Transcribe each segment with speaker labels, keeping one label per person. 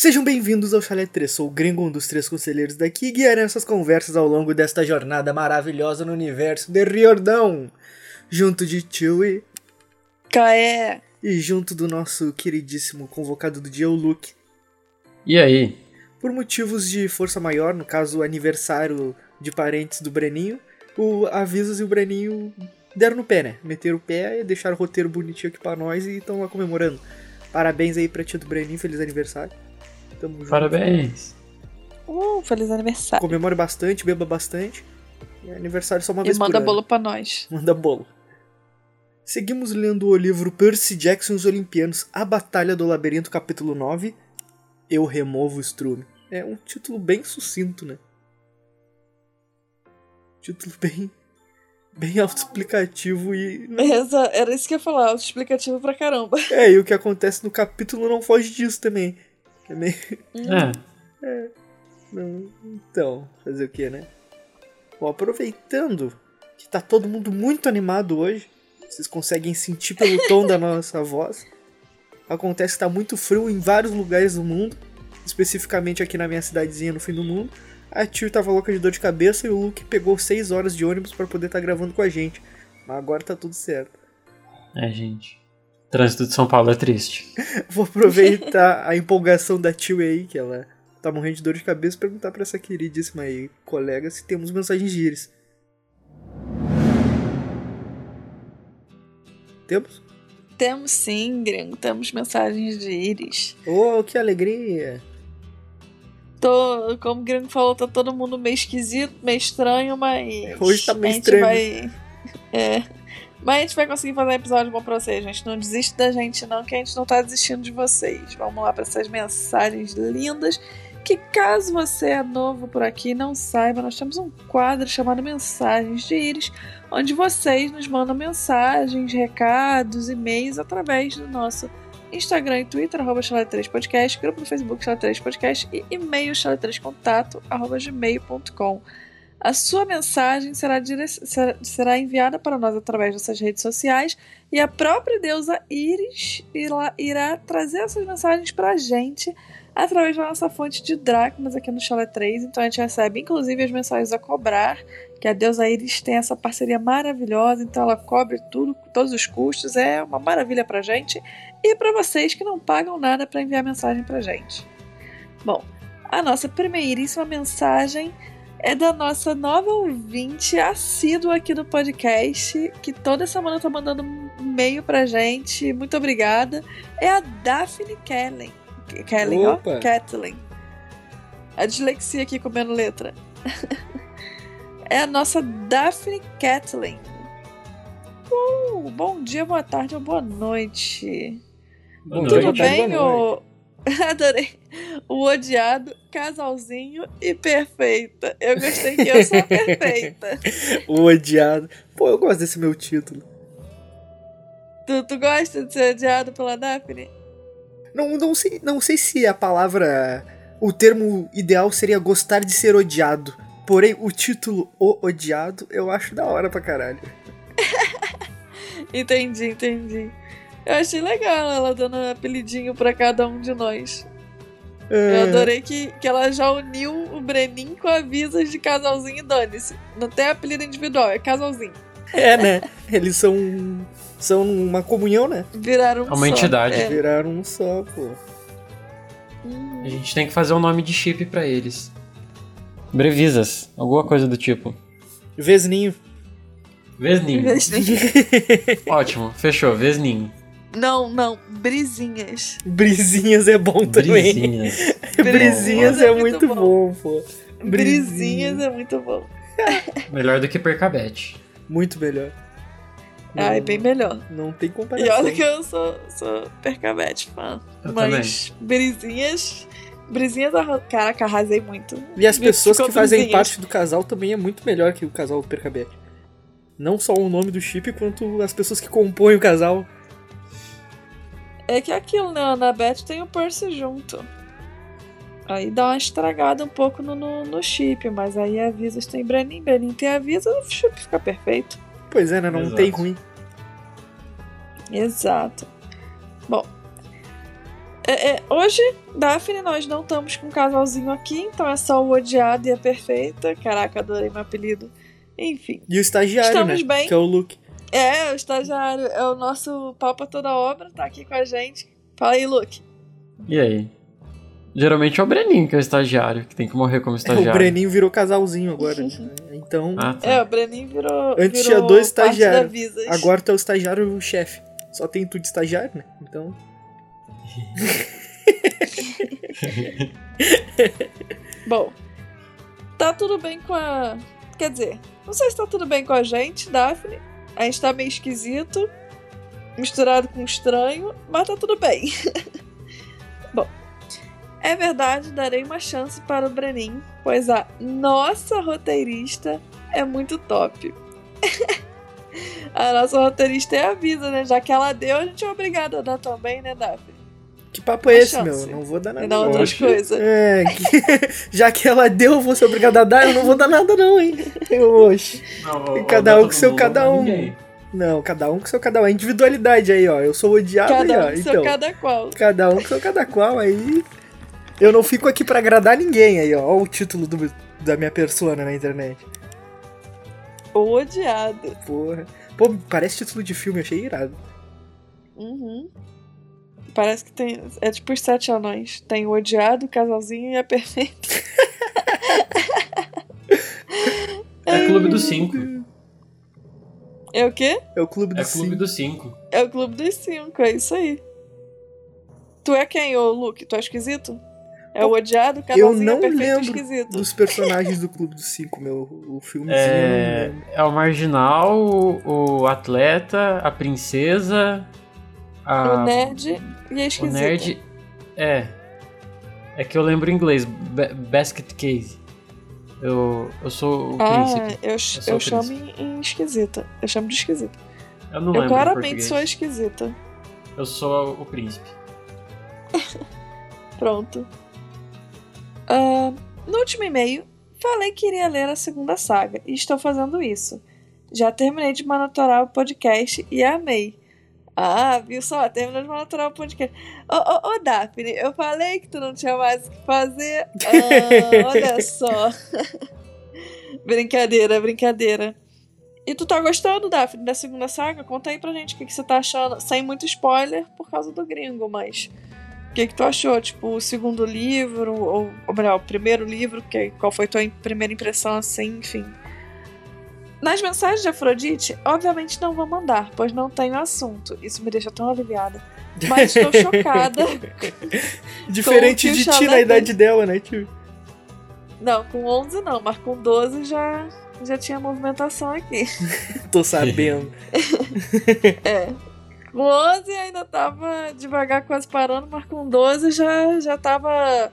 Speaker 1: Sejam bem-vindos ao Chalé 3, sou o gringo, um dos três conselheiros daqui e guiarei essas conversas ao longo desta jornada maravilhosa no universo de Riordão. Junto de Chewie
Speaker 2: Caé.
Speaker 1: e junto do nosso queridíssimo convocado do dia, o Luke.
Speaker 3: E aí?
Speaker 1: Por motivos de força maior, no caso o aniversário de parentes do Breninho, o Avisos e o Breninho deram no pé, né? Meteram o pé e deixaram o roteiro bonitinho aqui pra nós e estão lá comemorando. Parabéns aí pra tia do Breninho, feliz aniversário. Tamo junto.
Speaker 3: Parabéns.
Speaker 2: Uh, feliz aniversário.
Speaker 1: Comemore bastante, beba bastante. É aniversário só uma
Speaker 2: E
Speaker 1: vez por
Speaker 2: manda
Speaker 1: ano.
Speaker 2: bolo pra nós.
Speaker 1: Manda bolo. Seguimos lendo o livro Percy Jackson e os Olimpianos, A Batalha do Labirinto, capítulo 9. Eu removo o estrume. É um título bem sucinto, né? Título bem. bem autoexplicativo e.
Speaker 2: Exa- Era isso que eu ia falar, explicativo pra caramba.
Speaker 1: É, e o que acontece no capítulo não foge disso também. É meio.
Speaker 3: É,
Speaker 1: Não, então, fazer o que, né? Bom, aproveitando que tá todo mundo muito animado hoje, vocês conseguem sentir pelo tom da nossa voz. Acontece que tá muito frio em vários lugares do mundo, especificamente aqui na minha cidadezinha no fim do mundo. A tio tava louca de dor de cabeça e o Luke pegou 6 horas de ônibus pra poder estar gravando com a gente. Mas agora tá tudo certo.
Speaker 3: é, gente. Trânsito de São Paulo é triste.
Speaker 1: Vou aproveitar a empolgação da tio aí, que ela tá morrendo de dor de cabeça, e perguntar pra essa queridíssima aí colega se temos mensagens de íris. Temos?
Speaker 2: Temos sim, gringo. Temos mensagens de íris.
Speaker 1: Oh, que alegria!
Speaker 2: Tô, como o gringo falou, tá todo mundo meio esquisito, meio estranho, mas.
Speaker 1: Hoje tá meio estranho.
Speaker 2: Vai... É. Mas a gente vai conseguir fazer um episódio bom pra vocês, gente. Não desiste da gente, não, que a gente não tá desistindo de vocês. Vamos lá pra essas mensagens lindas. Que caso você é novo por aqui e não saiba, nós temos um quadro chamado Mensagens de Íris, onde vocês nos mandam mensagens, recados, e-mails através do nosso Instagram e Twitter, arroba Chalé3podcast, grupo no Facebook Chalé3podcast e e-mail chalé3contato, arroba gmail.com. A sua mensagem será, dire... será- enviada para nós através dessas redes sociais e a própria deusa Iris irá, trazer essas mensagens para a gente através da nossa fonte de dracmas aqui no Chalé 3. Então a gente recebe inclusive as mensagens a cobrar, que a deusa Iris tem essa parceria maravilhosa, então ela cobre tudo, todos os custos, é uma maravilha pra gente e para vocês que não pagam nada para enviar mensagem pra gente. Bom, a nossa primeiríssima mensagem é da nossa nova ouvinte assídua aqui do podcast, que toda semana tá mandando um e-mail pra gente. Muito obrigada. É a Daphne Kellen. Kellen, ó. Kathleen. A dislexia aqui comendo letra. é a nossa Daphne Kathleen. Uh, bom dia, boa tarde ou boa noite.
Speaker 1: Bom
Speaker 3: Boa
Speaker 2: Tudo
Speaker 1: tarde,
Speaker 2: bem,
Speaker 1: boa
Speaker 2: o... Adorei. O odiado, casalzinho e perfeita. Eu gostei que eu sou perfeita.
Speaker 1: O odiado. Pô, eu gosto desse meu título.
Speaker 2: Tu, tu gosta de ser odiado pela Daphne?
Speaker 1: Não, não, sei, não sei se a palavra. O termo ideal seria gostar de ser odiado. Porém, o título O Odiado eu acho da hora pra caralho.
Speaker 2: Entendi, entendi. Eu achei legal ela dando apelidinho pra cada um de nós. Eu
Speaker 1: É,
Speaker 2: adorei que, que ela já uniu o Brenin com avisas de casalzinho e dane-se. Não tem apelido individual, é casalzinho.
Speaker 1: É, né? Eles são. São uma comunhão, né?
Speaker 2: Viraram um
Speaker 3: É uma
Speaker 2: só.
Speaker 3: entidade.
Speaker 2: É.
Speaker 1: Viraram um só, pô.
Speaker 2: Hum.
Speaker 3: A gente tem que fazer um nome de chip pra eles. Brevisas, alguma coisa do tipo.
Speaker 1: Vesninho.
Speaker 3: Vesninho. Ótimo, fechou, Vesninho.
Speaker 2: Não, não, brisinhas.
Speaker 1: Brisinhas é bom também.
Speaker 3: Brisinhas.
Speaker 1: Brisinhas
Speaker 2: é
Speaker 1: é
Speaker 2: muito
Speaker 1: muito bom, pô.
Speaker 2: Brisinhas é muito bom.
Speaker 3: Melhor do que Percabete.
Speaker 1: Muito melhor.
Speaker 2: Ah, é bem melhor.
Speaker 1: Não tem
Speaker 2: E
Speaker 1: comparação.
Speaker 2: olha que eu sou, sou Percabete fã.
Speaker 3: Eu
Speaker 2: Mas brisinhas. Brisinhas, arra- caraca, arrasei muito.
Speaker 1: E as pessoas que fazem
Speaker 2: brisinhas.
Speaker 1: parte do casal também é muito melhor que o casal do Percabete. Não só o nome do chip, quanto as pessoas que compõem o casal.
Speaker 2: É que aquilo, né? Na Beth tem o Percy junto. Aí dá uma estragada um pouco no, no, no chip, mas aí a Visas tem Brenin, Brenin tem a Visas, o chip fica perfeito.
Speaker 1: Pois é, né? Não
Speaker 3: Exato.
Speaker 1: tem ruim.
Speaker 2: Exato. Bom, É, é, hoje, Daphne, nós não estamos com um casalzinho aqui, então é só o odiado e a perfeita. Caraca, adorei meu apelido. Enfim.
Speaker 1: E o estagiário,
Speaker 2: Estamos
Speaker 1: né?
Speaker 2: bem.
Speaker 1: Que é o Luke.
Speaker 2: É, o estagiário é o nosso pau pra toda obra, tá aqui com a gente. Fala aí, Luke.
Speaker 3: E aí? Geralmente é o Breninho que é o estagiário, que tem que morrer como
Speaker 1: O
Speaker 3: estagiário.
Speaker 1: Breninho virou casalzinho agora. né? Então,
Speaker 3: Ah, tá.
Speaker 2: É, o Breninho virou.
Speaker 1: Antes
Speaker 2: virou
Speaker 1: tinha dois estagiários. agora tu é o estagiário e o chefe. Só tem tu de estagiário, né? Então.
Speaker 2: Bom, tá tudo bem com a. Quer dizer, não sei se tá tudo bem com a gente, Daphne. A gente tá meio esquisito, misturado com estranho, mas tá tudo bem. Bom, é verdade, darei uma chance para o Brenin, pois a nossa roteirista é muito top. a nossa roteirista é a Visa, né? Já que ela deu, a gente é obrigado a dar também, né, Daphne?
Speaker 1: Que papo é esse,
Speaker 2: chance.
Speaker 1: meu? Não vou dar nada.
Speaker 2: Dar
Speaker 1: não.
Speaker 2: outras
Speaker 3: acho-
Speaker 2: coisas.
Speaker 1: É, que- já que ela deu, eu vou ser obrigado a dar, eu não vou dar nada, não, hein? Oxe.
Speaker 3: Não,
Speaker 1: Cada um com seu cada um.
Speaker 3: ninguém.
Speaker 1: Não, cada um com seu cada um. É individualidade aí, ó. Eu sou odiado aí,
Speaker 2: Cada
Speaker 1: ó.
Speaker 2: um com
Speaker 1: Então,
Speaker 2: seu cada qual.
Speaker 1: cada um com seu cada qual aí. Eu não fico aqui pra agradar ninguém aí, ó. Ó o título do- da minha persona na internet.
Speaker 2: O odiado.
Speaker 1: Porra. Pô, parece título de filme, achei irado.
Speaker 2: Uhum. Parece que tem. É tipo os sete anões. Tem o odiado, o casalzinho e a perfeita.
Speaker 3: É Clube dos Cinco.
Speaker 2: É o quê?
Speaker 1: É o clube do
Speaker 3: É Clube
Speaker 1: Cinco.
Speaker 3: dos Cinco.
Speaker 2: É o clube dos cinco, é isso aí. Tu é quem, ô Luke? Tu é esquisito? É o odiado, o
Speaker 1: Eu
Speaker 2: casalzinho
Speaker 1: não
Speaker 2: é perfeito
Speaker 1: lembro
Speaker 2: esquisito.
Speaker 1: dos personagens do Clube dos Cinco, meu. O filmezinho eu não
Speaker 3: É, é o marginal, o, o atleta, a princesa, a,
Speaker 2: O nerd e
Speaker 3: o
Speaker 2: esquisito.
Speaker 3: nerd. É. É que eu lembro em inglês. ba- basket case. Eu, eu sou o
Speaker 2: Ah,
Speaker 3: príncipe.
Speaker 2: eu, eu
Speaker 3: o
Speaker 2: chamo em, esquisita. Eu chamo de esquisita.
Speaker 3: Eu não
Speaker 2: eu
Speaker 3: lembro em
Speaker 2: claramente sou esquisita.
Speaker 3: Eu sou o príncipe.
Speaker 2: Pronto. Ah, no último e-mail, falei que iria ler a segunda saga e estou fazendo isso. Já terminei de monitorar o podcast e amei. Ah, viu só? Terminou de monitorar o podcast. Ô, ô, ô, Daphne, eu falei que tu não tinha mais o que fazer. Ah, olha só. brincadeira, brincadeira. E tu tá gostando, Daphne, da segunda saga? Conta aí pra gente o que, que você tá achando. Sem muito spoiler por causa do gringo, mas. O que, que tu achou? Tipo, o segundo livro, ou, ou melhor, o primeiro livro, que, qual foi tua im- primeira impressão assim, enfim. Nas mensagens de Afrodite, obviamente não vou mandar, pois não tenho assunto. Isso me deixa tão aliviada. Mas estou chocada.
Speaker 1: Diferente de ti na idade dela, né, tio?
Speaker 2: Não, com 11 não, mas com 12 já, já tinha movimentação aqui.
Speaker 1: Tô sabendo.
Speaker 2: É. Com 11 ainda tava devagar, quase parando, mas com 12 já, já tava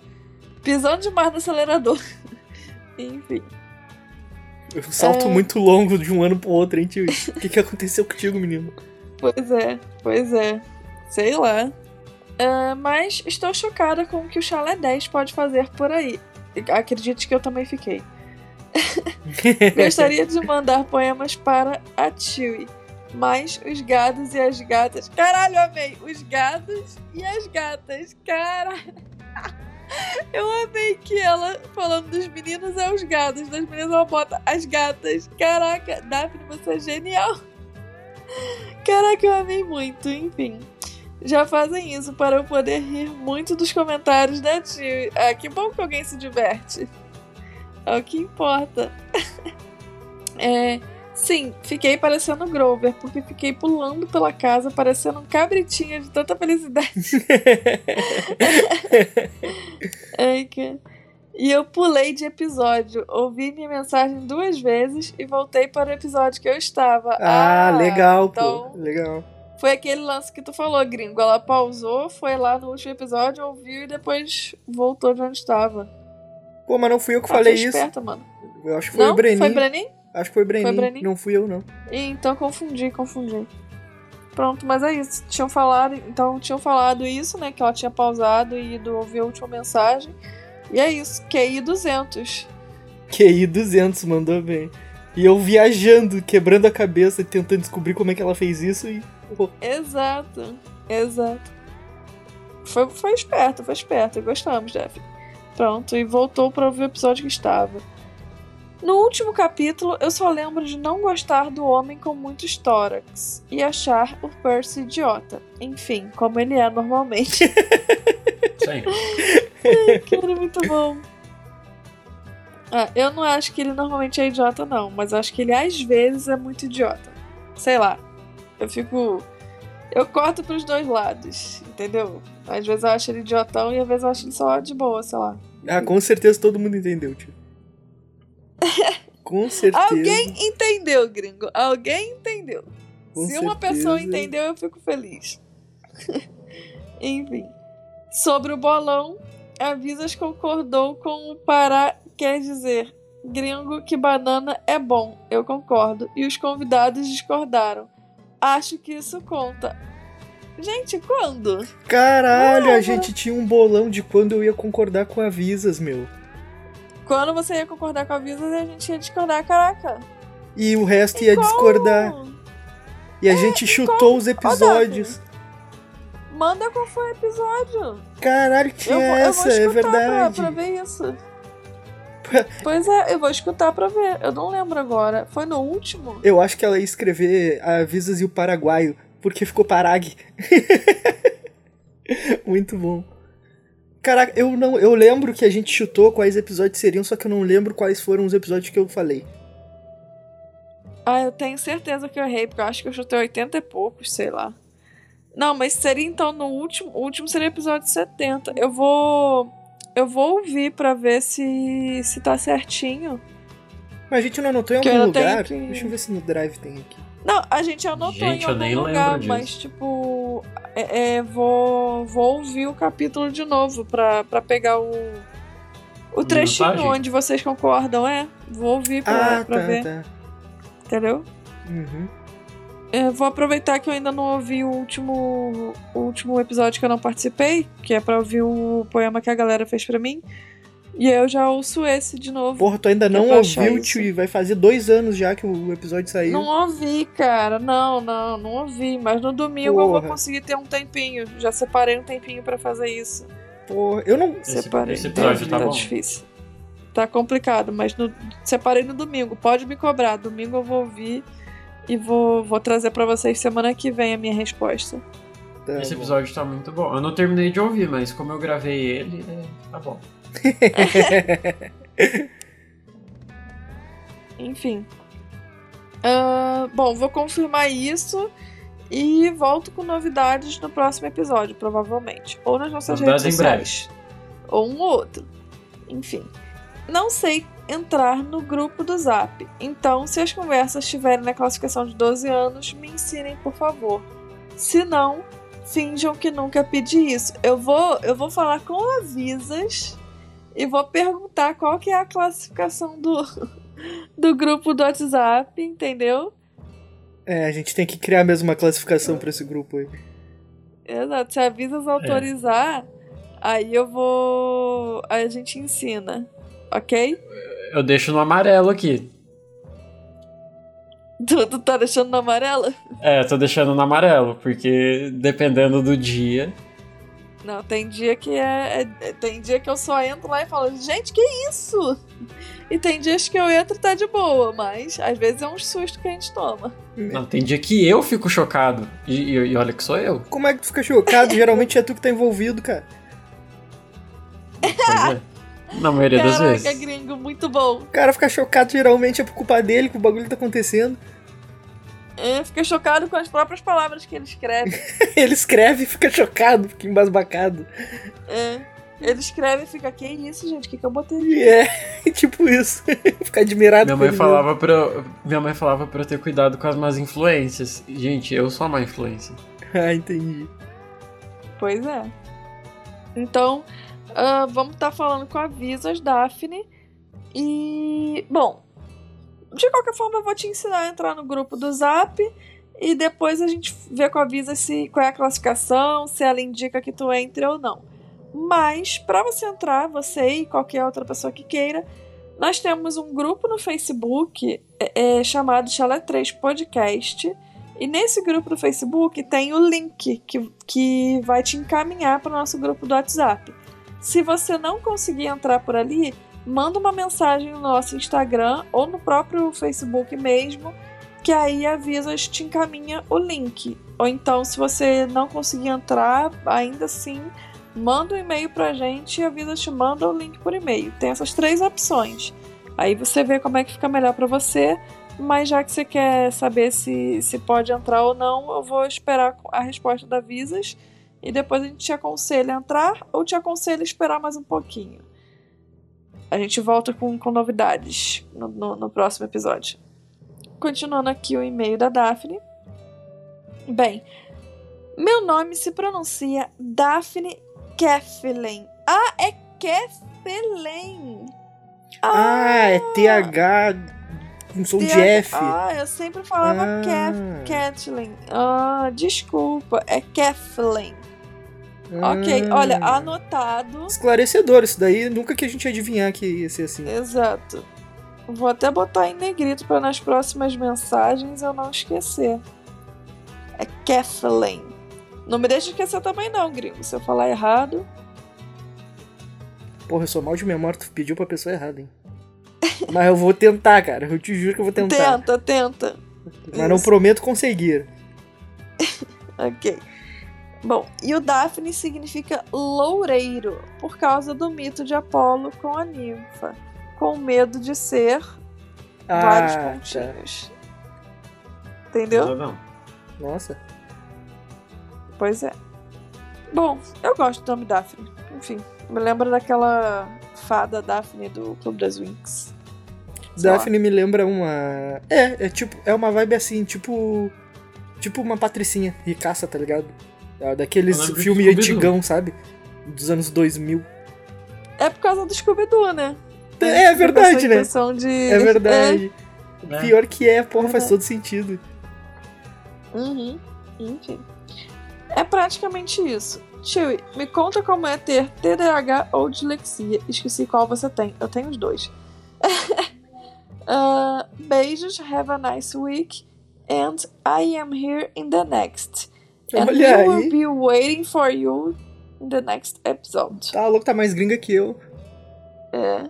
Speaker 2: pisando demais no acelerador. Enfim.
Speaker 1: Um salto
Speaker 2: É.
Speaker 1: muito longo de um ano pro outro, hein, tio? O que, que aconteceu contigo, menino?
Speaker 2: Pois é, pois é. Sei lá. Ah, mas estou chocada com o que o Chalé 10 pode fazer por aí. Acredite que eu também fiquei. Gostaria de mandar poemas para a Chewie. Mas os gados e as gatas. Caralho, amei! Os gados e as gatas. Caralho! Eu amei que ela, falando dos meninos, é os gados. Das meninas, ela bota as gatas. Caraca, Daphne, você é genial! Caraca, eu amei muito. Enfim. Já fazem isso para eu poder rir muito dos comentários da Chewie. Ah, que bom que alguém se diverte. É o que importa. É, sim, fiquei parecendo Grover, porque fiquei pulando pela casa, parecendo um cabritinho de tanta felicidade. Ai, cara. E eu pulei de episódio, ouvi minha mensagem duas vezes e voltei para o episódio que eu estava.
Speaker 1: Ah, legal,
Speaker 2: então
Speaker 1: pô. Legal.
Speaker 2: Foi aquele lance que tu falou, gringo. Ela pausou, foi lá no último episódio, ouviu e depois voltou de onde estava.
Speaker 1: Pô, mas não fui eu que falei isso.
Speaker 2: esperta, mano.
Speaker 1: Eu acho que foi
Speaker 2: não?
Speaker 1: o Brenin.
Speaker 2: Foi Brenin?
Speaker 1: Acho que foi Brenin.
Speaker 2: Foi Brenin?
Speaker 1: Não fui eu, não.
Speaker 2: Ih, então confundi, confundi. Pronto, mas é isso. Tinham falado, então tinham falado isso, né? Que ela tinha pausado e ido ouvir a última mensagem. E é isso, QI 200.
Speaker 1: QI 200, mandou bem. E eu viajando, quebrando a cabeça, tentando descobrir como é que ela fez isso e. pô,
Speaker 2: Exato, exato. foi, foi esperto, foi esperto. Gostamos, Jeff. Pronto, e voltou para ouvir o episódio que estava. No último capítulo, eu só lembro de não gostar do homem com muitos tórax e achar o Percy idiota. Enfim, como ele é normalmente.
Speaker 3: Sim.
Speaker 2: Ai, cara, é muito bom. Ah, eu não acho que ele normalmente é idiota, não, mas acho que ele às vezes é muito idiota. Sei lá. Eu fico. Eu corto pros dois lados, entendeu? Às vezes eu acho ele idiotão e às vezes eu acho ele só de boa, sei lá.
Speaker 1: Ah, com certeza todo mundo entendeu, tio. Com certeza.
Speaker 2: Alguém entendeu, gringo. Alguém entendeu.
Speaker 1: Com
Speaker 2: Se uma
Speaker 1: certeza.
Speaker 2: pessoa entendeu, eu fico feliz. Enfim. Sobre o bolão, a Visas concordou com o Pará, quer dizer, gringo, que banana é bom. Eu concordo. E os convidados discordaram. Acho que isso conta. Gente, quando?
Speaker 1: Caralho, a gente tinha um bolão de quando eu ia concordar com avisas, meu.
Speaker 2: Quando você ia concordar com a Visas, a gente ia discordar, caraca.
Speaker 1: E o resto ia
Speaker 2: Qual?
Speaker 1: discordar. E a gente chutou os episódios.
Speaker 2: Manda qual foi o episódio.
Speaker 1: Caralho,
Speaker 2: Eu vou, eu vou
Speaker 1: essa, é
Speaker 2: escutar pra,
Speaker 1: verdade.
Speaker 2: pra ver isso. pois é, eu vou escutar pra ver. Eu não lembro agora. Foi no último?
Speaker 1: Eu acho que ela ia escrever Avisas e o Paraguaio, porque ficou Parag. Muito bom. Caraca, eu não, eu lembro que a gente chutou quais episódios seriam, só que eu não lembro quais foram os episódios que eu falei.
Speaker 2: Ah, eu tenho certeza que eu errei, porque eu acho que eu chutei 80 e poucos, sei lá. Não, mas seria então no último. O último seria o episódio 70. Eu vou. Eu vou ouvir pra ver se, se tá certinho.
Speaker 1: Mas a gente não anotou em
Speaker 2: eu
Speaker 1: algum lugar?
Speaker 2: que-
Speaker 1: Deixa eu ver se no Drive tem aqui.
Speaker 2: Não, a gente anotou
Speaker 3: Gente,
Speaker 2: em
Speaker 3: eu
Speaker 2: algum
Speaker 3: nem lembro
Speaker 2: lugar,
Speaker 3: disso.
Speaker 2: mas tipo. É, é, vou, vou ouvir o capítulo de novo pra, pra pegar o. O trechinho
Speaker 3: Minutagem?
Speaker 2: onde vocês concordam, é. Vou ouvir pra,
Speaker 1: Ah,
Speaker 2: pra
Speaker 1: tá,
Speaker 2: ver,
Speaker 1: tá.
Speaker 2: entendeu?
Speaker 1: Uhum.
Speaker 2: Eu vou aproveitar que eu ainda não ouvi o último, o último episódio que eu não participei, que é pra ouvir o poema que a galera fez pra mim. E eu já ouço esse de novo.
Speaker 1: Porra, tu ainda
Speaker 2: é
Speaker 1: não ouviu, tio, e vai fazer dois anos já que o episódio saiu.
Speaker 2: Não ouvi, cara. Não, não, não ouvi. Mas no domingo eu vou
Speaker 1: Porra.
Speaker 2: conseguir ter um tempinho. Já separei um tempinho pra fazer isso.
Speaker 1: Porra, eu não.
Speaker 3: Esse-
Speaker 2: separei.
Speaker 3: esse episódio tá bom?
Speaker 2: difícil. Tá complicado, mas no- separei no domingo. Pode me cobrar. Domingo eu vou ouvir e vou, vou trazer pra vocês semana que vem a minha resposta.
Speaker 1: Tá
Speaker 3: Esse
Speaker 1: bom.
Speaker 3: episódio tá muito bom. Eu não terminei de ouvir, mas como eu gravei ele, é, tá bom.
Speaker 2: Enfim. Ah, bom, vou confirmar isso e volto com novidades no próximo episódio, provavelmente. Ou nas nossas
Speaker 3: Novidades
Speaker 2: redes
Speaker 3: em breve.
Speaker 2: sociais. Ou um ou outro. Enfim. Não sei entrar no grupo do Zap. Então, se as conversas estiverem na classificação de 12 anos, me ensinem, por favor. Se não, finjam que nunca pedi isso. Eu vou, eu vou falar com avisas e vou perguntar qual que é a classificação do, do grupo do WhatsApp, entendeu?
Speaker 1: É, a gente tem que criar mesmo uma classificação pra esse grupo aí.
Speaker 2: Exato. Se a Visas autorizar, aí eu vou. Aí a gente ensina. Ok?
Speaker 3: Eu deixo no amarelo aqui.
Speaker 2: Tu, tu tá deixando no amarelo?
Speaker 3: É, tô deixando no amarelo, porque dependendo do dia.
Speaker 2: Não, tem dia que é, é- Tem dia que eu só entro lá e falo, gente, que isso? E tem dias que eu entro e tá de boa, mas às vezes é um susto que a gente toma.
Speaker 3: Não, tem dia que eu fico chocado. E, e- e olha que sou eu.
Speaker 1: Como é que tu fica chocado? Geralmente é tu que tá envolvido, cara.
Speaker 3: Pois é. Na maioria das
Speaker 2: Caraca,
Speaker 3: vezes.
Speaker 2: gringo, muito bom.
Speaker 1: O cara fica chocado geralmente é por culpa dele que o bagulho tá acontecendo.
Speaker 2: Eu fiquei chocado com as próprias palavras que ele escreve.
Speaker 1: Ele escreve e fica chocado, fica embasbacado.
Speaker 2: É. Ele escreve e fica, que isso, gente? O que, que eu botei aqui?
Speaker 1: E é, tipo isso. fica admirado
Speaker 3: Minha
Speaker 1: com
Speaker 3: mãe falava pra eu, minha mãe falava para eu ter cuidado com as más influências. Gente, eu sou a má influência.
Speaker 1: mesmo. Ah, entendi.
Speaker 2: Pois é. Então, ah, vamos estar falando com a Visas, Daphne. E. Bom, de qualquer forma, eu vou te ensinar a entrar no grupo do Zap. E depois a gente vê com a Visa se, qual é a classificação, se ela indica que tu entre ou não. Mas, para você entrar, você e qualquer outra pessoa que queira, nós temos um grupo no Facebook é, é, chamado Chalé 3 Podcast. E nesse grupo do Facebook tem o link que, que vai te encaminhar para o nosso grupo do WhatsApp. Se você não conseguir entrar por ali, manda uma mensagem no nosso Instagram ou no próprio Facebook mesmo, que aí a Visas te encaminha o link. Ou então, se você não conseguir entrar, ainda assim, manda um e-mail pra gente e a Visas te manda o link por e-mail. Tem essas três opções. Aí você vê como é que fica melhor para você. Mas já que você quer saber se, se pode entrar ou não, eu vou esperar a resposta da Visas e depois a gente te aconselha a entrar ou te aconselha a esperar mais um pouquinho. A gente volta com, com novidades no, no, no próximo episódio. Continuando aqui o e-mail da Daphne. Bem, meu nome se pronuncia Daphne Keflen. Ah, é Keflen.
Speaker 1: Ah, ah é TH com som de F.
Speaker 2: Ah, eu sempre falava ah. Kathleen. Ah, desculpa, é Kathleen. Ok, olha, anotado.
Speaker 1: Esclarecedor isso daí, nunca que a gente ia adivinhar que ia ser assim.
Speaker 2: Exato. Vou até botar em negrito para nas próximas mensagens eu não esquecer. É Kathleen. Não me deixe esquecer também não, gringo. Se eu falar errado...
Speaker 1: Porra, eu sou mal de memória, tu pediu pra pessoa errada, hein? Mas eu vou tentar, cara. Eu te juro que eu vou tentar.
Speaker 2: Tenta, tenta.
Speaker 1: Mas Isso. não prometo conseguir.
Speaker 2: ok. Bom, e o Daphne significa loureiro, por causa do mito de Apolo com a ninfa, com medo de ser ah, vários tá. pontinhos. Tá. Entendeu?
Speaker 3: Não,
Speaker 1: Nossa.
Speaker 2: Pois é. Bom, eu gosto do nome Daphne. Enfim, me lembra daquela fada Daphne do Clube das Winx.
Speaker 1: Daphne me lembra uma. É, é tipo, é uma vibe assim, tipo. Tipo uma patricinha ricaça, tá ligado? É daqueles filme antigão, sabe? Dos anos 2000.
Speaker 2: É por causa do Scooby-Doo, né?
Speaker 1: É, é verdade, né?
Speaker 2: De...
Speaker 1: É verdade. É. Pior que é, porra, faz todo sentido.
Speaker 2: Uhum. Enfim. É praticamente isso. Tio, me conta como é ter TDAH ou dislexia. Esqueci qual você tem. Eu tenho os dois. uh, beijos, have a nice week, and I am here in the next. And
Speaker 1: Olha
Speaker 2: we
Speaker 1: aí.
Speaker 2: will be waiting for you in the next episode.
Speaker 1: Tá louco, tá mais gringa que eu.
Speaker 2: É.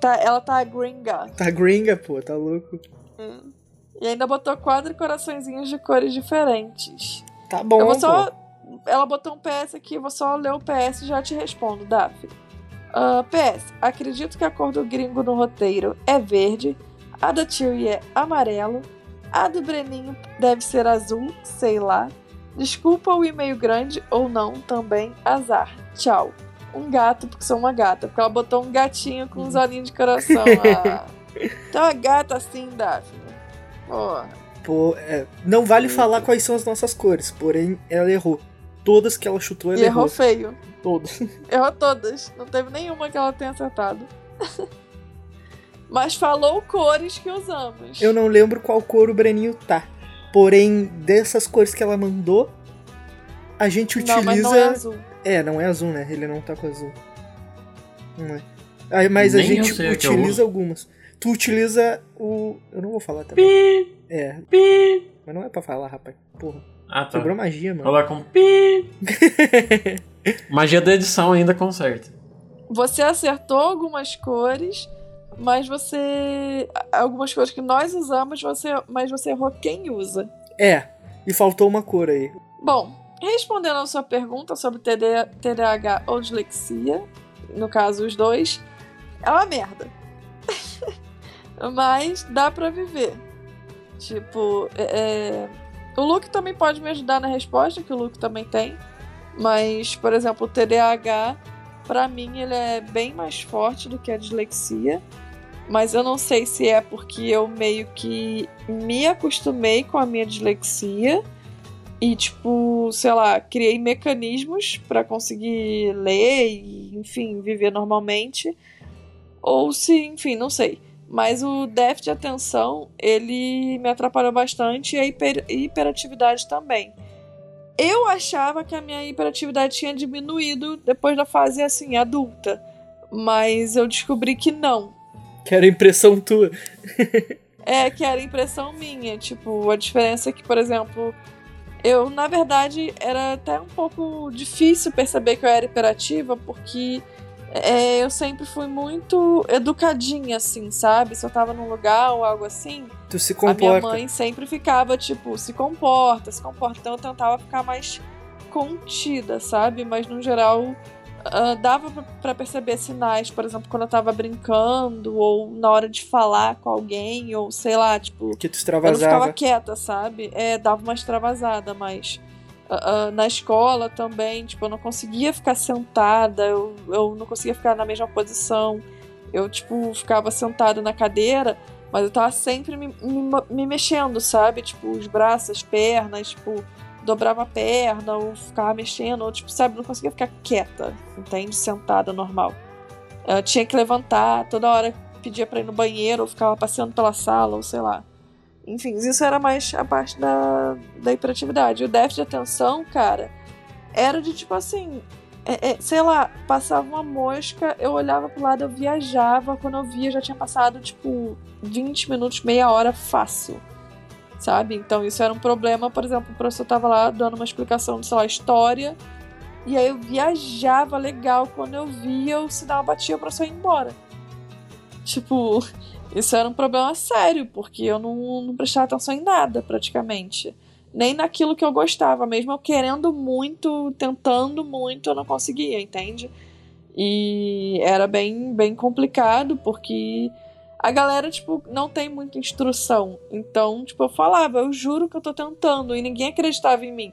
Speaker 2: Tá, ela tá gringa.
Speaker 1: Tá gringa, pô, tá louco.
Speaker 2: Hum. E ainda botou quatro coraçõezinhos de cores diferentes.
Speaker 1: Tá bom,
Speaker 2: eu vou só
Speaker 1: pô
Speaker 2: ela botou um PS aqui, eu vou só ler o PS e já te respondo, Daphne. Uh, ah, PS, acredito que a cor do gringo no roteiro é verde, a da Chewie é amarelo, a do Breninho deve ser azul, sei lá. Desculpa o e-mail grande ou não, também azar. Tchau. Um gato, porque sou uma gata, porque ela botou um gatinho com uns olhinhos de coração. ah. A gata assim, Daphne. Porra.
Speaker 1: Pô, é, não vale falar quais são as nossas cores, porém ela errou. Todas que ela chutou, ela
Speaker 2: e
Speaker 1: errou.
Speaker 2: errou feio.
Speaker 1: Todas.
Speaker 2: Errou todas. Não teve nenhuma que ela tenha acertado. Mas falou cores que usamos.
Speaker 1: Eu não lembro qual cor o Breninho tá. Porém, dessas cores que ela mandou, a gente utiliza. Não, mas não é
Speaker 2: azul.
Speaker 1: É, não é azul, né? Ele não tá com azul. Não é. Mas Nem a gente utiliza algumas. Tu utiliza o. Eu não vou falar também.
Speaker 3: Pi,
Speaker 1: é.
Speaker 3: Pi.
Speaker 1: Mas não é pra falar, rapaz. Porra.
Speaker 3: Ah, tá.
Speaker 1: Quebrou magia, mano.
Speaker 3: Coloca um pi. magia da edição ainda conserta.
Speaker 2: Você acertou algumas cores, mas você. Algumas cores que nós usamos, você, mas você errou quem usa.
Speaker 1: É, e faltou uma cor aí.
Speaker 2: Bom, respondendo a sua pergunta sobre TD, TDAH ou dislexia, no caso os dois, é uma merda. mas dá pra viver. Tipo, é, o Luke também pode me ajudar na resposta, que o Luke também tem. Mas, por exemplo, o TDAH, para mim, ele é bem mais forte do que a dislexia. Mas eu não sei se é porque eu meio que me acostumei com a minha dislexia e, tipo, sei lá, criei mecanismos para conseguir ler e, enfim, viver normalmente. Ou se, enfim, não sei. Mas o déficit de atenção, ele me atrapalhou bastante e a hiper, hiperatividade também. Eu achava que a minha hiperatividade tinha diminuído depois da fase assim, adulta. Mas eu descobri que não.
Speaker 1: Que era impressão tua.
Speaker 2: É, que era impressão minha. Tipo, a diferença é que, por exemplo, eu, na verdade, era até um pouco difícil perceber que eu era hiperativa, porque é, eu sempre fui muito educadinha, assim, sabe? Se eu tava num lugar ou algo assim.
Speaker 1: Tu se comporta.
Speaker 2: A minha mãe sempre ficava, tipo, se comporta, se comporta. Então eu tentava ficar mais contida, sabe? Mas no geral uh, dava para perceber sinais, por exemplo, quando eu tava brincando, ou na hora de falar com alguém, ou sei lá, tipo.
Speaker 1: Que tu extravasava.
Speaker 2: Eu não ficava quieta, sabe? É, dava uma extravasada, mas. Uh, uh, na escola também, tipo, eu não conseguia ficar sentada, eu, eu não conseguia ficar na mesma posição. Eu, tipo, ficava sentada na cadeira, mas eu tava sempre me, me, me mexendo, sabe? Tipo, os braços, as pernas, tipo, dobrava a perna ou ficava mexendo, ou tipo, sabe, não conseguia ficar quieta, entende? Sentada normal. Eu tinha que levantar, toda hora pedia pra ir no banheiro, ou ficava passeando pela sala, ou sei lá. Enfim, isso era mais a parte da, da hiperatividade. O déficit de atenção, cara, era de tipo assim, é, é, sei lá, passava uma mosca, eu olhava pro lado, eu viajava, quando eu via já tinha passado tipo 20 minutos, meia hora fácil sabe? Então isso era um problema, por exemplo, o professor tava lá dando uma explicação de, sei lá, história, e aí eu viajava legal, quando eu via, o sinal batia, o professor embora. Tipo, isso era um problema sério, porque eu não, não prestava atenção em nada, praticamente. Nem naquilo que eu gostava, mesmo eu querendo muito, tentando muito, eu não conseguia, entende? E era bem, bem complicado, porque a galera, tipo, não tem muita instrução. Então, tipo, eu falava, eu juro que eu tô tentando, e ninguém acreditava em mim.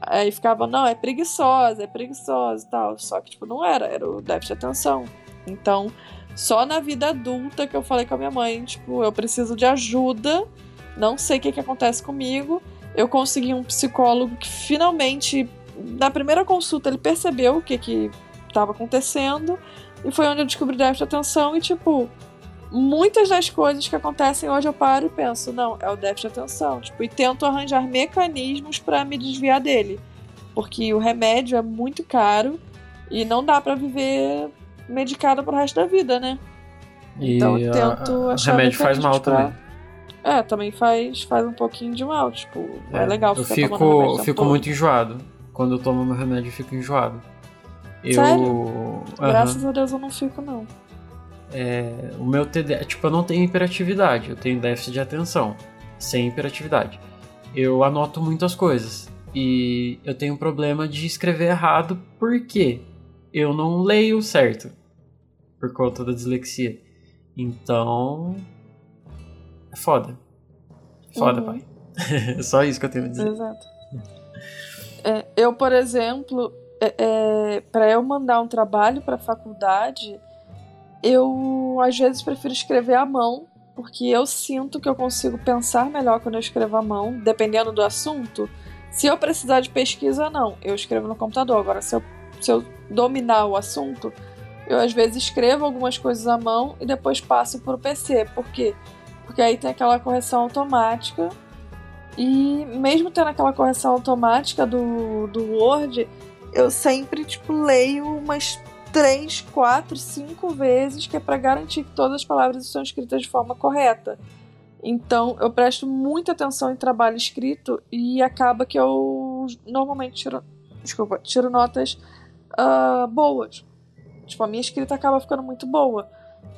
Speaker 2: Aí ficava, não, é preguiçosa, é preguiçosa e tal. Só que, tipo, não era, era o déficit de atenção. Então, só na vida adulta que eu falei com a minha mãe, tipo, eu preciso de ajuda, não sei o que, que acontece comigo. Eu consegui um psicólogo que finalmente, na primeira consulta, ele percebeu o que que estava acontecendo. E foi onde eu descobri déficit de atenção e, tipo, muitas das coisas que acontecem hoje eu paro e penso, não, é o déficit de atenção. Tipo, e tento arranjar mecanismos para me desviar dele. Porque o remédio é muito caro e não dá para viver medicada pro resto da vida, né?
Speaker 3: E
Speaker 2: então eu tento
Speaker 3: a,
Speaker 2: achar.
Speaker 3: O remédio faz mal
Speaker 2: pra...
Speaker 3: também.
Speaker 2: É, também faz, faz um pouquinho de mal. Tipo, é, é legal
Speaker 3: Eu
Speaker 2: ficar
Speaker 3: fico,
Speaker 2: tomando
Speaker 3: eu fico muito enjoado. Quando eu tomo meu remédio, eu fico enjoado. Eu.
Speaker 2: Sério?
Speaker 3: Aham.
Speaker 2: Graças a Deus eu não fico, não.
Speaker 3: É, o meu TD, tipo, eu não tenho hiperatividade, eu tenho déficit de atenção, sem hiperatividade. Eu anoto muitas coisas e eu tenho um problema de escrever errado porque eu não leio certo por conta da dislexia. Então, é foda. Foda,
Speaker 2: Uhum.
Speaker 3: pai. É só isso que eu tenho a dizer.
Speaker 2: Exato. É, eu, por exemplo, é, é, para eu mandar um trabalho para a faculdade, eu às vezes prefiro escrever à mão, porque eu sinto que eu consigo pensar melhor quando eu escrevo à mão, dependendo do assunto. Se eu precisar de pesquisa, não, eu escrevo no computador. Agora, se eu, se eu dominar o assunto, eu às vezes escrevo algumas coisas à mão e depois passo para o PC. Por quê? Porque aí tem aquela correção automática. E mesmo tendo aquela correção automática do, do Word, eu sempre tipo, leio umas três, quatro, cinco vezes, que é para garantir que todas as palavras estão escritas de forma correta. Então eu presto muita atenção em trabalho escrito e acaba que eu normalmente tiro, desculpa, tiro notas ah, boas. Tipo, a minha escrita acaba ficando muito boa.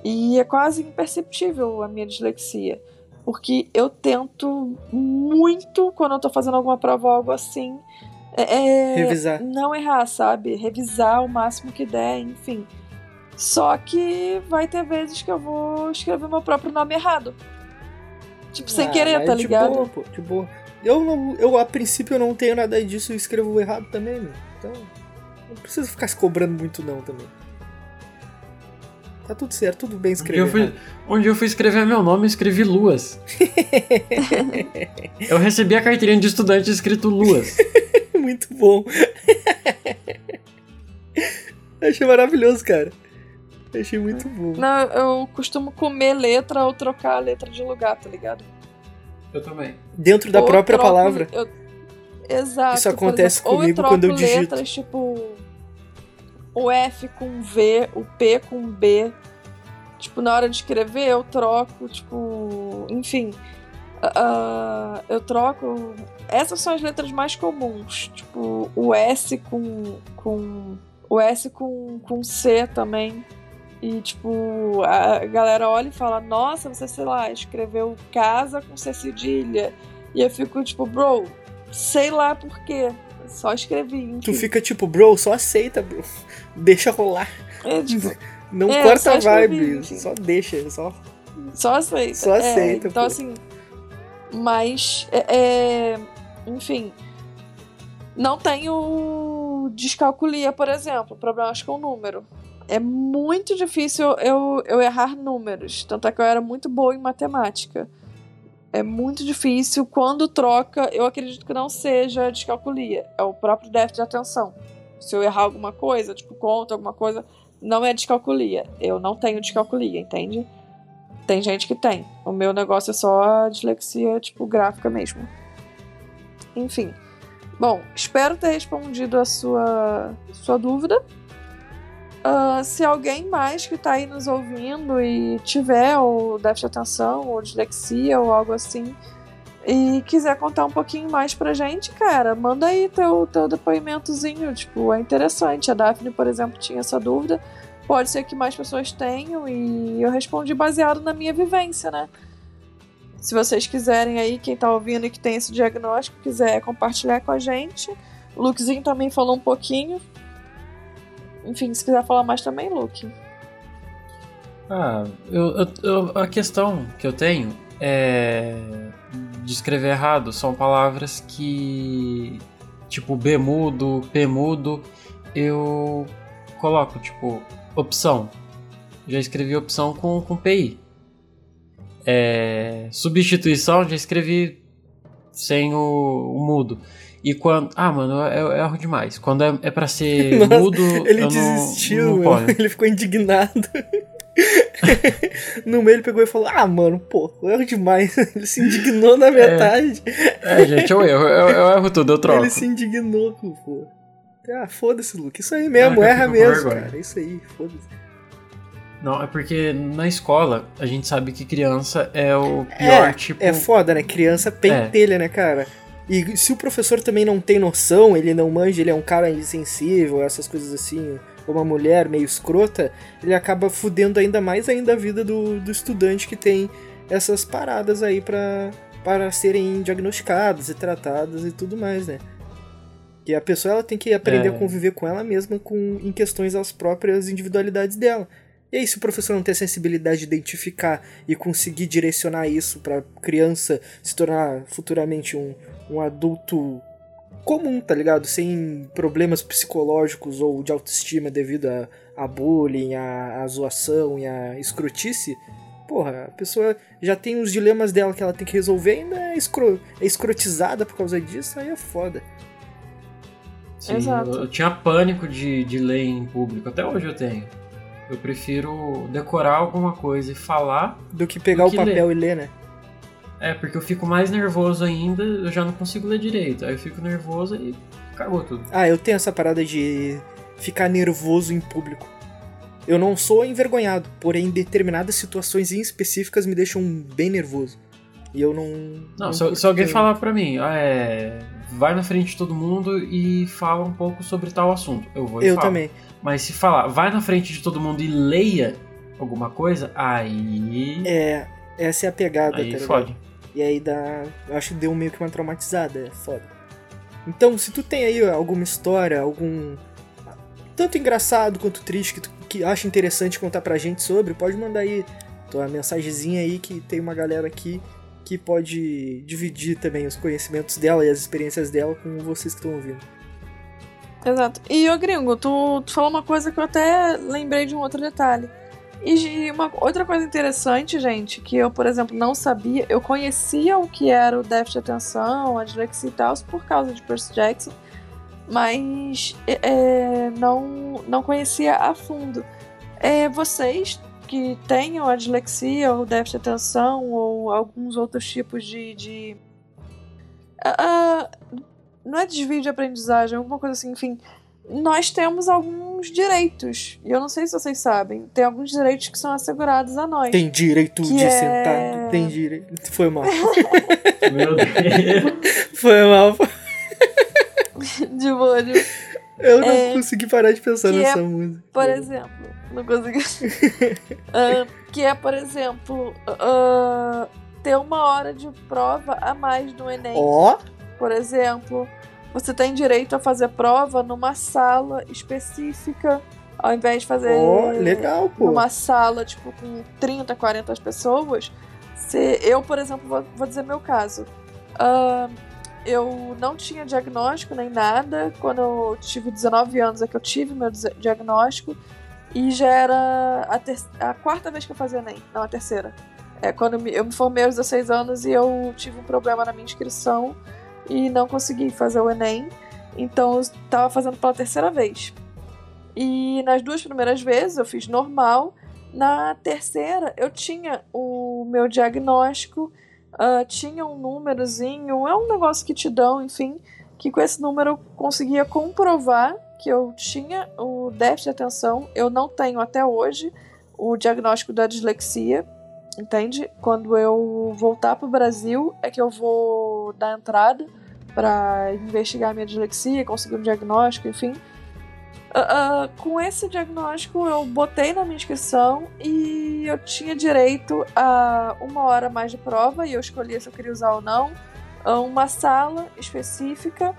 Speaker 2: E é quase imperceptível a minha dislexia. Porque eu tento muito, quando eu tô fazendo alguma prova ou algo assim, é,
Speaker 1: Revisar.
Speaker 2: não errar, sabe? Revisar o máximo que der, enfim. Só que vai ter vezes que eu vou escrever meu próprio nome errado. Tipo, sem
Speaker 1: Ah,
Speaker 2: querer, tá
Speaker 1: de
Speaker 2: ligado?
Speaker 1: boa, pô, de boa. Eu, não, eu, a princípio, eu não tenho nada disso e escrevo errado também, meu. Então, não preciso ficar se cobrando muito, não, também. Tá tudo certo, tudo bem
Speaker 3: Um dia,
Speaker 1: escrever
Speaker 3: eu fui, um dia eu fui escrever meu nome e escrevi Luas. eu recebi a carteirinha de estudante escrito Luas.
Speaker 1: Muito bom. Achei maravilhoso, cara. Achei muito bom.
Speaker 2: Não, eu costumo comer letra ou trocar a letra de lugar, tá ligado?
Speaker 3: Eu também.
Speaker 1: Dentro da
Speaker 2: Ou
Speaker 1: própria
Speaker 2: troco-
Speaker 1: palavra.
Speaker 2: eu- Exato.
Speaker 1: Isso acontece
Speaker 2: exemplo, ou
Speaker 1: comigo
Speaker 2: eu
Speaker 1: quando eu
Speaker 2: troco
Speaker 1: digito.
Speaker 2: letras, tipo, o F com V, o P com B. Tipo, na hora de escrever, eu troco, tipo, enfim. Uh, eu troco. Essas são as letras mais comuns. Tipo, o S com. com o S com, com C também. E, tipo, a galera olha e fala: Nossa, você, sei lá, escreveu casa com C cedilha. E eu fico, tipo, bro, sei lá por quê. Só escrevi. Enfim.
Speaker 1: Tu fica tipo, bro, só aceita, bro. Deixa rolar.
Speaker 2: É, tipo,
Speaker 1: Não
Speaker 2: É,
Speaker 1: corta a vibe, só deixa, só.
Speaker 2: Só aceita.
Speaker 1: Só
Speaker 2: É,
Speaker 1: aceita,
Speaker 2: então,
Speaker 1: pô.
Speaker 2: assim. Mas. É, é, enfim. Não tenho descalculia, por exemplo, problemas com número. É muito difícil eu, eu errar números. Tanto é que eu era muito boa em matemática. É muito difícil. Quando troca, eu acredito que não seja descalculia. É o próprio déficit de atenção. Se eu errar alguma coisa, tipo conta, alguma coisa, não é descalculia. Eu não tenho descalculia, entende? Tem gente que tem. O meu negócio é só dislexia, tipo, gráfica mesmo. Enfim. Bom, espero ter respondido a sua, sua dúvida. Ah, se alguém mais que tá aí nos ouvindo e tiver ou déficit de atenção, ou dislexia, ou algo assim, e quiser contar um pouquinho mais pra gente, cara, manda aí teu, teu depoimentozinho. Tipo, é interessante. A Daphne, por exemplo, tinha essa dúvida. Pode ser que mais pessoas tenham e eu respondi baseado na minha vivência, né? Se vocês quiserem aí, quem tá ouvindo e que tem esse diagnóstico, quiser compartilhar com a gente. O Lukezinho também falou um pouquinho. Enfim, se quiser falar mais também, Luke.
Speaker 3: Ah, eu, eu- eu- a questão que eu tenho é de escrever errado são palavras que tipo B mudo, P mudo, eu coloco tipo opção. Já escrevi opção com, com PI. É, substituição já escrevi sem o, o mudo. E quando. Ah, mano, eu, eu erro demais. Quando é, é pra ser
Speaker 1: Nossa,
Speaker 3: mudo.
Speaker 1: Ele desistiu,
Speaker 3: não, não
Speaker 1: ele ficou indignado. no meio ele pegou e falou: Ah, mano, pô, eu erro demais. Ele se indignou na metade.
Speaker 3: É, gente, eu erro, eu, eu erro tudo, eu troco.
Speaker 1: Ele se indignou, pô. Ah, foda-se, Luke. Isso aí mesmo,
Speaker 3: Ah, eu
Speaker 1: erra mesmo, cara. Isso aí, foda-se.
Speaker 3: Não, é porque na escola a gente sabe que criança é o pior
Speaker 1: É,
Speaker 3: tipo.
Speaker 1: É foda, né? Criança pentelha, né, cara? E se o professor também não tem noção, ele não manja, ele é um cara insensível, essas coisas assim, ou uma mulher meio escrota, ele acaba fudendo ainda mais ainda a vida do, do estudante que tem essas paradas aí pra, para serem diagnosticadas e tratadas e tudo mais, né? E a pessoa ela tem que aprender
Speaker 3: É.
Speaker 1: a conviver com ela mesma com, em questões às próprias individualidades dela. E aí, se o professor não tem a sensibilidade de identificar e conseguir direcionar isso pra criança se tornar futuramente um, um adulto comum, tá ligado? Sem problemas psicológicos ou de autoestima devido a, a bullying, a, a zoação e a escrotice, porra, a pessoa já tem os dilemas dela que ela tem que resolver e ainda é, escro, é escrotizada por causa disso, aí é foda.
Speaker 3: Sim,
Speaker 2: Exato.
Speaker 3: Eu, eu tinha pânico de, de ler em público, até hoje eu tenho. Eu prefiro decorar alguma coisa e falar.
Speaker 1: Do que pegar
Speaker 3: Do
Speaker 1: o
Speaker 3: que
Speaker 1: papel e ler, né?
Speaker 3: É, porque eu fico mais nervoso ainda, eu já não consigo ler direito. Aí eu fico nervoso e cagou tudo.
Speaker 1: Ah, eu tenho essa parada de ficar nervoso em público. Eu não sou envergonhado, porém determinadas situações em específicas me deixam bem nervoso. E eu não.
Speaker 3: Não, se,
Speaker 1: curto
Speaker 3: se alguém falar pra mim, ah, é, vai na frente de todo mundo e fala um pouco sobre tal assunto, eu vou e
Speaker 1: Eu
Speaker 3: falo.
Speaker 1: também.
Speaker 3: Mas se falar, vai na frente de todo mundo e leia alguma coisa, aí.
Speaker 1: É, essa é a pegada, tá
Speaker 3: aí
Speaker 1: ligado?
Speaker 3: fode.
Speaker 1: E aí dá. Eu acho que deu meio que uma traumatizada, é foda. Então, se tu tem aí alguma história, algum. Tanto engraçado quanto triste que tu que acha interessante contar pra gente sobre, pode mandar aí tua mensagenzinha aí que tem uma galera aqui que pode dividir também os conhecimentos dela e as experiências dela com vocês que estão ouvindo.
Speaker 2: Exato. E, ô gringo, tu, tu falou uma coisa que eu até lembrei de um outro detalhe. E uma outra coisa interessante, gente, que eu, por exemplo, não sabia, eu conhecia o que era o déficit de atenção, a dislexia e tal, por causa de Percy Jackson, mas é, é, não, não conhecia a fundo. É, vocês que tenham a dislexia ou déficit de atenção ou alguns outros tipos de. de ah, não é desvio de aprendizagem, alguma coisa assim, enfim. Nós temos alguns direitos. E eu não sei se vocês sabem. Tem alguns direitos que são assegurados a nós.
Speaker 1: Tem direito de
Speaker 2: é-
Speaker 1: sentar. Tem direito. Foi mal.
Speaker 3: Meu Deus.
Speaker 1: Foi mal.
Speaker 2: de molho.
Speaker 1: Eu não
Speaker 2: É,
Speaker 1: consegui parar de pensar
Speaker 2: que
Speaker 1: nessa
Speaker 2: é,
Speaker 1: música.
Speaker 2: Por exemplo, não consegui. Ah, que é, por exemplo, ah, ter uma hora de prova a mais no Enem.
Speaker 1: Ó,
Speaker 2: Por exemplo, você tem direito a fazer prova numa sala específica, ao invés de fazer
Speaker 1: ó, legal, pô.
Speaker 2: numa sala, tipo, com 30, 40 pessoas. Se eu, por exemplo, vou, vou dizer meu caso. Ah, eu não tinha diagnóstico nem nada. Quando eu tive 19 anos é que eu tive meu diagnóstico. E já era a, ter- a quarta vez que eu fazia Enem. Não, a terceira. É quando eu me, eu me formei aos 16 anos e eu tive um problema na minha inscrição e não consegui fazer o Enem. Então eu estava fazendo pela terceira vez. E nas duas primeiras vezes eu fiz normal. Na terceira eu tinha o meu diagnóstico, ah, tinha um númerozinho, é um negócio que te dão, enfim, que com esse número eu conseguia comprovar que eu tinha o déficit de atenção. Eu não tenho até hoje o diagnóstico da dislexia, entende? Quando eu voltar para o Brasil é que eu vou dar entrada para investigar a minha dislexia, conseguir um diagnóstico, enfim. Ah, ah, com esse diagnóstico eu botei na minha inscrição e eu tinha direito a uma hora mais de prova e eu escolhia se eu queria usar ou não, uma sala específica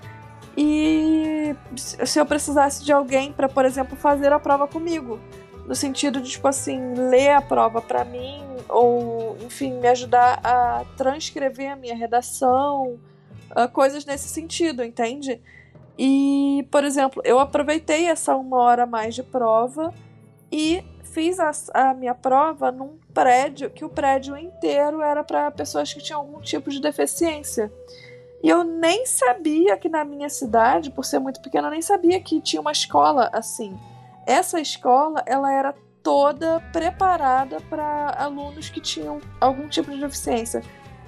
Speaker 2: e se eu precisasse de alguém para, por exemplo, fazer a prova comigo, no sentido de tipo assim ler a prova para mim ou enfim me ajudar a transcrever a minha redação, ah, coisas nesse sentido, entende? E, por exemplo, eu aproveitei essa uma hora mais de prova e fiz a, a minha prova num prédio que o prédio inteiro era para pessoas que tinham algum tipo de deficiência. E eu nem sabia que na minha cidade, por ser muito pequena, eu nem sabia que tinha uma escola assim. Essa escola, ela era toda preparada para alunos que tinham algum tipo de deficiência,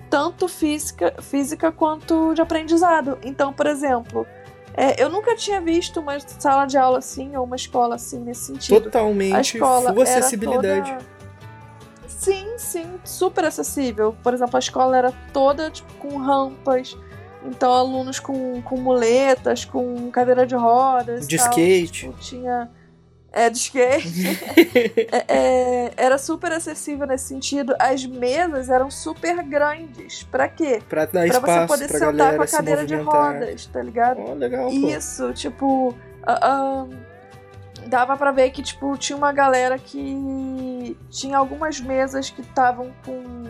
Speaker 2: tanto física, física quanto de aprendizado. Então, por exemplo, é, eu nunca tinha visto uma sala de aula assim ou uma escola assim nesse sentido. A
Speaker 1: Totalmente
Speaker 2: escola
Speaker 1: full
Speaker 2: era
Speaker 1: acessibilidade.
Speaker 2: toda- Sim, sim, super acessível. Por exemplo, a escola era toda tipo, com rampas. Então, alunos com, com muletas, com cadeira de rodas.
Speaker 1: De
Speaker 2: tal,
Speaker 1: skate.
Speaker 2: tipo, tinha. É, de skate. É, é, era super acessível nesse sentido. As mesas eram super grandes. Pra quê?
Speaker 1: Pra dar
Speaker 2: Pra você
Speaker 1: espaço
Speaker 2: poder
Speaker 1: pra
Speaker 2: sentar com a cadeira de rodas, tá ligado?
Speaker 1: Ó, legal.
Speaker 2: Isso, tipo. ah, dava pra ver que, tipo, tinha uma galera que. Tinha algumas mesas que estavam com.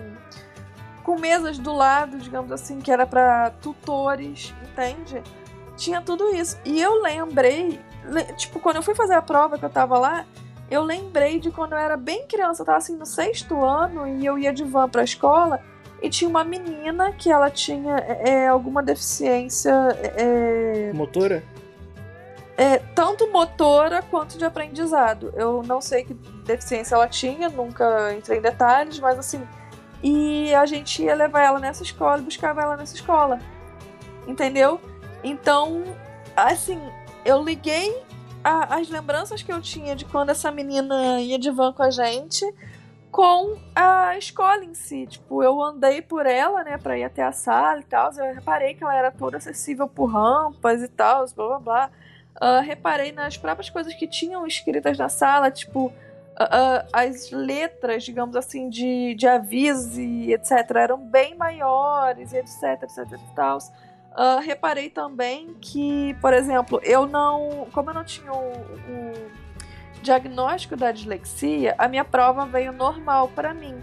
Speaker 2: Com mesas do lado, digamos assim, que era pra tutores, entende? Tinha tudo isso. E eu lembrei. Tipo, quando eu fui fazer a prova que eu tava lá, eu lembrei de quando eu era bem criança, eu tava assim no sexto ano e eu ia de van pra escola. E tinha uma menina que ela tinha é, é, alguma deficiência é,
Speaker 1: Motora?
Speaker 2: é, tanto motora quanto de aprendizado. Eu não sei que deficiência ela tinha, nunca entrei em detalhes, mas assim. E a gente ia levar ela nessa escola e buscava ela nessa escola. Entendeu? Então, assim, eu liguei a- as lembranças que eu tinha de quando essa menina ia de van com a gente com a escola em si. Tipo, eu andei por ela, né, pra ir até a sala e tal. Eu reparei que ela era toda acessível por rampas e tal, blá blá blá. Ah, reparei nas próprias coisas que tinham escritas na sala, tipo, ah, ah, as letras, digamos assim, de, de aviso e etc., eram bem maiores, etc, etc e tal. Ah, reparei também que, por exemplo, eu não. Como eu não tinha o, o diagnóstico da dislexia, a minha prova veio normal para mim.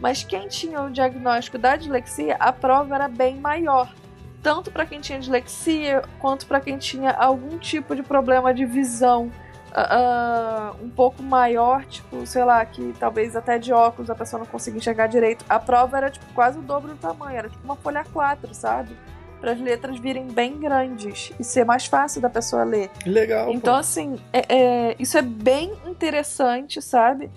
Speaker 2: Mas quem tinha o diagnóstico da dislexia, a prova era bem maior. Tanto para quem tinha dislexia, quanto para quem tinha algum tipo de problema de visão ah, um pouco maior, tipo, sei lá, que talvez até de óculos a pessoa não conseguia enxergar direito. A prova era tipo quase o dobro do tamanho, era tipo uma folha 4, sabe? Para as letras virem bem grandes e ser mais fácil da pessoa ler.
Speaker 1: Legal,
Speaker 2: Então,
Speaker 1: pô.
Speaker 2: assim, é- é- isso é bem interessante, sabe?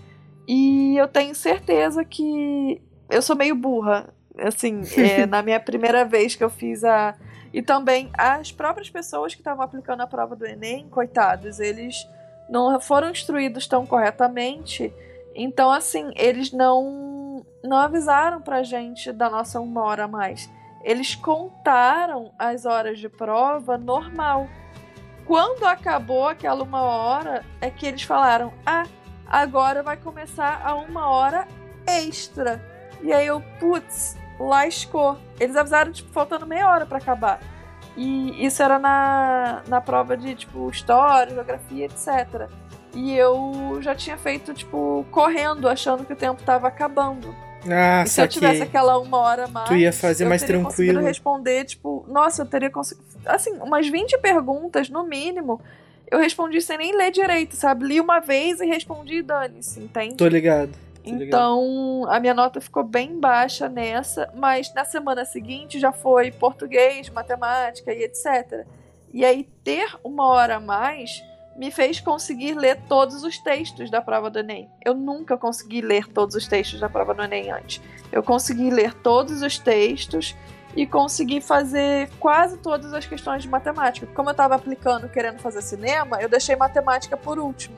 Speaker 2: E eu tenho certeza que eu sou meio burra. Assim, é, na minha primeira vez que eu fiz a. E também as próprias pessoas que estavam aplicando a prova do Enem, coitados, eles não foram instruídos tão corretamente. Então, assim, eles não, não avisaram pra gente da nossa uma hora a mais. Eles contaram as horas de prova normal. Quando acabou aquela uma hora, é que eles falaram: ah, agora vai começar a uma hora extra. E aí eu, putz, lascou. Eles avisaram, tipo, faltando meia hora para acabar. E isso era na, na prova de, tipo, história, geografia, etc. E eu já tinha feito, tipo, correndo, achando que o tempo tava acabando.
Speaker 1: Ah,
Speaker 2: e se eu tivesse aquela uma hora mais.
Speaker 1: Tu ia fazer
Speaker 2: eu
Speaker 1: mais
Speaker 2: teria
Speaker 1: tranquilo.
Speaker 2: responder, tipo, nossa, eu teria conseguido. Assim, umas 20 perguntas, no mínimo, eu respondi sem nem ler direito, sabe? Li uma vez e respondi dane-se, entende?
Speaker 1: Tô ligado. tô ligado.
Speaker 2: Então, a minha nota ficou bem baixa nessa, mas na semana seguinte já foi português, matemática e etc. E aí, ter uma hora a mais me fez conseguir ler todos os textos da prova do Enem. Eu nunca consegui ler todos os textos da prova do Enem antes. Eu consegui ler todos os textos e consegui fazer quase todas as questões de matemática. Como eu estava aplicando, querendo fazer cinema, eu deixei matemática por último.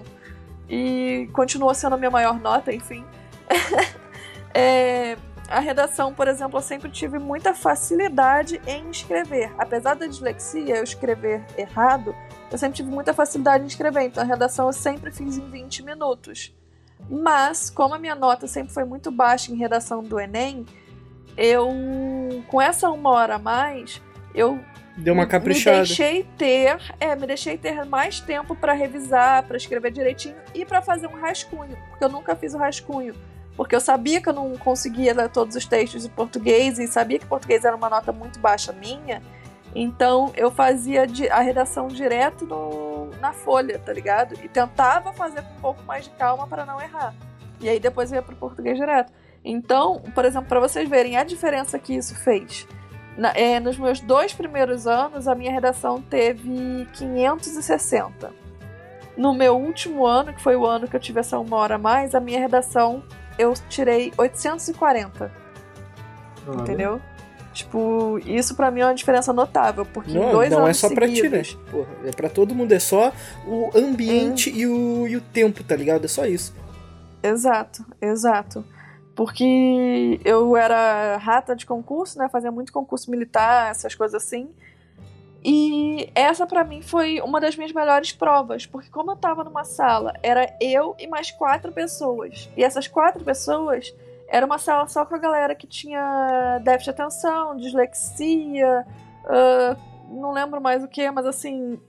Speaker 2: E continua sendo a minha maior nota, enfim. é, a redação, por exemplo, eu sempre tive muita facilidade em escrever. Apesar da dislexia, eu escrever errado, eu sempre tive muita facilidade em escrever. Então a redação eu sempre fiz em 20 minutos. Mas, como a minha nota sempre foi muito baixa em redação do Enem, eu, com essa uma hora a mais, eu
Speaker 1: Deu uma caprichada.
Speaker 2: me deixei ter, é, me deixei ter mais tempo para revisar, para escrever direitinho e para fazer um rascunho, porque eu nunca fiz o rascunho, porque eu sabia que eu não conseguia ler todos os textos em português e sabia que português era uma nota muito baixa minha, então eu fazia a redação direto no- na folha, tá ligado? E tentava fazer com um pouco mais de calma para não errar. E aí depois eu ia pro português direto. Então, por exemplo, para vocês verem a diferença que isso fez. Na- é, nos meus dois primeiros anos, a minha redação teve 560. No meu último ano, que foi o ano que eu tive essa uma hora a mais, a minha redação eu tirei 840,
Speaker 3: Olha.
Speaker 2: entendeu? Tipo, isso pra mim é uma diferença notável, porque em
Speaker 1: Não,
Speaker 2: dois
Speaker 1: não é só pra ti, né? Porra, é pra todo mundo. É só o ambiente e, o, e o tempo, tá ligado? É só isso.
Speaker 2: Exato, exato. Porque eu era rata de concurso, né? Fazia muito concurso militar, essas coisas assim. E essa pra mim foi uma das minhas melhores provas, porque como eu tava numa sala, era eu e mais quatro pessoas. E essas quatro pessoas era uma sala só com a galera que tinha déficit de atenção, dislexia, ah, não lembro mais o que, mas assim,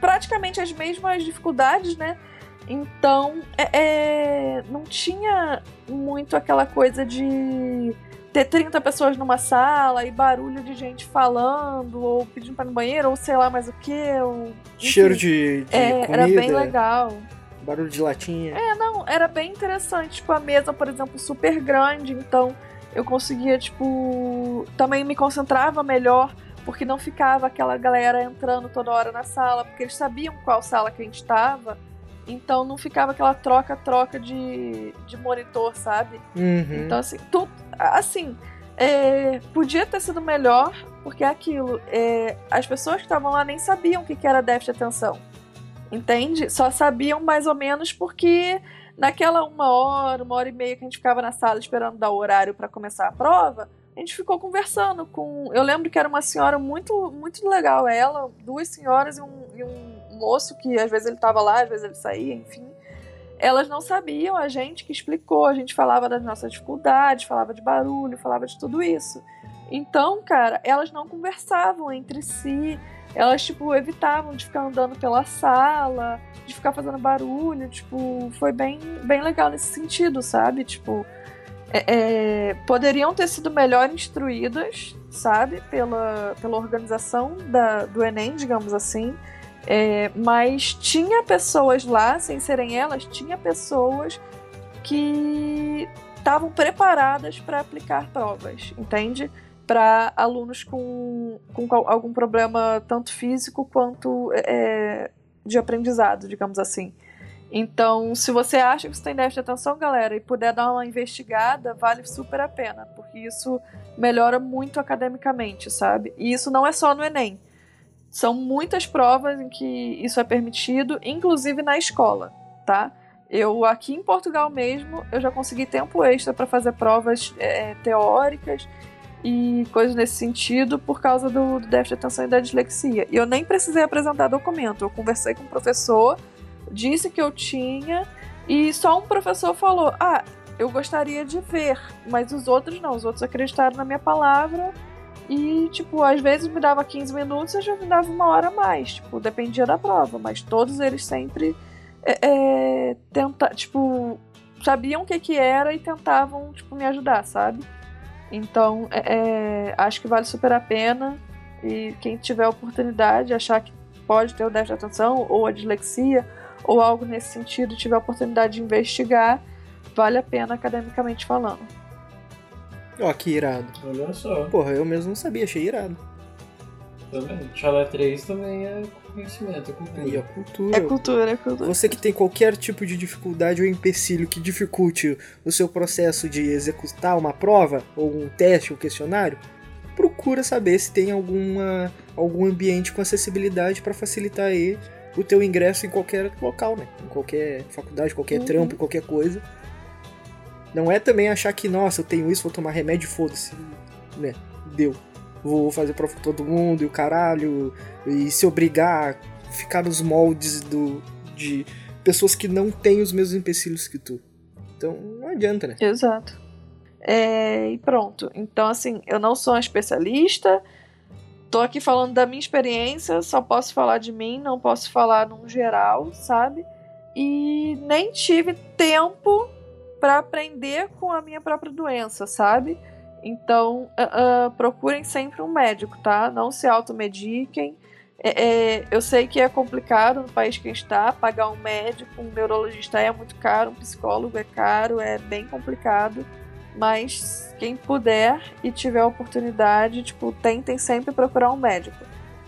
Speaker 2: praticamente as mesmas dificuldades, né? Então, é, é, não tinha muito aquela coisa de ter 30 pessoas numa sala e barulho de gente falando, ou pedindo pra ir no banheiro, ou sei lá mais o que.
Speaker 1: Cheiro de, de
Speaker 2: É,
Speaker 1: comida,
Speaker 2: era bem legal.
Speaker 1: Barulho de latinha.
Speaker 2: É, não, era bem interessante. Tipo, a mesa, por exemplo, super grande, então eu conseguia, tipo. Também me concentrava melhor, porque não ficava aquela galera entrando toda hora na sala, porque eles sabiam qual sala que a gente estava. Então não ficava aquela troca-troca de, de monitor, sabe?
Speaker 1: Uhum.
Speaker 2: Então, assim, tudo. Assim, é, podia ter sido melhor, porque é aquilo. é, as pessoas que estavam lá nem sabiam o que que era déficit de atenção. Entende? Só sabiam mais ou menos porque naquela uma hora, uma hora e meia que a gente ficava na sala esperando dar o horário para começar a prova, a gente ficou conversando com. Eu lembro que era uma senhora muito, muito legal, ela, duas senhoras e um, e um moço que às vezes ele estava lá, às vezes ele saía, enfim elas não sabiam, a gente que explicou, a gente falava das nossas dificuldades, falava de barulho, falava de tudo isso. Então, cara, elas não conversavam entre si, elas, tipo, evitavam de ficar andando pela sala, de ficar fazendo barulho, tipo, foi bem, bem legal nesse sentido, sabe? Tipo, é- é, poderiam ter sido melhor instruídas, sabe, pela, pela organização da, do Enem, digamos assim. É, mas tinha pessoas lá, sem serem elas, tinha pessoas que estavam preparadas para aplicar provas, entende? Para alunos com, com algum problema tanto físico quanto é, de aprendizado, digamos assim. Então, se você acha que você tem déficit de atenção, galera, e puder dar uma investigada, vale super a pena, porque isso melhora muito academicamente, sabe? E isso não é só no Enem. São muitas provas em que isso é permitido, inclusive na escola, tá? Eu aqui em Portugal mesmo, eu já consegui tempo extra para fazer provas é, teóricas e coisas nesse sentido por causa do, déficit de atenção e da dislexia. E eu nem precisei apresentar documento, eu conversei com o professor, disse que eu tinha e só um professor falou: "Ah, eu gostaria de ver", mas os outros não, os outros acreditaram na minha palavra. E, tipo, às vezes me dava 15 minutos, às vezes me dava uma hora a mais. Tipo, dependia da prova, mas todos eles sempre é, é, tenta, tipo, sabiam o que que era e tentavam, tipo, me ajudar, sabe? Então, é, é, acho que vale super a pena. E quem tiver a oportunidade, achar que pode ter o déficit de atenção ou a dislexia ou algo nesse sentido, tiver a oportunidade de investigar, vale a pena academicamente falando.
Speaker 1: Ó, que irado.
Speaker 3: Olha só.
Speaker 1: Porra, eu mesmo não sabia, achei irado.
Speaker 3: Também. Chalé 3 também é conhecimento, é cultura.
Speaker 1: Aí, ó, cultura.
Speaker 2: É cultura, é cultura.
Speaker 1: Você que tem qualquer tipo de dificuldade ou empecilho que dificulte o seu processo de executar uma prova, ou um teste, um questionário, procura saber se tem alguma, algum ambiente com acessibilidade para facilitar aí o teu ingresso em qualquer local, né? Em qualquer faculdade, qualquer
Speaker 2: Uhum.
Speaker 1: trampo, qualquer coisa. Não é também achar que, nossa, eu tenho isso, vou tomar remédio, foda-se, né? Deu. Vou fazer prova com todo mundo e o caralho, e se obrigar a ficar nos moldes do, de pessoas que não têm os mesmos empecilhos que tu. Então, não adianta, né?
Speaker 2: Exato. É, e pronto. Então, assim, eu não sou uma especialista. Tô aqui falando da minha experiência, só posso falar de mim, não posso falar num geral, sabe? E nem tive tempo para aprender com a minha própria doença, sabe? Então, ah, ah, procurem sempre um médico, tá? Não se automediquem. É, é, eu sei que é complicado no país que está, pagar um médico, um neurologista é muito caro, um psicólogo é caro, é bem complicado. Mas quem puder e tiver a oportunidade, tipo, tentem sempre procurar um médico.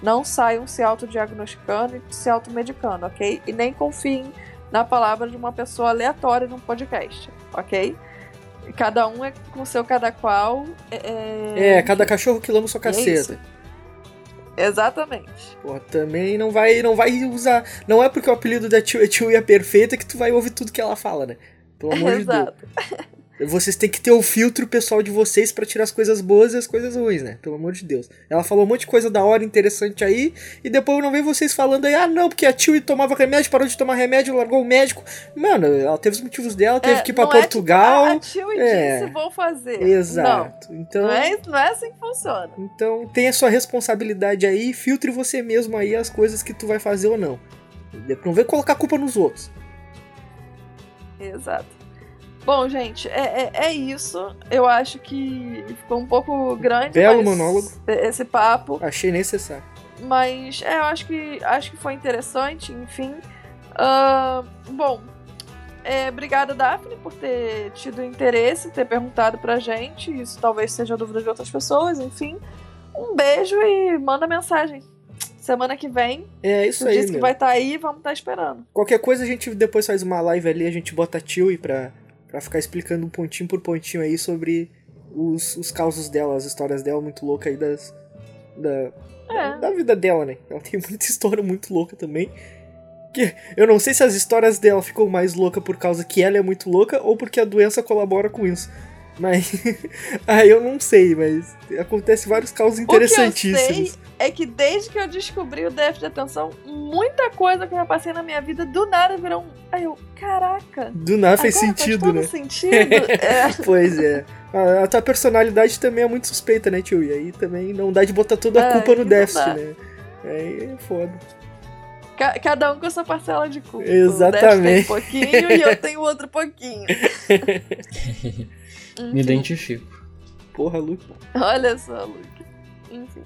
Speaker 2: Não saiam se autodiagnosticando e se automedicando, ok? E nem confiem na palavra de uma pessoa aleatória num podcast, ok? Cada um é com o seu cada qual. É,
Speaker 1: É, cada cachorro que lama sua
Speaker 2: é
Speaker 1: caceta.
Speaker 2: Exatamente.
Speaker 1: Pô, também não vai, não vai usar. Não é porque o apelido da tio é tio e é perfeita que tu vai ouvir tudo que ela fala, né? Pelo amor de Deus. Vocês têm que ter o filtro pessoal de vocês pra tirar as coisas boas e as coisas ruins, né? Pelo amor de Deus. Ela falou um monte de coisa da hora, interessante aí, e depois não vem vocês falando aí, ah, não, porque a tio tomava remédio, parou de tomar remédio, largou o médico. Mano, ela teve os motivos dela, teve
Speaker 2: É,
Speaker 1: que ir pra
Speaker 2: é
Speaker 1: Portugal.
Speaker 2: tipo, ah, a tio
Speaker 1: É.
Speaker 2: disse, vou fazer.
Speaker 1: Exato.
Speaker 2: Não,
Speaker 1: Então,
Speaker 2: não é, não é assim que funciona.
Speaker 1: então tenha sua responsabilidade aí, filtre você mesmo aí as coisas que tu vai fazer ou não. Não vem colocar a culpa nos outros.
Speaker 2: Exato. Bom, gente, é, é, é isso. Eu acho que ficou um pouco grande
Speaker 1: Belo monólogo.
Speaker 2: esse papo.
Speaker 1: Achei necessário.
Speaker 2: Mas é, eu acho que acho que foi interessante, enfim. Ahn, bom, é, obrigada, Daphne, por ter tido interesse, ter perguntado pra gente. Isso talvez seja dúvida de outras pessoas, enfim. Um beijo e manda mensagem. Semana que vem,
Speaker 1: É isso
Speaker 2: tu
Speaker 1: aí,
Speaker 2: disse que
Speaker 1: meu.
Speaker 2: vai estar aí, vamos estar esperando.
Speaker 1: Qualquer coisa a gente depois faz uma live ali, a gente bota a Tilly pra, pra ficar explicando um pontinho por pontinho aí sobre os, os causos dela, as histórias dela muito louca aí das. Da,
Speaker 2: É.
Speaker 1: da vida dela, né? Ela tem muita história muito louca também. Que eu não sei se as histórias dela ficam mais louca por causa que ela é muito louca ou porque a doença colabora com isso. Mas. aí eu não sei, mas acontece vários causos interessantíssimos.
Speaker 2: É que desde que eu descobri o déficit de atenção, muita coisa que eu já passei na minha vida do nada virou um. Aí eu, caraca.
Speaker 1: Do nada faz
Speaker 2: agora
Speaker 1: sentido,
Speaker 2: faz todo
Speaker 1: né?
Speaker 2: sentido. É.
Speaker 1: Pois é. A, a tua personalidade também é muito suspeita, né, tio? E aí também não dá de botar toda a
Speaker 2: É,
Speaker 1: culpa no déficit, né? Aí é foda.
Speaker 2: Ca- Cada um com a sua parcela de culpa.
Speaker 1: Exatamente.
Speaker 2: O tem um pouquinho e eu tenho outro pouquinho.
Speaker 3: Me identifico.
Speaker 1: Porra, Lu.
Speaker 2: Olha só, Luke. Enfim.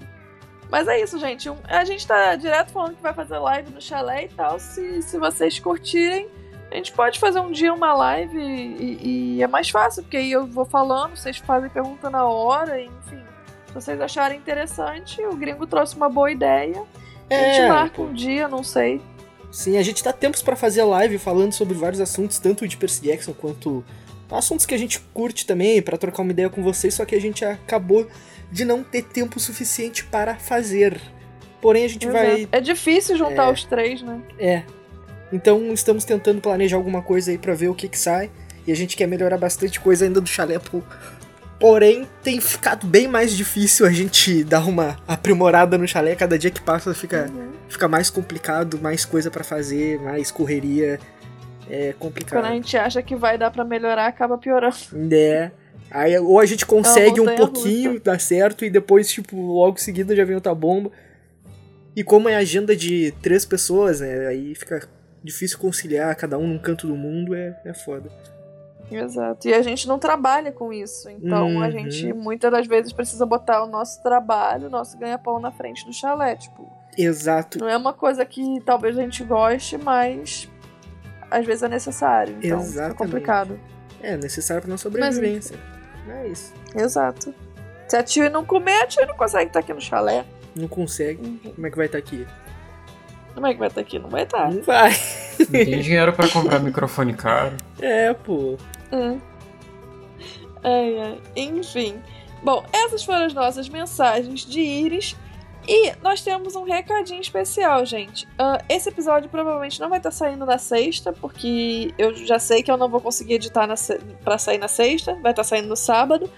Speaker 2: Mas é isso, gente. Um- A gente tá direto falando que vai fazer live no chalé e tal. Se, se vocês curtirem, a gente pode fazer um dia uma live e, e é mais fácil, porque aí eu vou falando, vocês fazem pergunta na hora, enfim. Se vocês acharem interessante, o gringo trouxe uma boa ideia. A gente
Speaker 1: É,
Speaker 2: marca um dia, não sei.
Speaker 1: Sim, a gente tá tempos para fazer live falando sobre vários assuntos, tanto de Percy Jackson quanto assuntos que a gente curte também, para trocar uma ideia com vocês, só que a gente acabou de não ter tempo suficiente para fazer. Porém, a gente
Speaker 2: Exato.
Speaker 1: vai.
Speaker 2: É difícil juntar
Speaker 1: É.
Speaker 2: os três, né?
Speaker 1: É. Então, estamos tentando planejar alguma coisa aí pra ver o que que sai. E a gente quer melhorar bastante coisa ainda do chalé. Porém, tem ficado bem mais difícil a gente dar uma aprimorada no chalé. Cada dia que passa fica,
Speaker 2: Uhum.
Speaker 1: fica mais complicado, mais coisa pra fazer, mais correria. É complicado.
Speaker 2: Quando a gente acha que vai dar pra melhorar, acaba piorando.
Speaker 1: É. Aí, ou a gente consegue um
Speaker 2: montanha
Speaker 1: pouquinho, dá certo, e depois, tipo, logo em seguida já vem outra bomba. E como é agenda de três pessoas, né? Aí fica difícil conciliar, cada um num canto do mundo, é, é foda.
Speaker 2: Exato. E a gente não trabalha com isso. Então a
Speaker 1: Uhum.
Speaker 2: gente muitas das vezes precisa botar o nosso trabalho, o nosso ganha-pão na frente do chalé. Tipo,
Speaker 1: Exato.
Speaker 2: não é uma coisa que talvez a gente goste, mas às vezes é necessário. Então
Speaker 1: Exatamente.
Speaker 2: fica complicado.
Speaker 1: É necessário pra nossa sobrevivência. É isso.
Speaker 2: Exato. Se a tia não comer, a tia não consegue estar aqui no chalé.
Speaker 1: Não consegue.
Speaker 2: Uhum.
Speaker 1: Como é que vai estar aqui?
Speaker 2: Como é que vai estar aqui? Não vai estar.
Speaker 1: Não vai.
Speaker 3: Não tem dinheiro pra comprar microfone caro.
Speaker 1: É, pô.
Speaker 2: É. Ai, ai. Enfim. Bom, essas foram as nossas mensagens de Iris. E nós temos um recadinho especial, gente. Ah, esse episódio provavelmente não vai estar saindo na sexta, porque eu já sei que eu não vou conseguir editar se- pra sair na sexta. Vai estar saindo no sábado,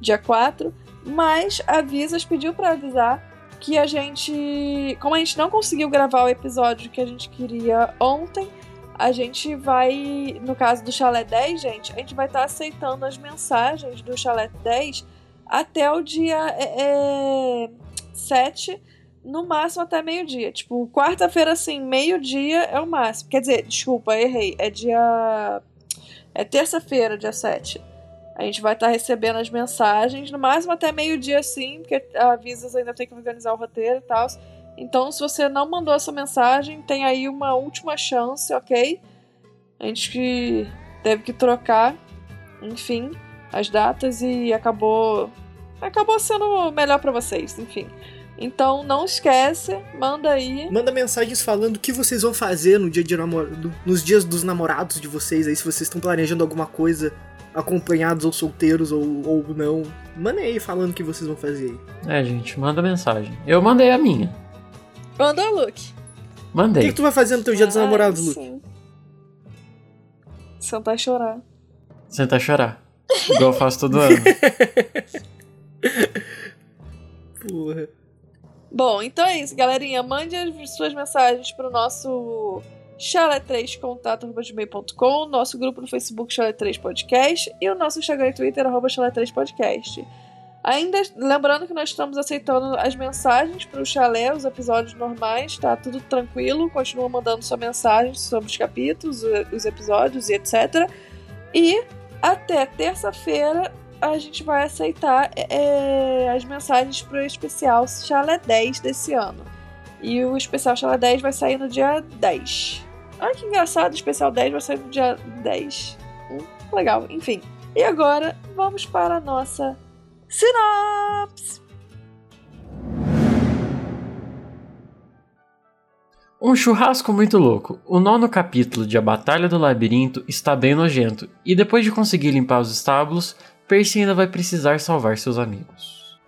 Speaker 2: dia 4. Mas a Visas pediu pra avisar que a gente. Como a gente não conseguiu gravar o episódio que a gente queria ontem, a gente vai, no caso do Chalé 10, gente, a gente vai estar aceitando as mensagens do Chalé 10 até o dia é, é, 7, no máximo até meio-dia. Tipo, quarta-feira, assim, meio-dia é o máximo. Quer dizer, desculpa, errei. É dia. É terça-feira, dia 7. A gente vai estar recebendo as mensagens, no máximo até meio-dia, sim, porque a Visas ainda tem que organizar o roteiro e tal. Então, se você não mandou essa mensagem, tem aí uma última chance, ok? A gente que teve que trocar, enfim, as datas e acabou acabou sendo melhor pra vocês, enfim. Então, não esquece, manda aí.
Speaker 1: Manda mensagens falando o que vocês vão fazer no dia de namorado, nos dias dos namorados de vocês aí, se vocês estão planejando alguma coisa, acompanhados ou solteiros ou, ou não. Manda aí falando o que vocês vão fazer aí.
Speaker 3: É, gente, manda mensagem. Eu mandei a minha.
Speaker 2: Manda o look.
Speaker 1: O que,
Speaker 3: Mandei.
Speaker 1: que tu vai fazer no teu dia dos
Speaker 2: Ai,
Speaker 1: namorados, Luke?
Speaker 2: sim. Sentar e chorar.
Speaker 3: Sentar a chorar. Igual eu faço todo ano.
Speaker 1: Porra.
Speaker 2: Bom, então é isso, galerinha. Mande as suas mensagens pro nosso chalé3contato.gmail.com, nosso grupo no Facebook Chalé3 Podcast e o nosso Instagram e Twitter, arroba Chalé3 Podcast. Ainda lembrando que nós estamos aceitando as mensagens para o chalé, os episódios normais, tá tudo tranquilo. Continua mandando sua mensagem sobre os capítulos, os episódios e etc. E até terça-feira a gente vai aceitar é, as mensagens para o especial Chalé 10 desse ano. E o especial Chalé 10 vai sair no dia 10. Olha que engraçado, o especial 10 vai sair no dia 10. Hum, legal, enfim. E agora vamos para a nossa sinopse.
Speaker 3: Um churrasco muito louco. O nono capítulo de A Batalha do Labirinto está bem nojento, e depois de conseguir limpar os estábulos, Percy ainda vai precisar salvar seus amigos.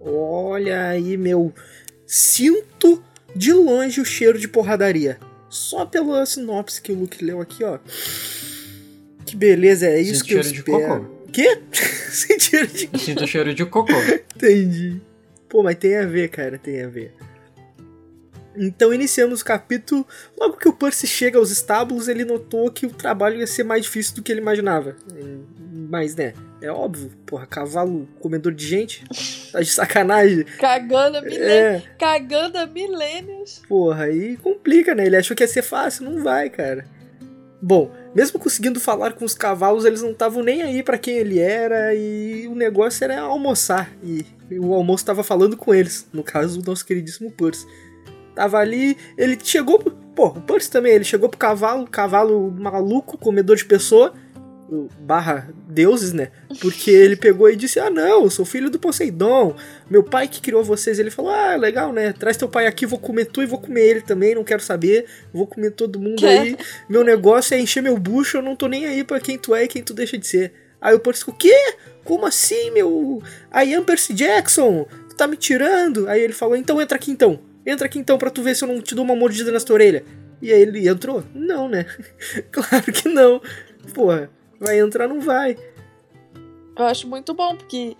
Speaker 1: Olha aí, meu. Sinto de longe o cheiro de porradaria. Só pela sinopse que o Luke leu aqui, ó. Que beleza, é isso
Speaker 3: Sinto
Speaker 1: que eu
Speaker 3: cheiro de
Speaker 1: espero.
Speaker 3: cocô.
Speaker 1: Quê? Sem cheiro de
Speaker 3: Eu sinto o cheiro de cocô.
Speaker 1: Entendi. Pô, mas tem a ver, cara, tem a ver. Então iniciamos o capítulo. Logo que o Percy chega aos estábulos, ele notou que o trabalho ia ser mais difícil do que ele imaginava. Mas, né, é óbvio, porra, cavalo comedor de gente. Tá de sacanagem.
Speaker 2: Cagando a, milê...
Speaker 1: É,
Speaker 2: Cagando milênios.
Speaker 1: porra, aí complica, né? Ele achou que ia ser fácil, não vai, cara. Bom, mesmo conseguindo falar com os cavalos, eles não estavam nem aí pra quem ele era e o negócio era almoçar. E o almoço tava falando com eles, no caso, o nosso queridíssimo Percy. Tava ali, ele chegou. Pô, o Percy também, ele chegou pro cavalo, cavalo maluco, comedor de pessoa. barra deuses, né? Porque ele pegou e disse: Ah, não, eu sou filho do Poseidon. Meu pai que criou vocês. Ele falou: Ah, legal, né? Traz teu pai aqui, vou comer tu e vou comer ele também. Não quero saber. Vou comer todo mundo aí. Meu negócio é encher meu bucho. Eu não tô nem aí pra quem tu é e quem tu deixa de ser. Aí o Percy ficou: Quê? Como assim, meu? I am Percy Jackson? Tu tá me tirando? Aí ele falou: Então entra aqui então. Entra aqui então pra tu ver se eu não te dou uma mordida nessa tua orelha. E aí ele entrou? Não, né? claro que não. Porra. Vai entrar, não vai.
Speaker 2: Eu acho muito bom, porque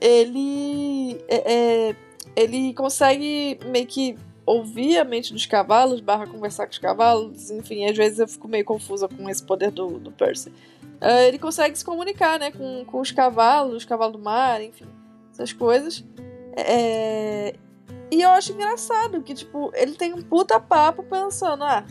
Speaker 2: ele. É, é, ele consegue meio que ouvir a mente dos cavalos, barra conversar com os cavalos, enfim, às vezes eu fico meio confusa com esse poder do, do Percy. Uh, ele consegue se comunicar, né, com, com os cavalos, os cavalos do mar, enfim, essas coisas. É... E eu acho engraçado que, tipo, ele tem um puta papo pensando, ah,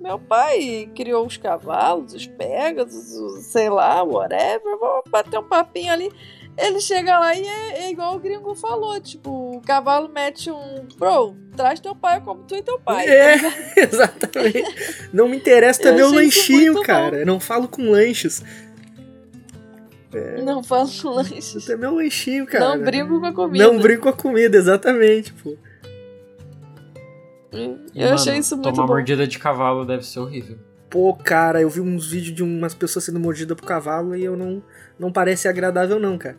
Speaker 2: meu pai criou os cavalos, os Pegasus, sei lá, whatever. Vou bater um papinho ali. Ele chega lá e é, é, igual o gringo falou, tipo, o cavalo mete um. Bro, traz teu pai como tu e teu pai.
Speaker 1: É, exatamente. Não me interessa ter meu lanchinho, cara. Eu não falo com lanches.
Speaker 2: É. Não falo com lanches.
Speaker 1: Ter meu lanchinho, cara.
Speaker 2: Não brinco com a comida.
Speaker 1: Não brinco com a comida, exatamente, pô.
Speaker 2: Eu mano, achei isso muito
Speaker 3: tomar
Speaker 2: bom.
Speaker 3: mordida de cavalo deve ser horrível.
Speaker 1: Pô, cara, eu vi uns vídeos de umas pessoas sendo mordidas por cavalo e eu não, não parece agradável não, cara.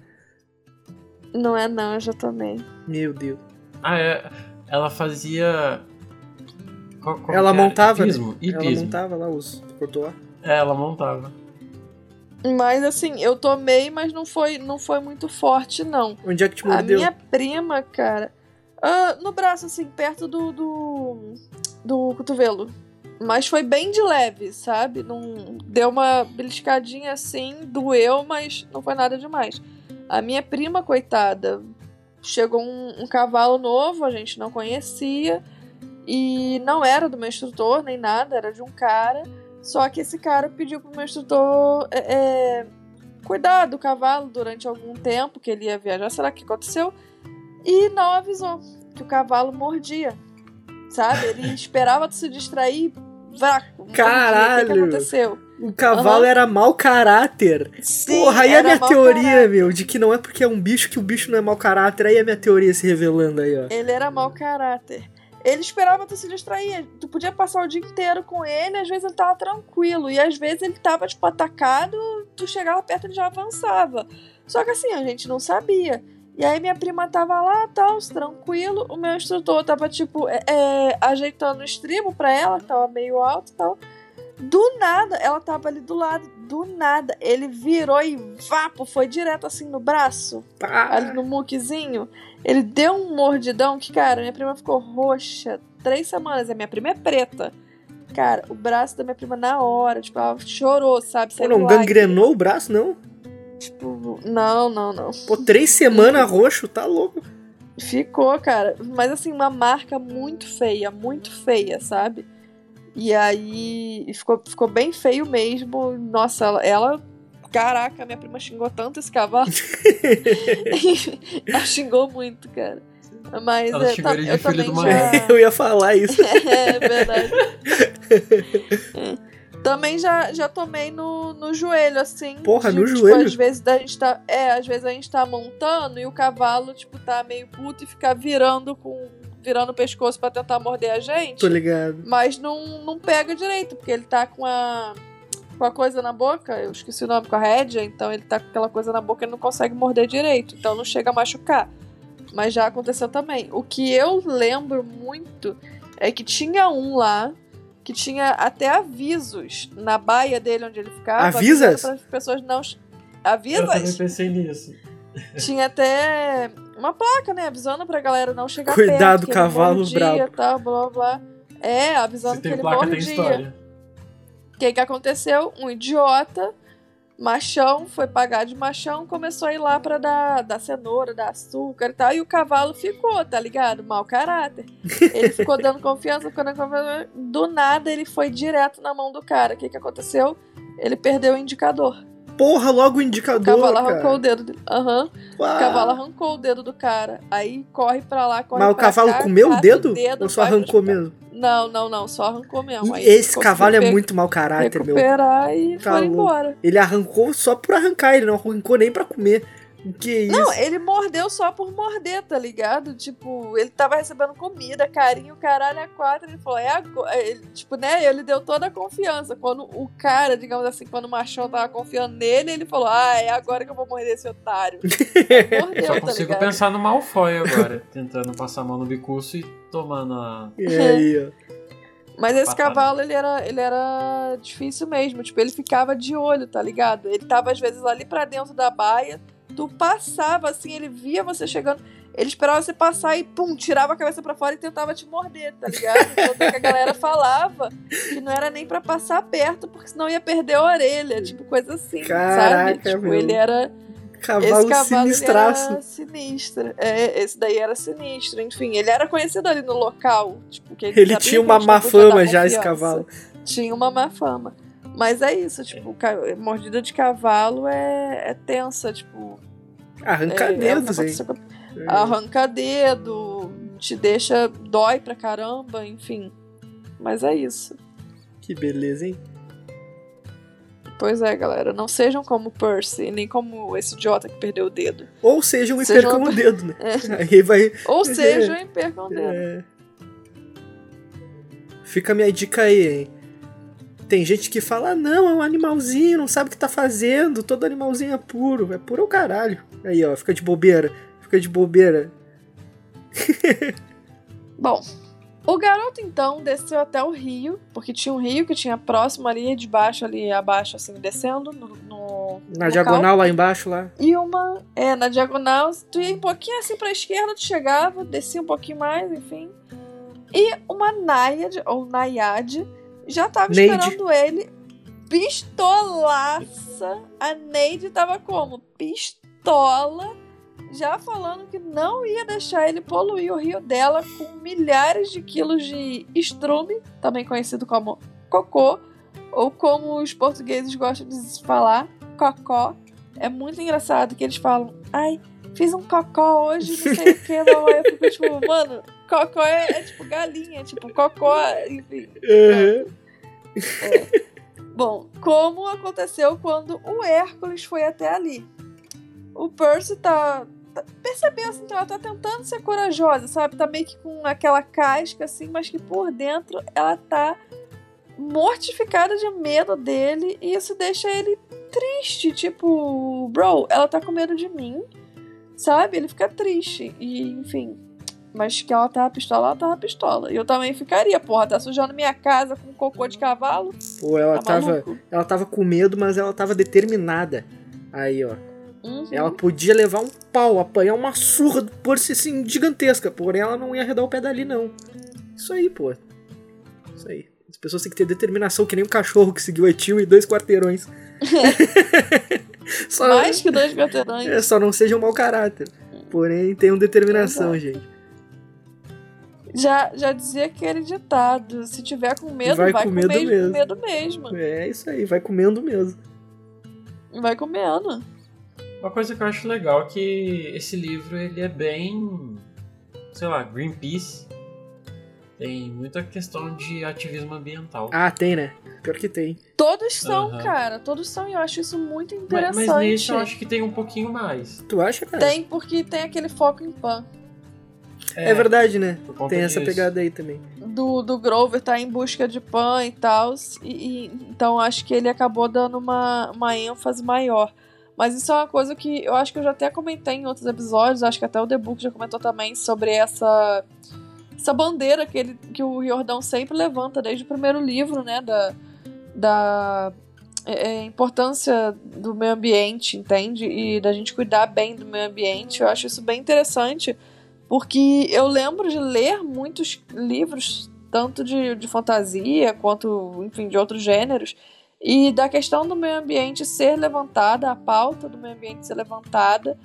Speaker 2: Não é não, eu já tomei.
Speaker 1: Meu Deus.
Speaker 3: Ah, é. Ela fazia.
Speaker 1: Qual, qual ela montava,
Speaker 3: hipismo,
Speaker 1: né? Hipismo. Ela montava lá os cortou.
Speaker 3: É, ela montava.
Speaker 2: Mas assim, eu tomei, mas não foi, não foi muito forte, não.
Speaker 1: Onde é que te mordeu?
Speaker 2: A minha prima, cara, Uh, no braço, assim, perto do, do, do cotovelo. Mas foi bem de leve, sabe? Não deu uma beliscadinha assim, doeu, mas não foi nada demais. A minha prima, coitada, chegou um, um cavalo novo, a gente não conhecia. E não era do meu instrutor nem nada, era de um cara. Só que esse cara pediu pro meu instrutor é, é, cuidar do cavalo durante algum tempo que ele ia viajar. Será que aconteceu? E não avisou que o cavalo mordia. Sabe? Ele esperava se distrair. Vácuo,
Speaker 1: Caralho!
Speaker 2: O que, que aconteceu?
Speaker 1: O cavalo uhum. era mau caráter.
Speaker 2: Sim,
Speaker 1: Porra, aí a minha teoria,
Speaker 2: caráter.
Speaker 1: meu, de que não é porque é um bicho que o bicho não é mau caráter. Aí a minha teoria se revelando aí, ó.
Speaker 2: Ele era mau caráter. Ele esperava tu se distrair. Tu podia passar o dia inteiro com ele, às vezes ele tava tranquilo. E às vezes ele tava, tipo, atacado, tu chegava perto e ele já avançava. Só que assim, a gente não sabia. E aí minha prima tava lá, tal, tranquilo. O meu instrutor tava, tipo, é, é, ajeitando o estribo pra ela, que tava meio alto e tal. Do nada, ela tava ali do lado, do nada, ele virou e vapo, foi direto assim no braço,
Speaker 1: ah.
Speaker 2: ali no muquezinho. Ele deu um mordidão que, cara, minha prima ficou roxa três semanas. A minha prima é preta. Cara, o braço da minha prima na hora, tipo, ela chorou, sabe?
Speaker 1: Pô, não gangrenou o braço, não?
Speaker 2: Tipo, não, não, não.
Speaker 1: Pô, três semanas roxo, tá louco.
Speaker 2: Ficou, cara. Mas assim, uma marca muito feia, muito feia, sabe? E aí ficou, ficou bem feio mesmo. Nossa, ela, ela Caraca, minha prima xingou tanto esse cavalo. ela xingou muito, cara. Mas
Speaker 3: ela
Speaker 2: é, tá, eu também já...
Speaker 1: Eu ia falar isso.
Speaker 2: é, verdade. é. Também já, já tomei no, no joelho, assim.
Speaker 1: Porra,
Speaker 2: de,
Speaker 1: no
Speaker 2: tipo,
Speaker 1: joelho?
Speaker 2: Às vezes a gente tá. É, às vezes a gente tá montando e o cavalo, tipo, tá meio puto e fica virando com. virando o pescoço para tentar morder a gente.
Speaker 1: Tô ligado.
Speaker 2: Mas não, não pega direito, porque ele tá com a. com a coisa na boca, eu esqueci o nome, com a rédea, então ele tá com aquela coisa na boca e não consegue morder direito. Então não chega a machucar. Mas já aconteceu também. O que eu lembro muito é que tinha um lá que tinha até avisos na baia dele onde ele ficava.
Speaker 1: Avisas?
Speaker 2: Para as pessoas não. Avisas?
Speaker 3: Eu também pensei nisso.
Speaker 2: Tinha até uma placa, né? Avisando pra galera não chegar
Speaker 1: Cuidado,
Speaker 2: perto. Cuidado,
Speaker 1: cavalo
Speaker 2: mordia,
Speaker 1: brabo.
Speaker 2: Tal, blá, blá. É, avisando
Speaker 3: Se
Speaker 2: que
Speaker 3: tem
Speaker 2: ele
Speaker 3: placa, tem
Speaker 2: mordia.
Speaker 3: história.
Speaker 2: O que que aconteceu? Um idiota, machão, foi pagar de machão, começou a ir lá pra dar, dar cenoura, dar açúcar e tal, e o cavalo ficou, tá ligado? Mau caráter. Ele ficou dando confiança, ficou dando confiança. Do nada ele foi direto na mão do cara. O que que aconteceu? Ele perdeu o indicador.
Speaker 1: Porra, logo o
Speaker 2: O
Speaker 1: indicador,
Speaker 2: cavalo
Speaker 1: cara.
Speaker 2: arrancou o dedo. Aham.
Speaker 1: Uau.
Speaker 2: O cavalo arrancou o dedo do cara. Aí corre pra lá, corre
Speaker 1: Mas o
Speaker 2: pra
Speaker 1: cavalo
Speaker 2: cá,
Speaker 1: comeu o dedo?
Speaker 2: dedo,
Speaker 1: Ou só arrancou mesmo?
Speaker 2: Não, não, não, só arrancou mesmo. Aí
Speaker 1: Esse cavalo é muito mau caráter, meu.
Speaker 2: recuperar e
Speaker 1: Tá
Speaker 2: foi embora.
Speaker 1: Ele arrancou só por arrancar, ele não arrancou nem pra comer. Que isso?
Speaker 2: Não, ele mordeu só por morder, tá ligado? Tipo, ele tava recebendo comida, carinho, caralho, a quatro. Ele falou, é agora. Ele, tipo, né? Ele deu toda a confiança. Quando o cara, digamos assim, quando o machão tava confiando nele, ele falou, ah, é agora que eu vou morder esse otário. Mordeu,
Speaker 3: Só
Speaker 2: tá
Speaker 3: consigo
Speaker 2: ligado?
Speaker 3: pensar no Malfoy agora, tentando passar a mão no bicurso e tomando a.
Speaker 1: E aí, ó.
Speaker 2: Mas esse
Speaker 3: Patada.
Speaker 2: cavalo, ele era, ele era difícil mesmo. Tipo, ele ficava de olho, tá ligado? Ele tava, às vezes, ali pra dentro da baia. Tu passava, assim, ele via você chegando. Ele esperava você passar e, pum, tirava a cabeça pra fora e tentava te morder, tá ligado? Tanto que a galera falava que não era nem pra passar perto, porque senão ia perder a orelha. Tipo, coisa assim,
Speaker 1: Caraca,
Speaker 2: sabe? Tipo,
Speaker 1: meu.
Speaker 2: ele era...
Speaker 1: Cavalo
Speaker 2: esse cavalo ele
Speaker 1: sinistraço.
Speaker 2: era sinistro. É, esse daí era sinistro. Enfim, ele era conhecido ali no local. Tipo, que
Speaker 1: Ele
Speaker 2: sabia
Speaker 1: tinha uma má fama já, esse cavalo.
Speaker 2: Tinha uma má fama. Mas é isso, tipo, mordida de cavalo é, é tensa, tipo.
Speaker 1: Arranca
Speaker 2: é, é
Speaker 1: dedos,
Speaker 2: negócio
Speaker 1: hein?
Speaker 2: que Arranca dedo, te deixa. dói pra caramba, enfim. Mas é isso.
Speaker 1: Que beleza, hein?
Speaker 2: Pois é, galera. Não sejam como Percy, nem como esse idiota que perdeu o dedo.
Speaker 1: Ou sejam e
Speaker 2: Sejam
Speaker 1: percam o dedo, né? Aí vai.
Speaker 2: Ou sejam e percam o dedo.
Speaker 1: É. Fica a minha dica aí, hein? Tem gente que fala, ah, não, é um animalzinho, não sabe o que tá fazendo, todo animalzinho é puro. É puro o caralho. Aí, ó, fica de bobeira. Fica de bobeira.
Speaker 2: Bom, o garoto então desceu até o rio, porque tinha um rio que tinha próximo ali, de baixo ali, abaixo, assim, descendo no, no
Speaker 1: Na
Speaker 2: local.
Speaker 1: diagonal lá embaixo, lá.
Speaker 2: E uma, é, na diagonal, tu ia um pouquinho assim pra esquerda, tu chegava, descia um pouquinho mais, enfim. E uma Naiad, ou Naiad, já tava
Speaker 1: Neide.
Speaker 2: esperando ele, pistolaça. A Neide tava como? Pistola, já falando que não ia deixar ele poluir o rio dela com milhares de quilos de estrume, também conhecido como cocô, ou como os portugueses gostam de falar, cocó. É muito engraçado que eles falam, ai, fiz um cocó hoje, não sei o que, não. Eu fico tipo, mano, cocó é, é tipo galinha, tipo, cocó, enfim. Bom, como aconteceu quando o Hércules foi até ali? O Percy tá. tá- percebeu assim que ela tá tentando ser corajosa, sabe? Tá meio que com aquela casca assim, mas que por dentro ela tá mortificada de medo dele e isso deixa ele triste. Tipo, bro, ela tá com medo de mim, sabe? Ele fica triste e, enfim. Mas que ela tava pistola, ela tava pistola. E eu também ficaria, porra, tá sujando minha casa com cocô de cavalo.
Speaker 1: Pô, ela
Speaker 2: Tá
Speaker 1: tava,
Speaker 2: maluco?
Speaker 1: ela tava com medo, mas ela tava determinada. Aí, ó.
Speaker 2: Uhum.
Speaker 1: Ela podia levar um pau, apanhar uma surra do Percy assim, gigantesca. Porém, ela não ia arredar o pé dali, não. Isso aí, pô. Isso aí. As pessoas têm que ter determinação, que nem um cachorro que seguiu o tio e dois quarteirões. só,
Speaker 2: Mais que dois veterãs.
Speaker 1: é, só não sejam mau caráter. Porém, tenham determinação,
Speaker 2: Exato.
Speaker 1: gente.
Speaker 2: Já, já dizia aquele ditado: se tiver com medo,
Speaker 1: Vai
Speaker 2: vai,
Speaker 1: com
Speaker 2: com,
Speaker 1: medo
Speaker 2: mesmo,
Speaker 1: mesmo.
Speaker 2: com medo mesmo.
Speaker 1: É isso aí, vai comendo mesmo.
Speaker 2: Vai comendo.
Speaker 3: Uma coisa que eu acho legal é que esse livro ele é bem, sei lá, Greenpeace. Tem muita questão de ativismo ambiental.
Speaker 1: Ah, tem, né? Pior que tem.
Speaker 2: Todos são,
Speaker 3: Aham.
Speaker 2: cara. Todos são e eu acho isso muito
Speaker 3: mas,
Speaker 2: interessante.
Speaker 3: mas nesse eu acho que tem um pouquinho mais.
Speaker 1: Tu acha, cara?
Speaker 2: Tem, porque tem aquele foco em pan.
Speaker 1: É, verdade, né? Tem essa
Speaker 3: disso.
Speaker 1: pegada aí também.
Speaker 2: Do, do Grover tá em busca de pan e tal. E, e- então acho que ele acabou dando uma, uma ênfase maior. Mas isso é uma coisa que eu acho que eu já até comentei em outros episódios. Acho que até o The Book já comentou também sobre essa, essa bandeira que, ele, que o Riordão sempre levanta desde o primeiro livro, né? Da, da é, é, importância do meio ambiente, entende? E da gente cuidar bem do meio ambiente. Eu acho isso bem interessante. Porque eu lembro de ler muitos livros, tanto de, de fantasia quanto, enfim, de outros gêneros, e da questão do meio ambiente ser levantada, a pauta do meio ambiente ser levantada,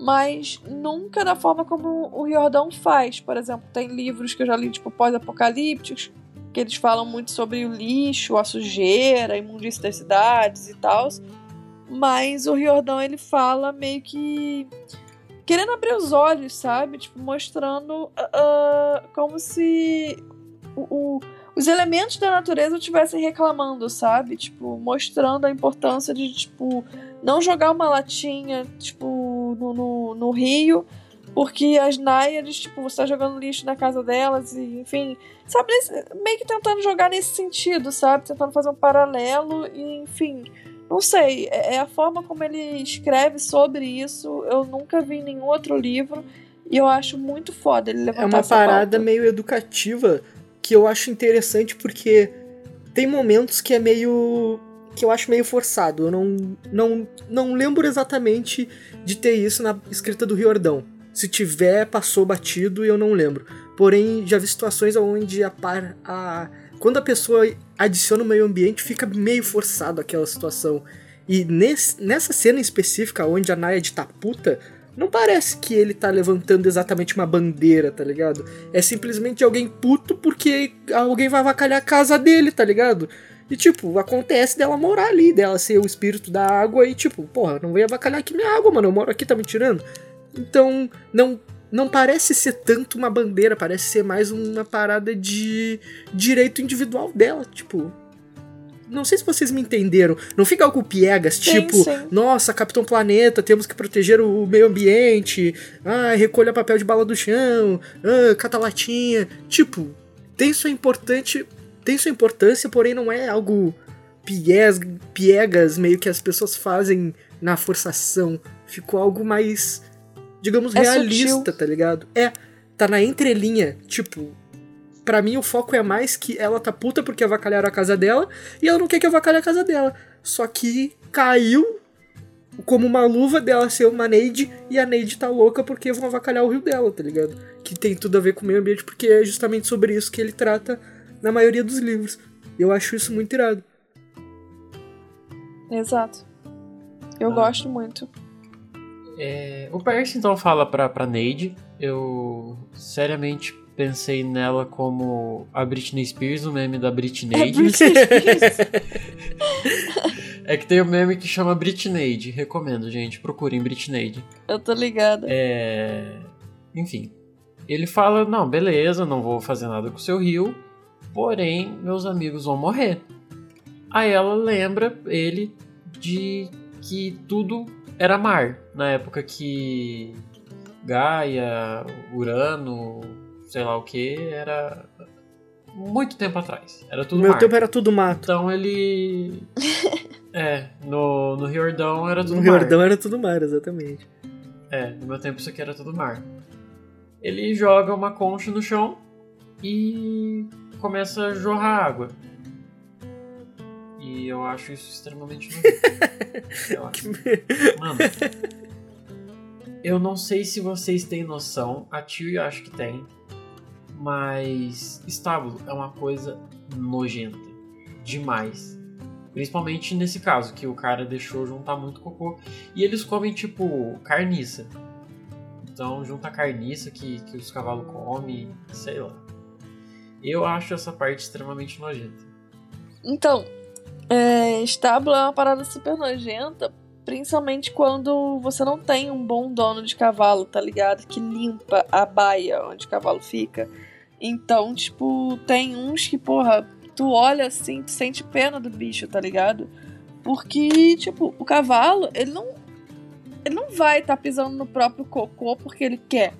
Speaker 2: mas nunca da forma como o Riordão faz. Por exemplo, tem livros que eu já li, tipo, pós-apocalípticos, que eles falam muito sobre o lixo, a sujeira, a imundícia das cidades e tal. Mas o Riordão, ele fala meio que querendo abrir os olhos, sabe? Tipo, mostrando ah, como se o, o, os elementos da natureza estivessem reclamando, sabe? Tipo, mostrando a importância de, tipo, não jogar uma latinha, tipo, no, no, no rio, porque as náiades, tipo, você tá jogando lixo na casa delas, e, enfim, sabe? Meio que tentando jogar nesse sentido, sabe? Tentando fazer um paralelo, e, enfim. Não sei, é, é a forma como ele escreve sobre isso. Eu nunca vi em nenhum outro livro. E eu acho muito foda ele levantar
Speaker 1: É uma parada
Speaker 2: pauta.
Speaker 1: meio educativa que eu acho interessante porque tem momentos que é meio. que eu acho meio forçado. Eu não, não, não lembro exatamente de ter isso na escrita do Riordão. Se tiver, passou batido e eu não lembro. Porém, já vi situações onde a, par, a quando a pessoa adiciona o meio ambiente, fica meio forçado aquela situação. E nesse, nessa cena específica, onde a Nayad tá puta, não parece que ele tá levantando exatamente uma bandeira, tá ligado? É simplesmente alguém puto porque alguém vai avacalhar a casa dele, tá ligado? E, tipo, acontece dela morar ali, dela ser o espírito da água e, tipo, porra, não vem avacalhar aqui minha água, mano, eu moro aqui, tá me tirando? Então, não não parece ser tanto uma bandeira, parece ser mais uma parada de direito individual dela, tipo. Não sei se vocês me entenderam. Não fica algo piegas,
Speaker 2: Sim,
Speaker 1: tipo,
Speaker 2: sim.
Speaker 1: nossa, Capitão Planeta, temos que proteger o meio ambiente. Ah, recolha papel de bala do chão. Ah, cata latinha. Tipo, tem sua importante, tem sua importância, porém não é algo pies, piegas, meio que as pessoas fazem na forçação. Ficou algo mais digamos,
Speaker 2: É
Speaker 1: realista,
Speaker 2: sutil.
Speaker 1: tá ligado? É, tá na entrelinha. Tipo, pra mim o foco é mais que ela tá puta porque avacalharam a casa dela e ela não quer que avacalhe a casa dela. Só que caiu como uma luva dela ser uma Neide e a Neide tá louca porque vão avacalhar o rio dela, tá ligado? Que tem tudo a ver com o meio ambiente porque é justamente sobre isso que ele trata na maioria dos livros. Eu acho isso muito irado.
Speaker 2: Exato. Eu
Speaker 3: Ah.
Speaker 2: gosto muito.
Speaker 3: É, o Percy então fala pra, pra Neide. Eu seriamente pensei nela como a Britney Spears, o meme da Britney.
Speaker 2: É Britney Spears.
Speaker 3: É que tem um meme que chama Britney. Recomendo, gente. Procurem Britney.
Speaker 2: Eu tô ligada.
Speaker 3: É... Enfim. Ele fala: Não, beleza, não vou fazer nada com o seu rio. Porém, meus amigos vão morrer. Aí ela lembra ele de que tudo era mar. Na época que Gaia, Urano, sei lá o que, era muito tempo atrás. Era tudo
Speaker 1: no meu
Speaker 3: mar.
Speaker 1: tempo era tudo mato.
Speaker 3: Então ele. é, no, no Riordão era tudo
Speaker 1: No
Speaker 3: mar.
Speaker 1: Riordão era tudo mar, exatamente.
Speaker 3: É, no meu tempo isso aqui era tudo mar. Ele joga uma concha no chão e começa a jorrar água. E eu acho isso extremamente nojento. Eu acho. Mano, eu não sei se vocês têm noção, a Tio acho que tem, mas estábulo é uma coisa nojenta. Demais. Principalmente nesse caso, que o cara deixou juntar muito cocô. E eles comem, tipo, carniça. Então junta carniça que, que os cavalos comem, sei lá. Eu acho essa parte extremamente nojenta.
Speaker 2: Então, é, estábulo é uma parada super nojenta, principalmente quando você não tem um bom dono de cavalo, tá ligado? Que limpa a baia onde o cavalo fica. Então, tipo, tem uns que, porra, tu olha assim, tu sente pena do bicho, tá ligado? Porque, tipo, o cavalo, ele não. Ele não vai estar pisando no próprio cocô porque ele quer,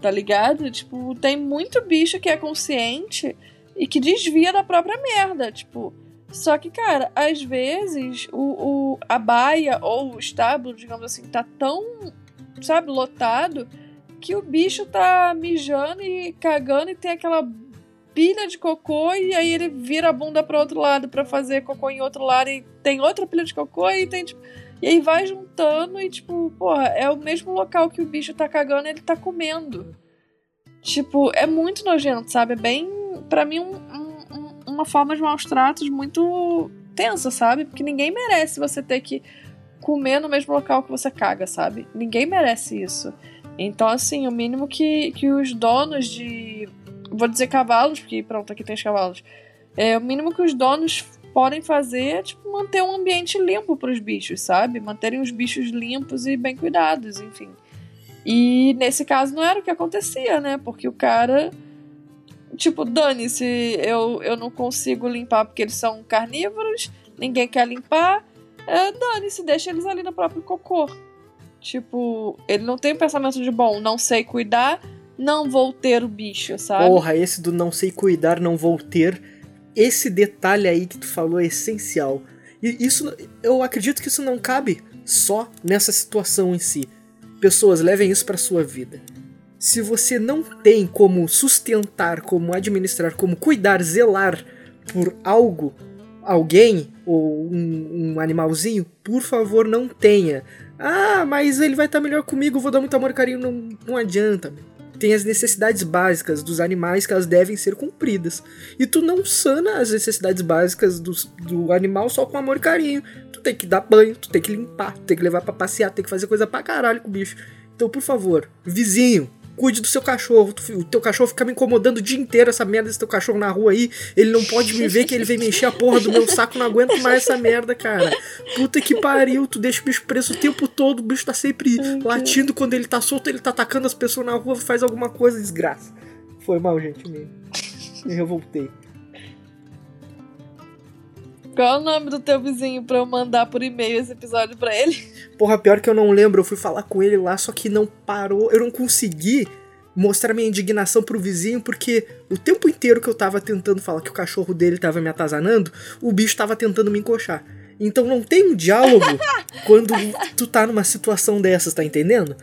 Speaker 2: tá ligado? Tipo, tem muito bicho que é consciente e que desvia da própria merda, tipo. Só que, cara, às vezes o, o, a baia ou o estábulo, digamos assim, tá tão, sabe, lotado que o bicho tá mijando e cagando e tem aquela pilha de cocô e aí ele vira a bunda para outro lado para fazer cocô em outro lado e tem outra pilha de cocô e tem tipo, e aí vai juntando e tipo, porra, é o mesmo local que o bicho tá cagando ele tá comendo. Tipo, é muito nojento, sabe? É bem, para mim um, uma forma de maus tratos muito tensa, sabe? Porque ninguém merece você ter que comer no mesmo local que você caga, sabe? Ninguém merece isso. Então, assim, o mínimo que, que os donos de. Vou dizer cavalos, porque pronto, aqui tem os cavalos. É, o mínimo que os donos podem fazer é tipo, manter um ambiente limpo para os bichos, sabe? Manterem os bichos limpos e bem cuidados, enfim. E nesse caso não era o que acontecia, né? Porque o cara Tipo, dane-se, eu, eu não consigo limpar porque eles são carnívoros, ninguém quer limpar. É, dane-se, deixa eles ali no próprio cocô. Tipo, ele não tem o pensamento de, bom, não sei cuidar, não vou ter o bicho, sabe?
Speaker 1: Porra, esse do não sei cuidar, não vou ter. Esse detalhe aí que tu falou é essencial. E isso, eu acredito que isso não cabe só nessa situação em si. Pessoas, levem isso para sua vida. Se você não tem como sustentar, como administrar, como cuidar, zelar por algo, alguém ou um, um animalzinho, por favor, não tenha. Ah, mas ele vai estar tá melhor comigo, vou dar muito amor e carinho. Não, não adianta. Tem as necessidades básicas dos animais que elas devem ser cumpridas. E tu não sana as necessidades básicas do, do animal só com amor e carinho. Tu tem que dar banho, tu tem que limpar, tu tem que levar para passear, tu tem que fazer coisa pra caralho com o bicho. Então, por favor, vizinho, cuide do seu cachorro. O teu cachorro fica me incomodando o dia inteiro, essa merda desse teu cachorro na rua aí. Ele não pode me ver que ele vem mexer a porra do meu saco, não aguento mais essa merda, cara. Puta que pariu, tu deixa o bicho preso o tempo todo, o bicho tá sempre latindo quando ele tá solto, ele tá atacando as pessoas na rua, faz alguma coisa, desgraça. Foi mal, gente, me, me revoltei.
Speaker 2: Qual é o nome do teu vizinho pra eu mandar por e-mail esse episódio pra ele?
Speaker 1: Porra, pior que eu não lembro, eu fui falar com ele lá, só que não parou. Eu não consegui mostrar minha indignação pro vizinho, porque o tempo inteiro que eu tava tentando falar que o cachorro dele tava me atazanando, o bicho tava tentando me encoxar. Então não tem um diálogo quando tu tá numa situação dessas, tá entendendo?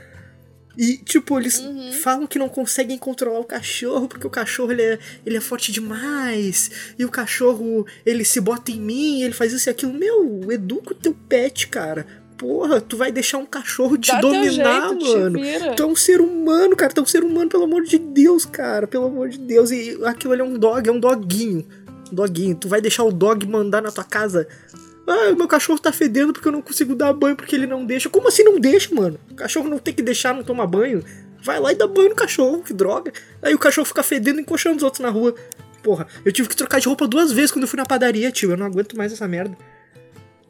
Speaker 1: E, tipo, eles uhum. falam que não conseguem controlar o cachorro porque o cachorro ele é, ele é forte demais. E o cachorro ele se bota em mim, ele faz isso e aquilo. Meu, educa o teu pet, cara. Porra, tu vai deixar um cachorro te Dá dominar, jeito, mano. Te tu é um ser humano, cara. Tu é um ser humano, pelo amor de Deus, cara. Pelo amor de Deus. E aquilo ali é um dog, é um doguinho. Um doguinho. Tu vai deixar o dog mandar na tua casa ah, meu cachorro tá fedendo porque eu não consigo dar banho porque ele não deixa. Como assim não deixa, mano? O cachorro não tem que deixar não tomar banho. Vai lá e dá banho no cachorro, que droga. Aí o cachorro fica fedendo e encoxando os outros na rua. Porra, eu tive que trocar de roupa duas vezes quando eu fui na padaria, tio. Eu não aguento mais essa merda.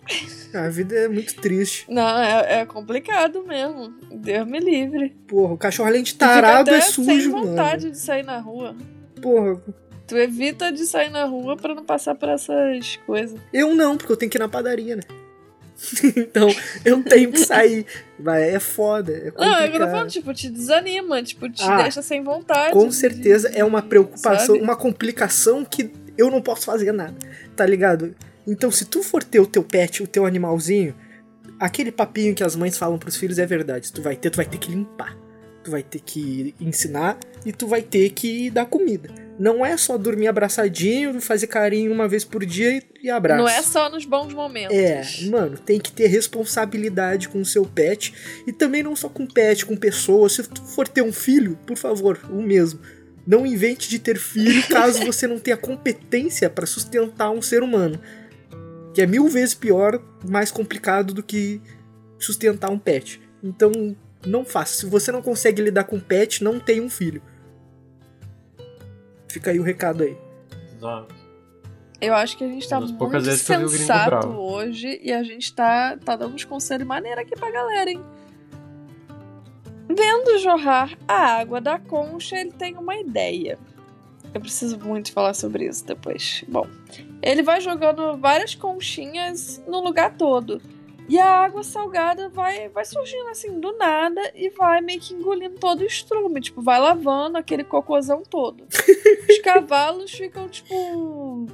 Speaker 1: A vida é muito triste.
Speaker 2: Não, é, é complicado mesmo. Deus me livre.
Speaker 1: Porra, o cachorro além de tarado é sujo, mano. sem
Speaker 2: vontade de sair na rua.
Speaker 1: Porra,
Speaker 2: Tu evita de sair na rua para não passar por essas coisas.
Speaker 1: Eu não, porque eu tenho que ir na padaria, né? então, eu tenho que sair. Mas é foda. É não,
Speaker 2: é eu tô falando, tipo, te desanima, tipo, te ah, deixa sem vontade.
Speaker 1: Com certeza de... é uma preocupação, sabe? uma complicação que eu não posso fazer nada. Tá ligado? Então, se tu for ter o teu pet, o teu animalzinho, aquele papinho que as mães falam pros filhos é verdade. Tu vai ter, tu vai ter que limpar. Tu vai ter que ensinar e tu vai ter que dar comida. Não é só dormir abraçadinho, fazer carinho uma vez por dia e, abraço.
Speaker 2: Não é só nos bons momentos.
Speaker 1: É, mano, tem que ter responsabilidade com o seu pet. E também não só com pet, com pessoas. Se tu for ter um filho, por favor, o mesmo. Não invente de ter filho caso você não tenha competência para sustentar um ser humano. Que é mil vezes pior, mais complicado do que sustentar um pet. Então, não faça. Se você não consegue lidar com pet, não tenha um filho. Fica aí o recado aí.
Speaker 3: Exato.
Speaker 2: Eu acho que a gente tá muito sensato hoje e a gente tá, tá dando uns conselhos maneiros aqui pra galera, hein? Vendo jorrar a água da concha, ele tem uma ideia. Eu preciso muito falar sobre isso depois. Bom, ele vai jogando várias conchinhas no lugar todo. E a água salgada vai, vai surgindo assim do nada e vai meio que engolindo todo o estrume. Tipo, vai lavando aquele cocôzão todo. Os cavalos ficam, tipo.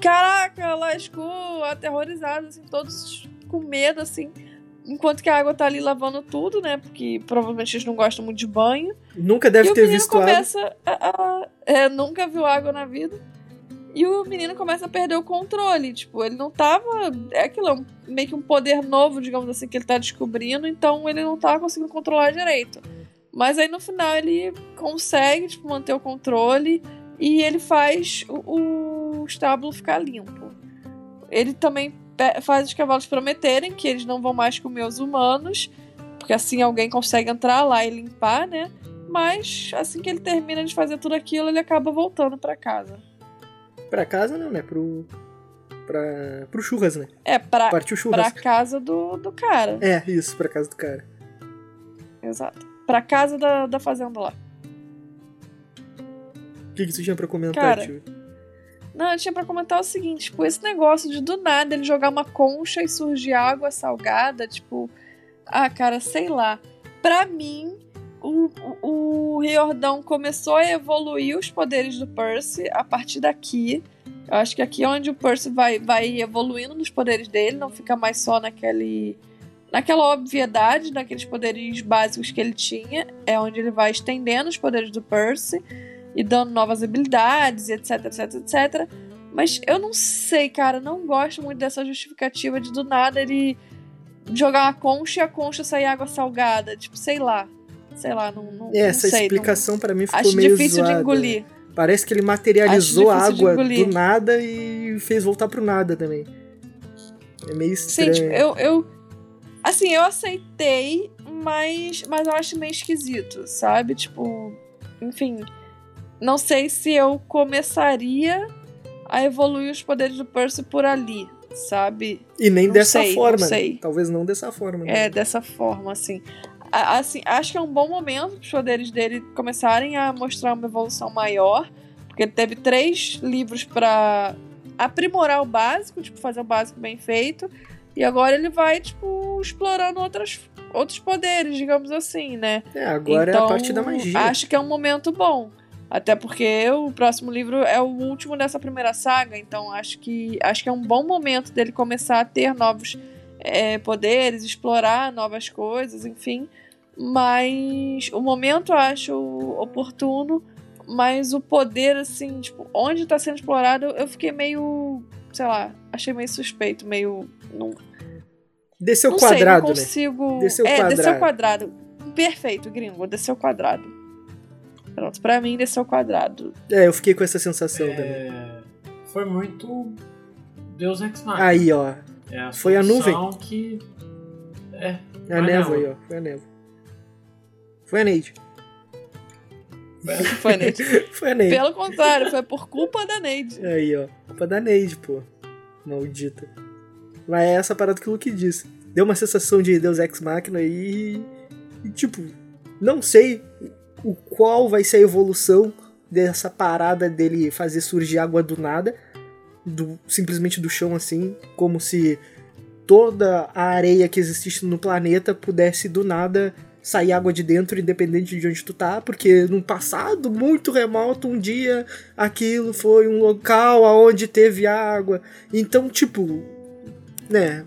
Speaker 2: Caraca, lascou, aterrorizados, assim, todos com medo, assim. Enquanto que a água tá ali lavando tudo, né? Porque provavelmente eles não gostam muito de banho.
Speaker 1: Nunca deve
Speaker 2: e
Speaker 1: ter visto
Speaker 2: começa água. A, a, é, nunca viu água na vida. E o menino começa a perder o controle. Tipo, ele não tava. É aquilo, é meio que um poder novo, digamos assim, que ele tá descobrindo, então ele não tá conseguindo controlar direito. Mas aí no final ele consegue, tipo, manter o controle e ele faz o, o estábulo ficar limpo. Ele também faz os cavalos prometerem que eles não vão mais comer os humanos, porque assim alguém consegue entrar lá e limpar, né? Mas assim que ele termina de fazer tudo aquilo, ele acaba voltando para casa.
Speaker 1: Pra casa não, né? Pro. Pra, pro churras, né?
Speaker 2: É, pra, Partiu churras. pra casa do, do cara.
Speaker 1: É, isso, pra casa do cara.
Speaker 2: Exato. Pra casa da, da fazenda lá.
Speaker 1: que, que você tinha pra comentar,
Speaker 2: Cara,
Speaker 1: tio?
Speaker 2: Não, eu tinha pra comentar o seguinte, tipo, esse negócio de do nada ele jogar uma concha e surgir água salgada, tipo, ah, cara, sei lá. Pra mim, o, o, Riordão começou a evoluir os poderes do Percy a partir daqui. Eu acho que aqui é onde o Percy vai, vai evoluindo nos poderes dele, não fica mais só naquele. Naquela obviedade, naqueles poderes básicos que ele tinha, é onde ele vai estendendo os poderes do Percy e dando novas habilidades, etc, etc, etc. Mas eu não sei, cara, não gosto muito dessa justificativa de do nada ele jogar uma concha e a concha sair água salgada. Tipo, sei lá. Sei lá, não, não,
Speaker 1: É, essa
Speaker 2: não sei,
Speaker 1: explicação pra mim
Speaker 2: não...
Speaker 1: ficou
Speaker 2: Acho
Speaker 1: meio
Speaker 2: difícil
Speaker 1: zoada.
Speaker 2: de engolir.
Speaker 1: Parece que ele materializou a água do nada e fez voltar pro nada também. É meio
Speaker 2: Sim,
Speaker 1: estranho.
Speaker 2: tipo, eu, eu. Assim, eu aceitei, mas, mas eu acho meio esquisito, sabe? Tipo, enfim. Não sei se eu começaria a evoluir os poderes do Percy por ali, sabe?
Speaker 1: E nem
Speaker 2: não
Speaker 1: dessa
Speaker 2: sei, não
Speaker 1: forma. né?
Speaker 2: sei.
Speaker 1: Talvez não dessa forma. né?
Speaker 2: É, dessa forma, assim. Assim. Acho que é um bom momento para os poderes dele começarem a mostrar uma evolução maior. Porque ele teve três livros para aprimorar o básico, tipo, fazer o básico bem feito. E agora ele vai, tipo, explorando outras, outros poderes, digamos assim, né?
Speaker 1: É, agora é a
Speaker 2: Então,
Speaker 1: parte da magia.
Speaker 2: Acho que é um momento bom. Até porque o próximo livro é o último dessa primeira saga, então acho que, acho que é um bom momento dele começar a ter novos é, poderes, explorar novas coisas, enfim. Mas o momento eu acho oportuno, mas o poder, assim, tipo, onde tá sendo explorado, eu fiquei meio, sei lá, achei meio suspeito, meio. Não,
Speaker 1: Desceu
Speaker 2: não
Speaker 1: quadrado,
Speaker 2: sei, não
Speaker 1: né?
Speaker 2: consigo.
Speaker 1: Desceu
Speaker 2: é,
Speaker 1: quadrado.
Speaker 2: desceu quadrado. Perfeito, gringo, desceu quadrado. Pronto, pra mim desceu quadrado.
Speaker 1: É, eu fiquei com essa sensação também.
Speaker 3: É, foi muito Deus Ex Machina.
Speaker 1: Aí, ó.
Speaker 3: É a
Speaker 1: foi a
Speaker 3: solução que é,
Speaker 1: É a
Speaker 3: Vai
Speaker 1: névoa aí, ó. Foi a névoa. Foi a Neide.
Speaker 2: Foi Neide.
Speaker 1: Foi a Neide.
Speaker 2: Pelo contrário, foi por culpa da Neide.
Speaker 1: Aí, ó. Culpa da Neide, pô. Maldita. Mas é essa parada que o Luke disse. Deu uma sensação de Deus Ex Machina e. E, tipo, não sei o qual vai ser a evolução dessa parada dele fazer surgir água do nada. Do, simplesmente do chão, assim. Como se toda a areia que existisse no planeta pudesse do nada sair água de dentro, independente de onde tu tá, porque num passado muito remoto, um dia aquilo foi um local aonde teve água. Então, tipo, né?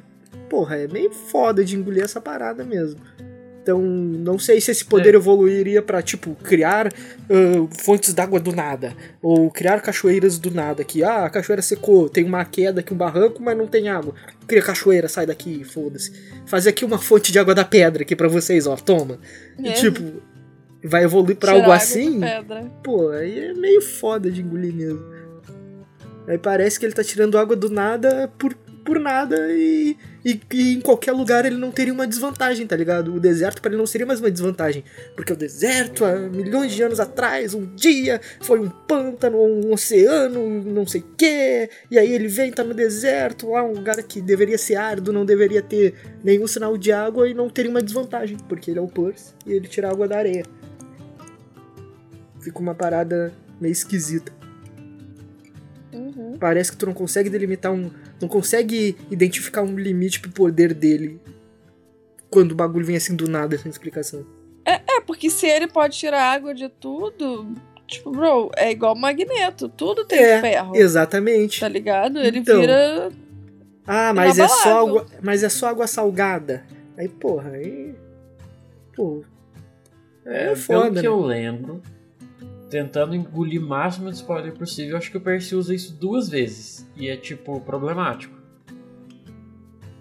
Speaker 1: Porra, é meio foda de engolir essa parada mesmo. Então, não sei se esse poder
Speaker 3: É.
Speaker 1: evoluiria pra, tipo, criar ah, fontes d'água do nada. Ou criar cachoeiras do nada. Que, ah, a cachoeira secou, tem uma queda aqui, um barranco, mas não tem água. Cria cachoeira, sai daqui, foda-se. Fazer aqui uma fonte de água da pedra aqui pra vocês, ó, toma. E,
Speaker 2: É.
Speaker 1: tipo, vai evoluir pra
Speaker 2: Tirar
Speaker 1: algo assim? Pô, aí é meio foda de engolir mesmo. Aí parece que ele tá tirando água do nada por, por nada e, e, e em qualquer lugar ele não teria uma desvantagem, tá ligado? O deserto pra ele não seria mais uma desvantagem. Porque o deserto, há milhões de anos atrás, um dia, foi um pântano, um oceano, não sei o quê. E aí ele vem, tá no deserto, lá um lugar que deveria ser árido, não deveria ter nenhum sinal de água e não teria uma desvantagem. Porque ele é o Percy e ele tira água da areia. Fica uma parada meio esquisita.
Speaker 2: Uhum.
Speaker 1: Parece que tu não consegue delimitar um. Não consegue identificar um limite pro poder dele. Quando o bagulho vem assim do nada, sem explicação.
Speaker 2: É, porque se ele pode tirar água de tudo, tipo, bro, é igual magneto. Tudo tem
Speaker 1: É,
Speaker 2: ferro.
Speaker 1: Exatamente.
Speaker 2: Tá ligado? Ele
Speaker 1: Então.
Speaker 2: vira.
Speaker 1: Ah, mas é só água. Mas é só água salgada. Aí, porra, aí. Pô. É,
Speaker 3: É,
Speaker 1: foda.
Speaker 3: pelo que
Speaker 1: né?
Speaker 3: eu lembro, tentando engolir o máximo de spoiler possível, acho que o Percy usa isso duas vezes. E é, tipo, problemático.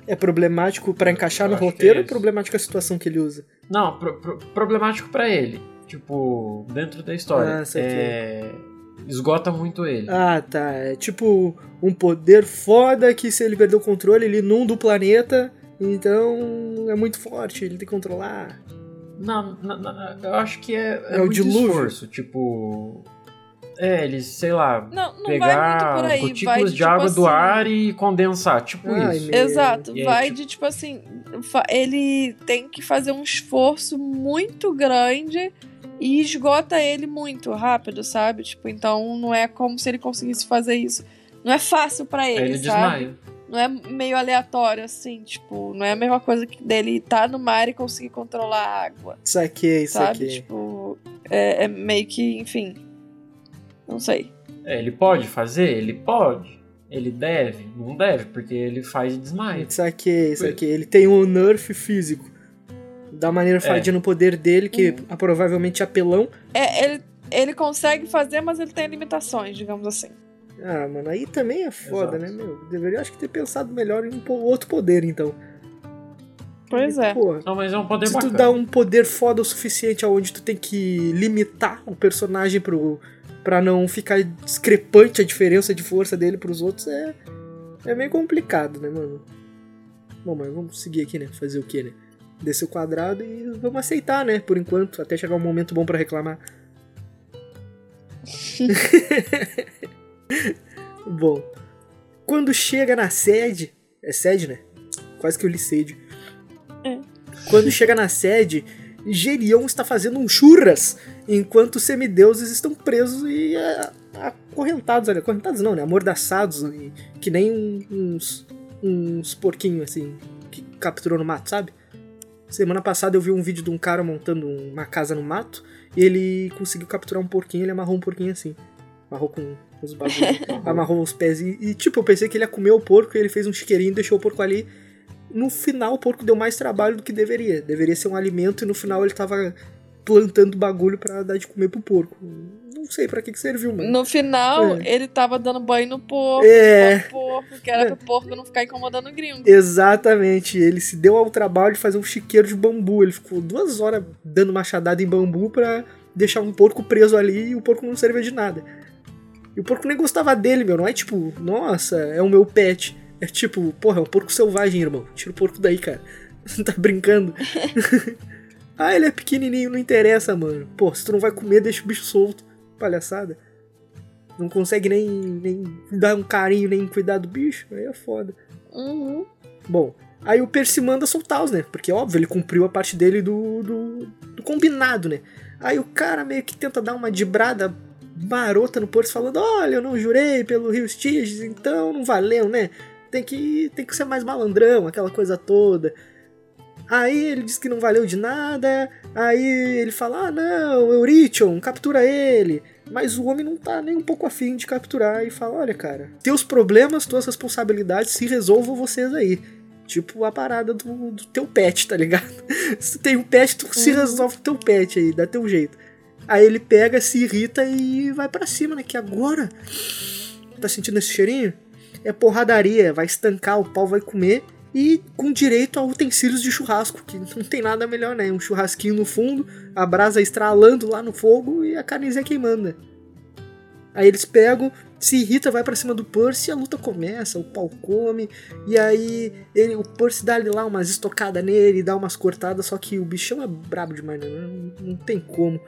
Speaker 1: É problemático pra encaixar
Speaker 3: Eu
Speaker 1: no
Speaker 3: que
Speaker 1: roteiro
Speaker 3: é
Speaker 1: ou é problemático a situação que ele usa?
Speaker 3: Não, pro- pro- problemático pra ele. Tipo, dentro da história.
Speaker 1: Ah, saquei.
Speaker 3: é, esgota muito ele.
Speaker 1: Ah, tá. É tipo um poder foda que se ele perder o controle, ele inunda o planeta. Então é muito forte, ele tem que controlar.
Speaker 3: Não, não, não, eu acho que é, é,
Speaker 1: É o
Speaker 3: muito
Speaker 1: dilúvio.
Speaker 3: esforço. Tipo. É, eles, sei lá,
Speaker 2: Não, não vai muito por
Speaker 3: pegar
Speaker 2: aí.
Speaker 3: gotículas
Speaker 2: vai
Speaker 3: de,
Speaker 2: tipo
Speaker 3: água do
Speaker 2: assim-
Speaker 3: ar e condensar. Tipo
Speaker 1: Ai,
Speaker 3: isso.
Speaker 1: meu-
Speaker 2: Exato,
Speaker 3: E
Speaker 2: vai
Speaker 3: tipo-
Speaker 2: de tipo assim, ele tem que fazer um esforço muito grande e esgota ele muito rápido, sabe? Tipo, então não é como se ele conseguisse fazer isso. Não é fácil para ele,
Speaker 3: ele
Speaker 2: sabe?
Speaker 3: desmaia.
Speaker 2: Não é meio aleatório, assim, tipo, não é a mesma coisa que dele estar no mar e conseguir controlar a água,
Speaker 1: Saquei,
Speaker 2: sabe?
Speaker 1: saquei.
Speaker 2: Tipo, é, é meio que, enfim. Não sei.
Speaker 3: É, ele pode fazer? Ele pode. Ele deve? Não deve, porque ele faz e desmaia.
Speaker 1: Saquei, saquei. Ele tem um nerf físico. Da maneira
Speaker 3: É.
Speaker 1: fadinha no poder dele, que
Speaker 2: Uhum.
Speaker 1: é provavelmente apelão.
Speaker 2: É, ele, ele consegue fazer, mas ele tem limitações, digamos assim.
Speaker 1: Ah, mano, aí também é foda,
Speaker 3: Exato.
Speaker 1: né, meu? Deveria, acho que, ter pensado melhor em um outro poder, então.
Speaker 2: Pois é.
Speaker 1: Porra,
Speaker 3: Não, mas é um poder
Speaker 1: se tu
Speaker 3: bacana.
Speaker 1: dá um poder foda o suficiente aonde tu tem que limitar o personagem pro, pra não ficar discrepante a diferença de força dele pros outros, é, é meio complicado, né, mano? Bom, mas vamos seguir aqui, né? Fazer o quê, né? Descer o quadrado e vamos aceitar, né? Por enquanto, até chegar um momento bom pra reclamar. bom, quando chega na sede. É sede, né? Quase que eu li sede.
Speaker 2: É.
Speaker 1: Quando chega na sede, Gerion está fazendo um churras, enquanto os semideuses estão presos e é, acorrentados, olha, acorrentados não, né? Amordaçados, e- que nem uns, uns porquinhos, assim, que capturou no mato, sabe? Semana passada eu vi um vídeo de um cara montando uma casa no mato e ele conseguiu capturar um porquinho, ele amarrou um porquinho assim. Amarrou com os bagulhos, amarrou os pés e, e, tipo, eu pensei que ele ia comer o porco e ele fez um chiqueirinho e deixou o porco ali. No final, o porco deu mais trabalho do que deveria. Deveria ser um alimento e no final ele tava plantando bagulho pra dar de comer pro porco. Não sei pra que, que serviu, mano.
Speaker 2: No final,
Speaker 1: É.
Speaker 2: ele tava dando banho no porco,
Speaker 1: É.
Speaker 2: no porco, que era pro porco não ficar incomodando o gringo.
Speaker 1: Exatamente, ele se deu ao trabalho de fazer um chiqueiro de bambu. Ele ficou duas horas dando machadada em bambu pra deixar um porco preso ali e o porco não servia de nada. E o porco nem gostava dele, meu. Não é tipo, nossa, é o meu pet. É tipo, porra, é um porco selvagem, irmão. Tira o porco daí, cara. Você tá brincando? ah, ele é pequenininho, não interessa, mano. Pô, se tu não vai comer, deixa o bicho solto. Palhaçada. Não consegue nem, nem dar um carinho, nem cuidar do bicho. Aí é foda.
Speaker 2: Uhum.
Speaker 1: Bom, aí o Percy manda soltar-os, né? Porque, óbvio, ele cumpriu a parte dele do, do, do combinado, né? Aí o cara meio que tenta dar uma dibrada marota no Percy, falando: Olha, eu não jurei pelo Rio Stygius, então não valeu, né? Tem que, tem que ser mais malandrão, aquela coisa toda. Aí ele diz que não valeu de nada. Aí ele fala: Ah, não, Eurition, captura ele. Mas o homem não tá nem um pouco afim de capturar e fala: Olha, cara, teus problemas, tuas responsabilidades se resolvam vocês aí. Tipo a parada do, do teu pet, tá ligado? Se tem um pet, tu se
Speaker 2: Uhum.
Speaker 1: resolve com teu pet aí, dá teu jeito. Aí ele pega, se irrita e vai pra cima, né? Que agora. Tá sentindo esse cheirinho? É porradaria, vai estancar, o pau vai comer. E com direito a utensílios de churrasco, que não tem nada melhor, né? Um churrasquinho no fundo, a brasa estralando lá no fogo e a carnezinha queimando. né? Aí eles pegam, se irrita, vai pra cima do Percy, a luta começa, o pau come, e aí ele, o Percy dá lá umas estocadas nele, dá umas cortadas, só que o bichão é brabo demais, né? Não, não tem como.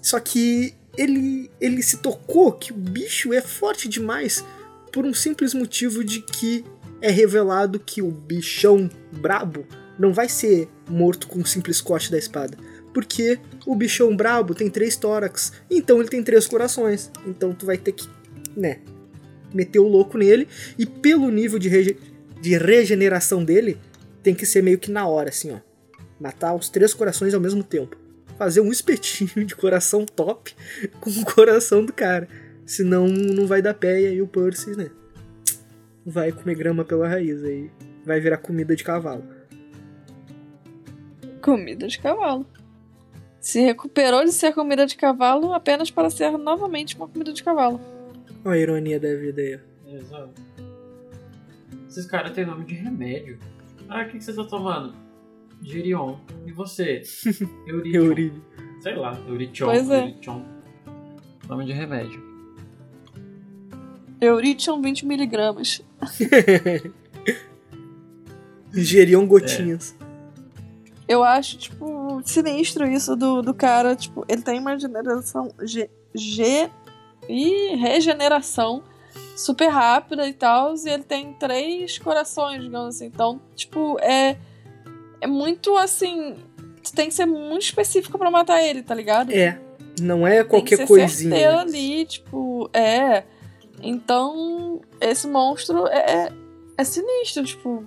Speaker 1: Só que ele, ele se tocou que o bicho é forte demais por um simples motivo de que é revelado que o bichão brabo não vai ser morto com um simples corte da espada. Porque o bichão brabo tem três tórax, então ele tem três corações. Então tu vai ter que, né, meter o louco nele. E pelo nível de, rege- de regeneração dele, tem que ser meio que na hora, assim, ó. Matar os três corações ao mesmo tempo. Fazer um espetinho de coração top com o coração do cara. Senão não vai dar pé e aí o Percy, né? Vai comer grama pela raiz aí. Vai virar comida de cavalo.
Speaker 2: Comida de cavalo. Se recuperou de ser comida de cavalo apenas para ser novamente uma comida de cavalo.
Speaker 1: Olha a ironia da vida aí.
Speaker 3: Exato. Esses caras têm nome de remédio. Ah, o que, que você tá tomando? Gerion. E você? Euridion.
Speaker 1: Eurídio.
Speaker 3: Sei lá, Eurition.
Speaker 2: Pois é.
Speaker 3: Eurition. Nome de remédio.
Speaker 2: Eurition 20mg.
Speaker 1: Geriam gotinhas.
Speaker 2: Eu acho, tipo, sinistro isso do, do cara. Tipo, ele tem uma generação. G. G e regeneração super rápida e tal. E ele tem três corações, digamos assim. Então, tipo, é. É muito assim. tu tem que ser muito específico pra matar ele, tá ligado?
Speaker 1: É. Não é
Speaker 2: tem que
Speaker 1: qualquer
Speaker 2: ser
Speaker 1: coisinha.
Speaker 2: certeiro ali, tipo, é. Então, esse monstro é, é, é sinistro, tipo.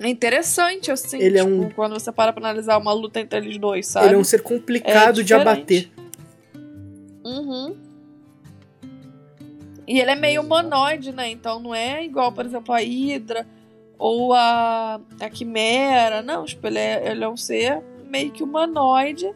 Speaker 2: É interessante, assim,
Speaker 1: Ele é
Speaker 2: tipo,
Speaker 1: um-
Speaker 2: quando você para pra analisar uma luta entre eles dois, sabe?
Speaker 1: Ele é um ser complicado
Speaker 2: É
Speaker 1: de abater.
Speaker 2: diferente. Uhum. E ele é meio humanoide, né? Então não é igual, por exemplo, a Hydra ou a, a Quimera. Não, tipo, ele é, ele é um ser meio que humanoide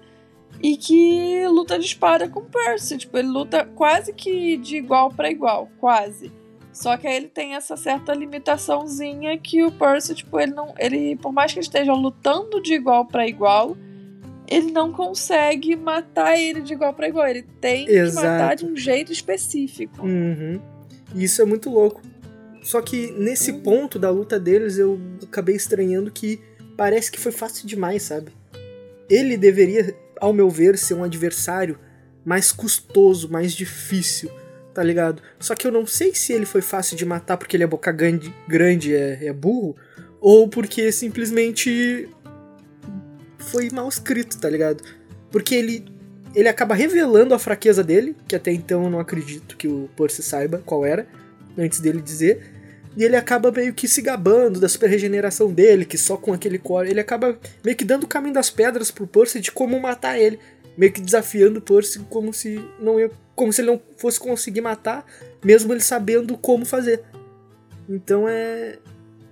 Speaker 2: e que luta de espada com o Percy. Tipo, ele luta quase que de igual pra igual, quase. Só que aí ele tem essa certa limitaçãozinha que o Percy, tipo, ele não. Ele, por mais que eles estejam lutando de igual pra igual, ele não consegue matar ele de igual pra igual. Ele tem que
Speaker 1: Exato.
Speaker 2: matar de um jeito específico.
Speaker 1: Uhum. E isso é muito louco. Só que nesse
Speaker 2: Uhum.
Speaker 1: ponto da luta deles eu acabei estranhando que parece que foi fácil demais, sabe? Ele deveria, ao meu ver, ser um adversário mais custoso, mais difícil, tá ligado? Só que eu não sei se ele foi fácil de matar porque ele é boca grande, grande é, é burro, ou porque simplesmente foi mal escrito, tá ligado? Porque ele ele acaba revelando a fraqueza dele, que até então eu não acredito que o Percy saiba qual era, antes dele dizer. E ele acaba meio que se gabando da super regeneração dele, que só com aquele core. Ele acaba meio que dando o caminho das pedras pro Percy de como matar ele. Meio que desafiando o Percy como se não ia. Como se ele não fosse conseguir matar, mesmo ele sabendo como fazer. Então é.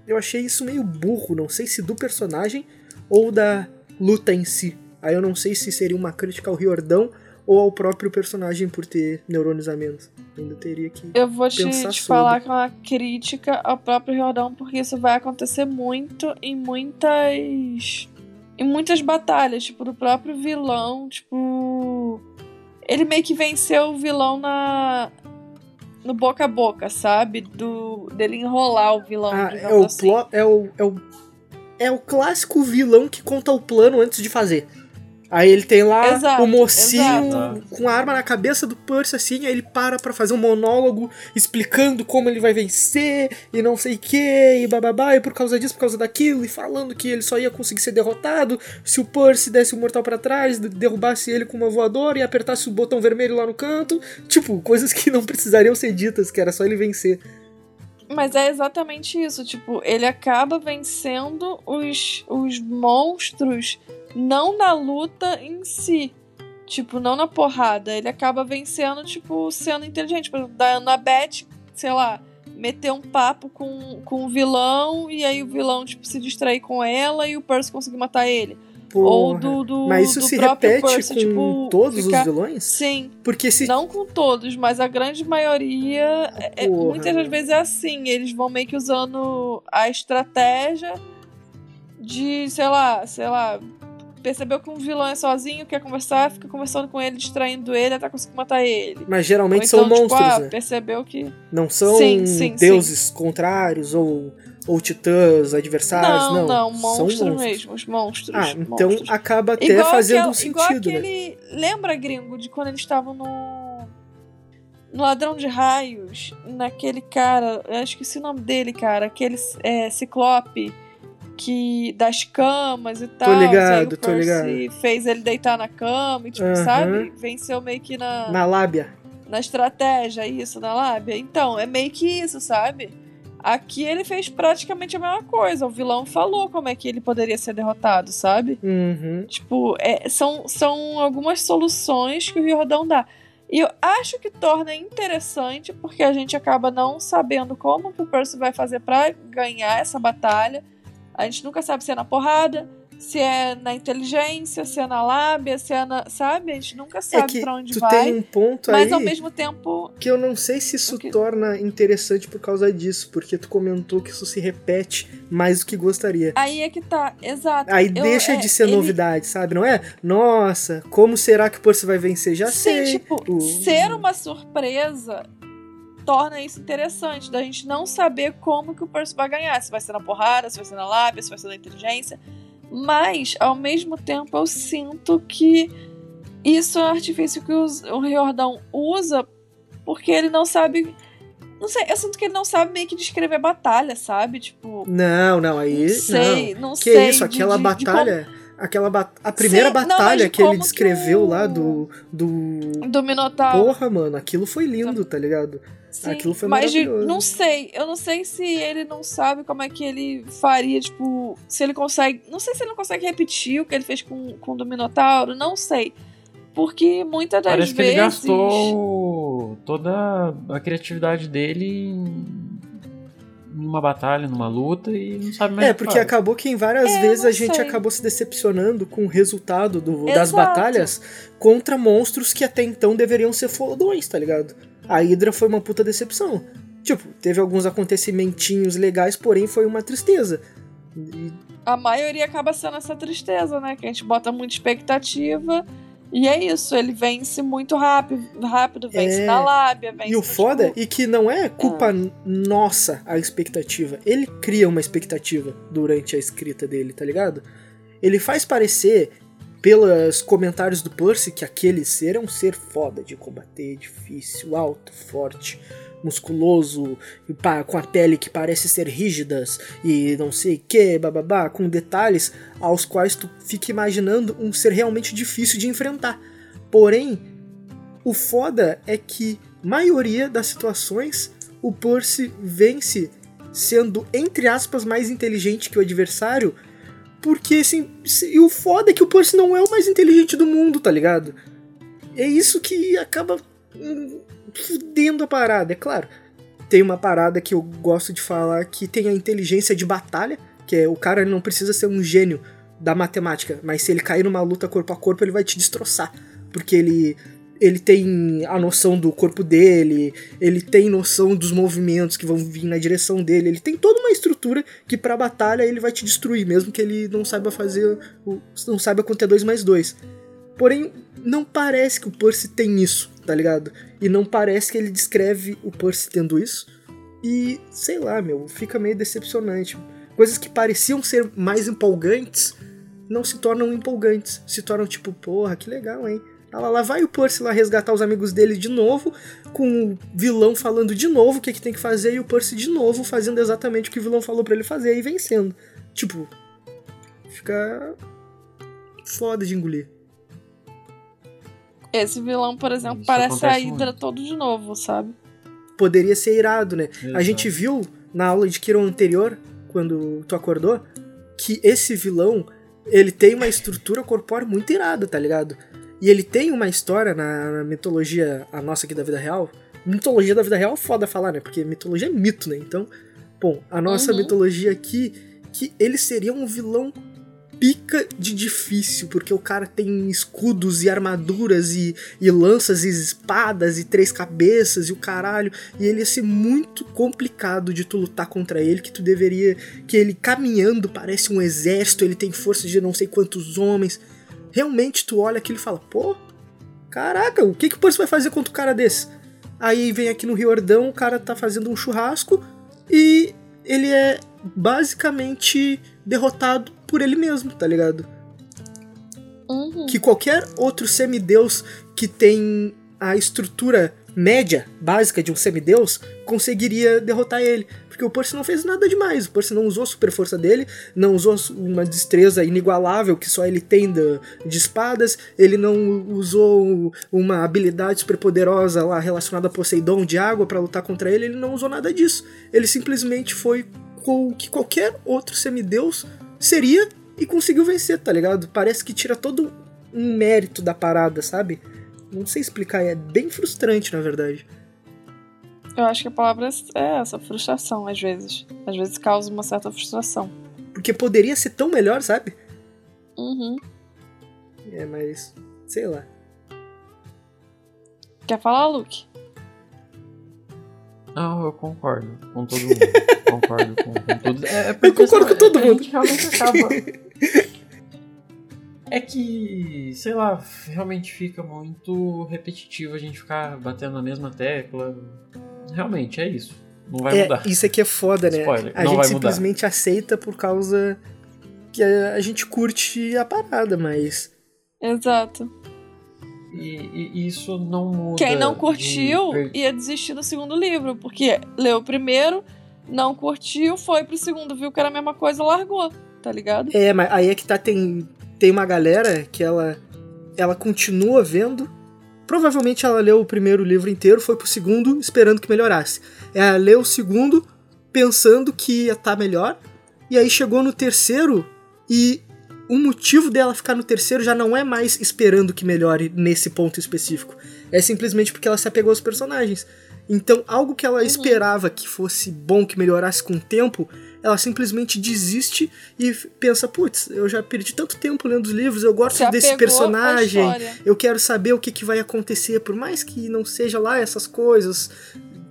Speaker 1: Eu achei isso meio burro, não sei se do personagem ou da luta em si. Aí eu não sei se seria uma crítica ao Riordão ou ao próprio personagem por ter neurônios a menos. Ainda teria que.
Speaker 2: Eu vou te, te falar que é uma crítica ao próprio Riordão, porque isso vai acontecer muito em muitas. em muitas batalhas, tipo, do próprio vilão, tipo. Ele meio que venceu o vilão na. no boca a boca, sabe? Do, dele enrolar o vilão.
Speaker 1: Ah, é o,
Speaker 2: assim.
Speaker 1: é, o, é, o, é o clássico vilão que conta o plano antes de fazer. Aí ele tem lá
Speaker 2: Exato,
Speaker 1: o mocinho
Speaker 3: exato.
Speaker 1: com a arma na cabeça do Percy, assim, aí ele para pra fazer um monólogo explicando como ele vai vencer e não sei o que, e bababá, e por causa disso, por causa daquilo, e falando que ele só ia conseguir ser derrotado se o Percy desse o mortal pra trás, de- derrubasse ele com uma voadora e apertasse o botão vermelho lá no canto. Tipo, coisas que não precisariam ser ditas, que era só ele vencer.
Speaker 2: Mas é exatamente isso, tipo, ele acaba vencendo os, os monstros não na luta em si. Tipo, não na porrada. Ele acaba vencendo, tipo, sendo inteligente. Por exemplo, da- na Beth, sei lá, meter um papo com, com o vilão e aí o vilão, tipo, se distrair com ela e o Percy conseguir matar ele. Ou
Speaker 1: Porra.
Speaker 2: do, do,
Speaker 1: Mas isso
Speaker 2: do
Speaker 1: se repete
Speaker 2: Percy,
Speaker 1: com
Speaker 2: tipo,
Speaker 1: todos
Speaker 2: ficar-
Speaker 1: os vilões?
Speaker 2: Sim,
Speaker 1: Porque se.
Speaker 2: não com todos, mas a grande maioria, é- é- muitas das vezes é assim. Eles vão meio que usando a estratégia de, sei lá, sei lá, percebeu que um vilão é sozinho, quer conversar, fica conversando com ele, distraindo ele até conseguir matar ele.
Speaker 1: Mas geralmente
Speaker 2: Ou
Speaker 1: são
Speaker 2: então,
Speaker 1: monstros,
Speaker 2: tipo, ah,
Speaker 1: né?
Speaker 2: percebeu que.
Speaker 1: Não são
Speaker 2: Sim, sim,
Speaker 1: deuses contrários ou, ou titãs adversários,
Speaker 2: não,
Speaker 1: não.
Speaker 2: não,
Speaker 1: são
Speaker 2: monstros mesmo, os monstros.
Speaker 1: Ah, então
Speaker 2: monstros.
Speaker 1: acaba até
Speaker 2: igual
Speaker 1: fazendo um
Speaker 2: igual
Speaker 1: sentido, né?
Speaker 2: aquele. Lembra, gringo, de quando eles estavam no. No Ladrão de Raios, naquele cara, eu esqueci o nome dele, cara, aquele é, ciclope que das camas e tal.
Speaker 1: ligado,
Speaker 2: aí o
Speaker 1: tô
Speaker 2: Percy fez ele deitar na cama e, tipo, sabe? Venceu meio que na,
Speaker 1: Na lábia.
Speaker 2: na estratégia, isso, na lábia. Então, é meio que isso, sabe? Aqui ele fez praticamente a mesma coisa. O vilão falou como é que ele poderia ser derrotado, sabe?
Speaker 1: Uhum.
Speaker 2: Tipo, é, são, são algumas soluções que o Riordão dá. E eu acho que torna interessante, porque a gente acaba não sabendo como que o Percy vai fazer pra ganhar essa batalha. A gente nunca sabe se é na porrada, se é na inteligência, se é na lábia, se é na. Sabe? A gente nunca
Speaker 1: É
Speaker 2: sabe
Speaker 1: que
Speaker 2: pra onde
Speaker 1: tu
Speaker 2: vai.
Speaker 1: tem um ponto
Speaker 2: Mas
Speaker 1: aí
Speaker 2: ao mesmo tempo.
Speaker 1: que eu não sei se isso torna interessante por causa disso, porque tu comentou que isso se repete mais do que gostaria.
Speaker 2: Aí é que tá, exato.
Speaker 1: Aí
Speaker 2: Eu-
Speaker 1: deixa
Speaker 2: é,
Speaker 1: de ser
Speaker 2: ele-
Speaker 1: novidade, sabe? Não é? Nossa, como será que o Percy vai vencer? Já
Speaker 2: Sim,
Speaker 1: sei.
Speaker 2: tipo,
Speaker 1: O-
Speaker 2: ser uma surpresa torna isso interessante, da gente não saber como que o Percy vai ganhar, se vai ser na porrada, se vai ser na lábia, se vai ser na inteligência. Mas, ao mesmo tempo, eu sinto que isso é um artifício que o Riordão usa porque ele não sabe. Não sei, eu sinto que ele não sabe meio que descrever batalha, sabe? Tipo,
Speaker 1: Não, não, aí.
Speaker 2: não sei, não,
Speaker 1: Não. Que
Speaker 2: sei.
Speaker 1: isso,
Speaker 2: de-
Speaker 1: aquela
Speaker 2: de- de
Speaker 1: batalha. Aquela ba- a primeira
Speaker 2: Sim, não,
Speaker 1: batalha
Speaker 2: mas
Speaker 1: que ele
Speaker 2: que
Speaker 1: descreveu
Speaker 2: o-
Speaker 1: lá do. do.
Speaker 2: Do Minotauro.
Speaker 1: Porra, mano, aquilo foi lindo, tá ligado?
Speaker 2: Sim,
Speaker 1: aquilo foi
Speaker 2: mas
Speaker 1: maravilhoso.
Speaker 2: não sei, eu não sei se ele não sabe como é que ele faria, tipo, se ele consegue. Não sei se ele não consegue repetir o que ele fez com, com o Minotauro, não sei. Porque muitas das
Speaker 3: Parece que
Speaker 2: vezes.
Speaker 3: ele gastou toda a criatividade dele em numa batalha, numa luta e não sabe mais
Speaker 1: É,
Speaker 3: o que
Speaker 1: porque
Speaker 3: faz.
Speaker 1: acabou que em várias
Speaker 2: É,
Speaker 1: vezes a gente
Speaker 2: sei.
Speaker 1: acabou se decepcionando com o resultado do- das batalhas contra monstros que até então deveriam ser fodões, tá ligado? A Hydra foi uma puta decepção. Tipo, teve alguns acontecimentinhos legais, porém foi uma tristeza. E-
Speaker 2: A maioria acaba sendo essa tristeza, né? Que a gente bota muita expectativa. E é isso, ele vence muito rápido, rápido vence
Speaker 1: É.
Speaker 2: na lábia, vence
Speaker 1: E o foda,
Speaker 2: tipo,
Speaker 1: e que não é culpa nossa a expectativa. Ele cria uma expectativa durante a escrita dele, tá ligado? Ele faz parecer, pelos comentários do Percy, que aquele ser é um ser foda de combater, difícil, alto, forte, musculoso, com a pele que parece ser rígidas e não sei que, bababá, com detalhes aos quais tu fica imaginando um ser realmente difícil de enfrentar. Porém, o foda é que, maioria das situações, o Percy vence sendo, entre aspas, mais inteligente que o adversário, porque assim, e o foda é que o Percy não é o mais inteligente do mundo, tá ligado? É isso que acaba hum, fudendo a parada, é claro. Tem uma parada que eu gosto de falar que tem a inteligência de batalha, que é o cara não precisa ser um gênio da matemática, mas se ele cair numa luta corpo a corpo, ele vai te destroçar, porque ele ele tem a noção do corpo dele, ele tem noção dos movimentos que vão vir na direção dele, ele tem toda uma estrutura que pra batalha ele vai te destruir, mesmo que ele não saiba fazer, não saiba contar 2 mais 2. Porém, não parece que o Percy tem isso, tá ligado? E não parece que ele descreve o Percy tendo isso. E, sei lá, meu, fica meio decepcionante. Coisas que pareciam ser mais empolgantes não se tornam empolgantes. Se tornam tipo, porra, que legal, hein? Ah, lá, lá vai o Percy lá resgatar os amigos dele de novo, com o vilão falando de novo o que, que tem que fazer, e o Percy de novo fazendo exatamente o que o vilão falou pra ele fazer e vencendo. Tipo, fica foda de engolir.
Speaker 2: Esse vilão, por exemplo,
Speaker 3: Isso
Speaker 2: parece a Hydra
Speaker 3: muito.
Speaker 2: todo de novo, sabe?
Speaker 1: Poderia ser irado, né? A
Speaker 3: Exato.
Speaker 1: gente viu na aula de Kiron anterior, quando tu acordou, que esse vilão, ele tem uma estrutura corpórea muito irada, tá ligado? E ele tem uma história na, na mitologia, a nossa aqui da vida real. Mitologia da vida real é foda falar, né? Porque mitologia é mito, né? Então, bom, a nossa
Speaker 2: Uhum.
Speaker 1: mitologia aqui, que ele seria um vilão pica de difícil, porque o cara tem escudos e armaduras e, e lanças e espadas e três cabeças e o caralho, e ele ia ser muito complicado de tu lutar contra ele, que tu deveria, que ele caminhando parece um exército, ele tem força de não sei quantos homens. Realmente tu olha aquilo e fala, pô, caraca, o que que o Percy vai fazer contra um cara desse? Aí vem aqui no Riordão, o cara tá fazendo um churrasco e ele é basicamente derrotado por ele mesmo, tá ligado?
Speaker 2: Uhum.
Speaker 1: Que qualquer outro semideus que tem a estrutura média, básica de um semideus, conseguiria derrotar ele. Porque o Percy não fez nada demais. O Percy não usou a super força dele, não usou uma destreza inigualável que só ele tem da- de espadas, ele não usou uma habilidade super poderosa lá relacionada a Poseidon de água pra lutar contra ele, ele não usou nada disso. Ele simplesmente foi com o que qualquer outro semideus seria e conseguiu vencer, tá ligado? Parece que tira todo um mérito da parada, sabe? Não sei explicar, é bem frustrante, na verdade.
Speaker 2: Eu acho que a palavra é essa, frustração, às vezes. Às vezes causa uma certa frustração.
Speaker 1: Porque poderia ser tão melhor, sabe?
Speaker 2: Uhum.
Speaker 1: É, mas. sei lá.
Speaker 2: Quer falar, Luke?
Speaker 3: Não, eu concordo com todo mundo. concordo com, com tudo. É, é porque,
Speaker 1: concordo
Speaker 3: sei
Speaker 1: com todo
Speaker 3: a
Speaker 1: mundo.
Speaker 3: gente realmente acaba. É que, sei lá, realmente fica muito repetitivo a gente ficar batendo na mesma tecla. Realmente, é isso. Não vai
Speaker 1: é,
Speaker 3: mudar.
Speaker 1: isso aqui é foda, né?
Speaker 3: Spoiler,
Speaker 1: a gente
Speaker 3: vai mudar.
Speaker 1: simplesmente aceita por causa que a, a gente curte a parada, mas.
Speaker 2: Exato.
Speaker 3: E, e isso não muda.
Speaker 2: Quem não
Speaker 3: de
Speaker 2: curtiu
Speaker 3: per-
Speaker 2: ia desistir do segundo livro, porque leu o primeiro, não curtiu, foi pro segundo, viu que era a mesma coisa, largou, tá ligado?
Speaker 1: É, mas aí é que tá, tem. tem uma galera que ela, ela continua vendo. Provavelmente ela leu o primeiro livro inteiro, foi pro segundo esperando que melhorasse. Ela leu o segundo pensando que ia estar tá melhor, e aí chegou no terceiro e o motivo dela ficar no terceiro já não é mais esperando que melhore nesse ponto específico. É simplesmente porque ela se apegou aos personagens. Então, algo que ela uhum. esperava que fosse bom, que melhorasse com o tempo, ela simplesmente desiste e pensa: putz, eu já perdi tanto tempo lendo os livros, eu gosto Se desse personagem, eu quero saber o que, que vai acontecer, por mais que não seja lá essas coisas.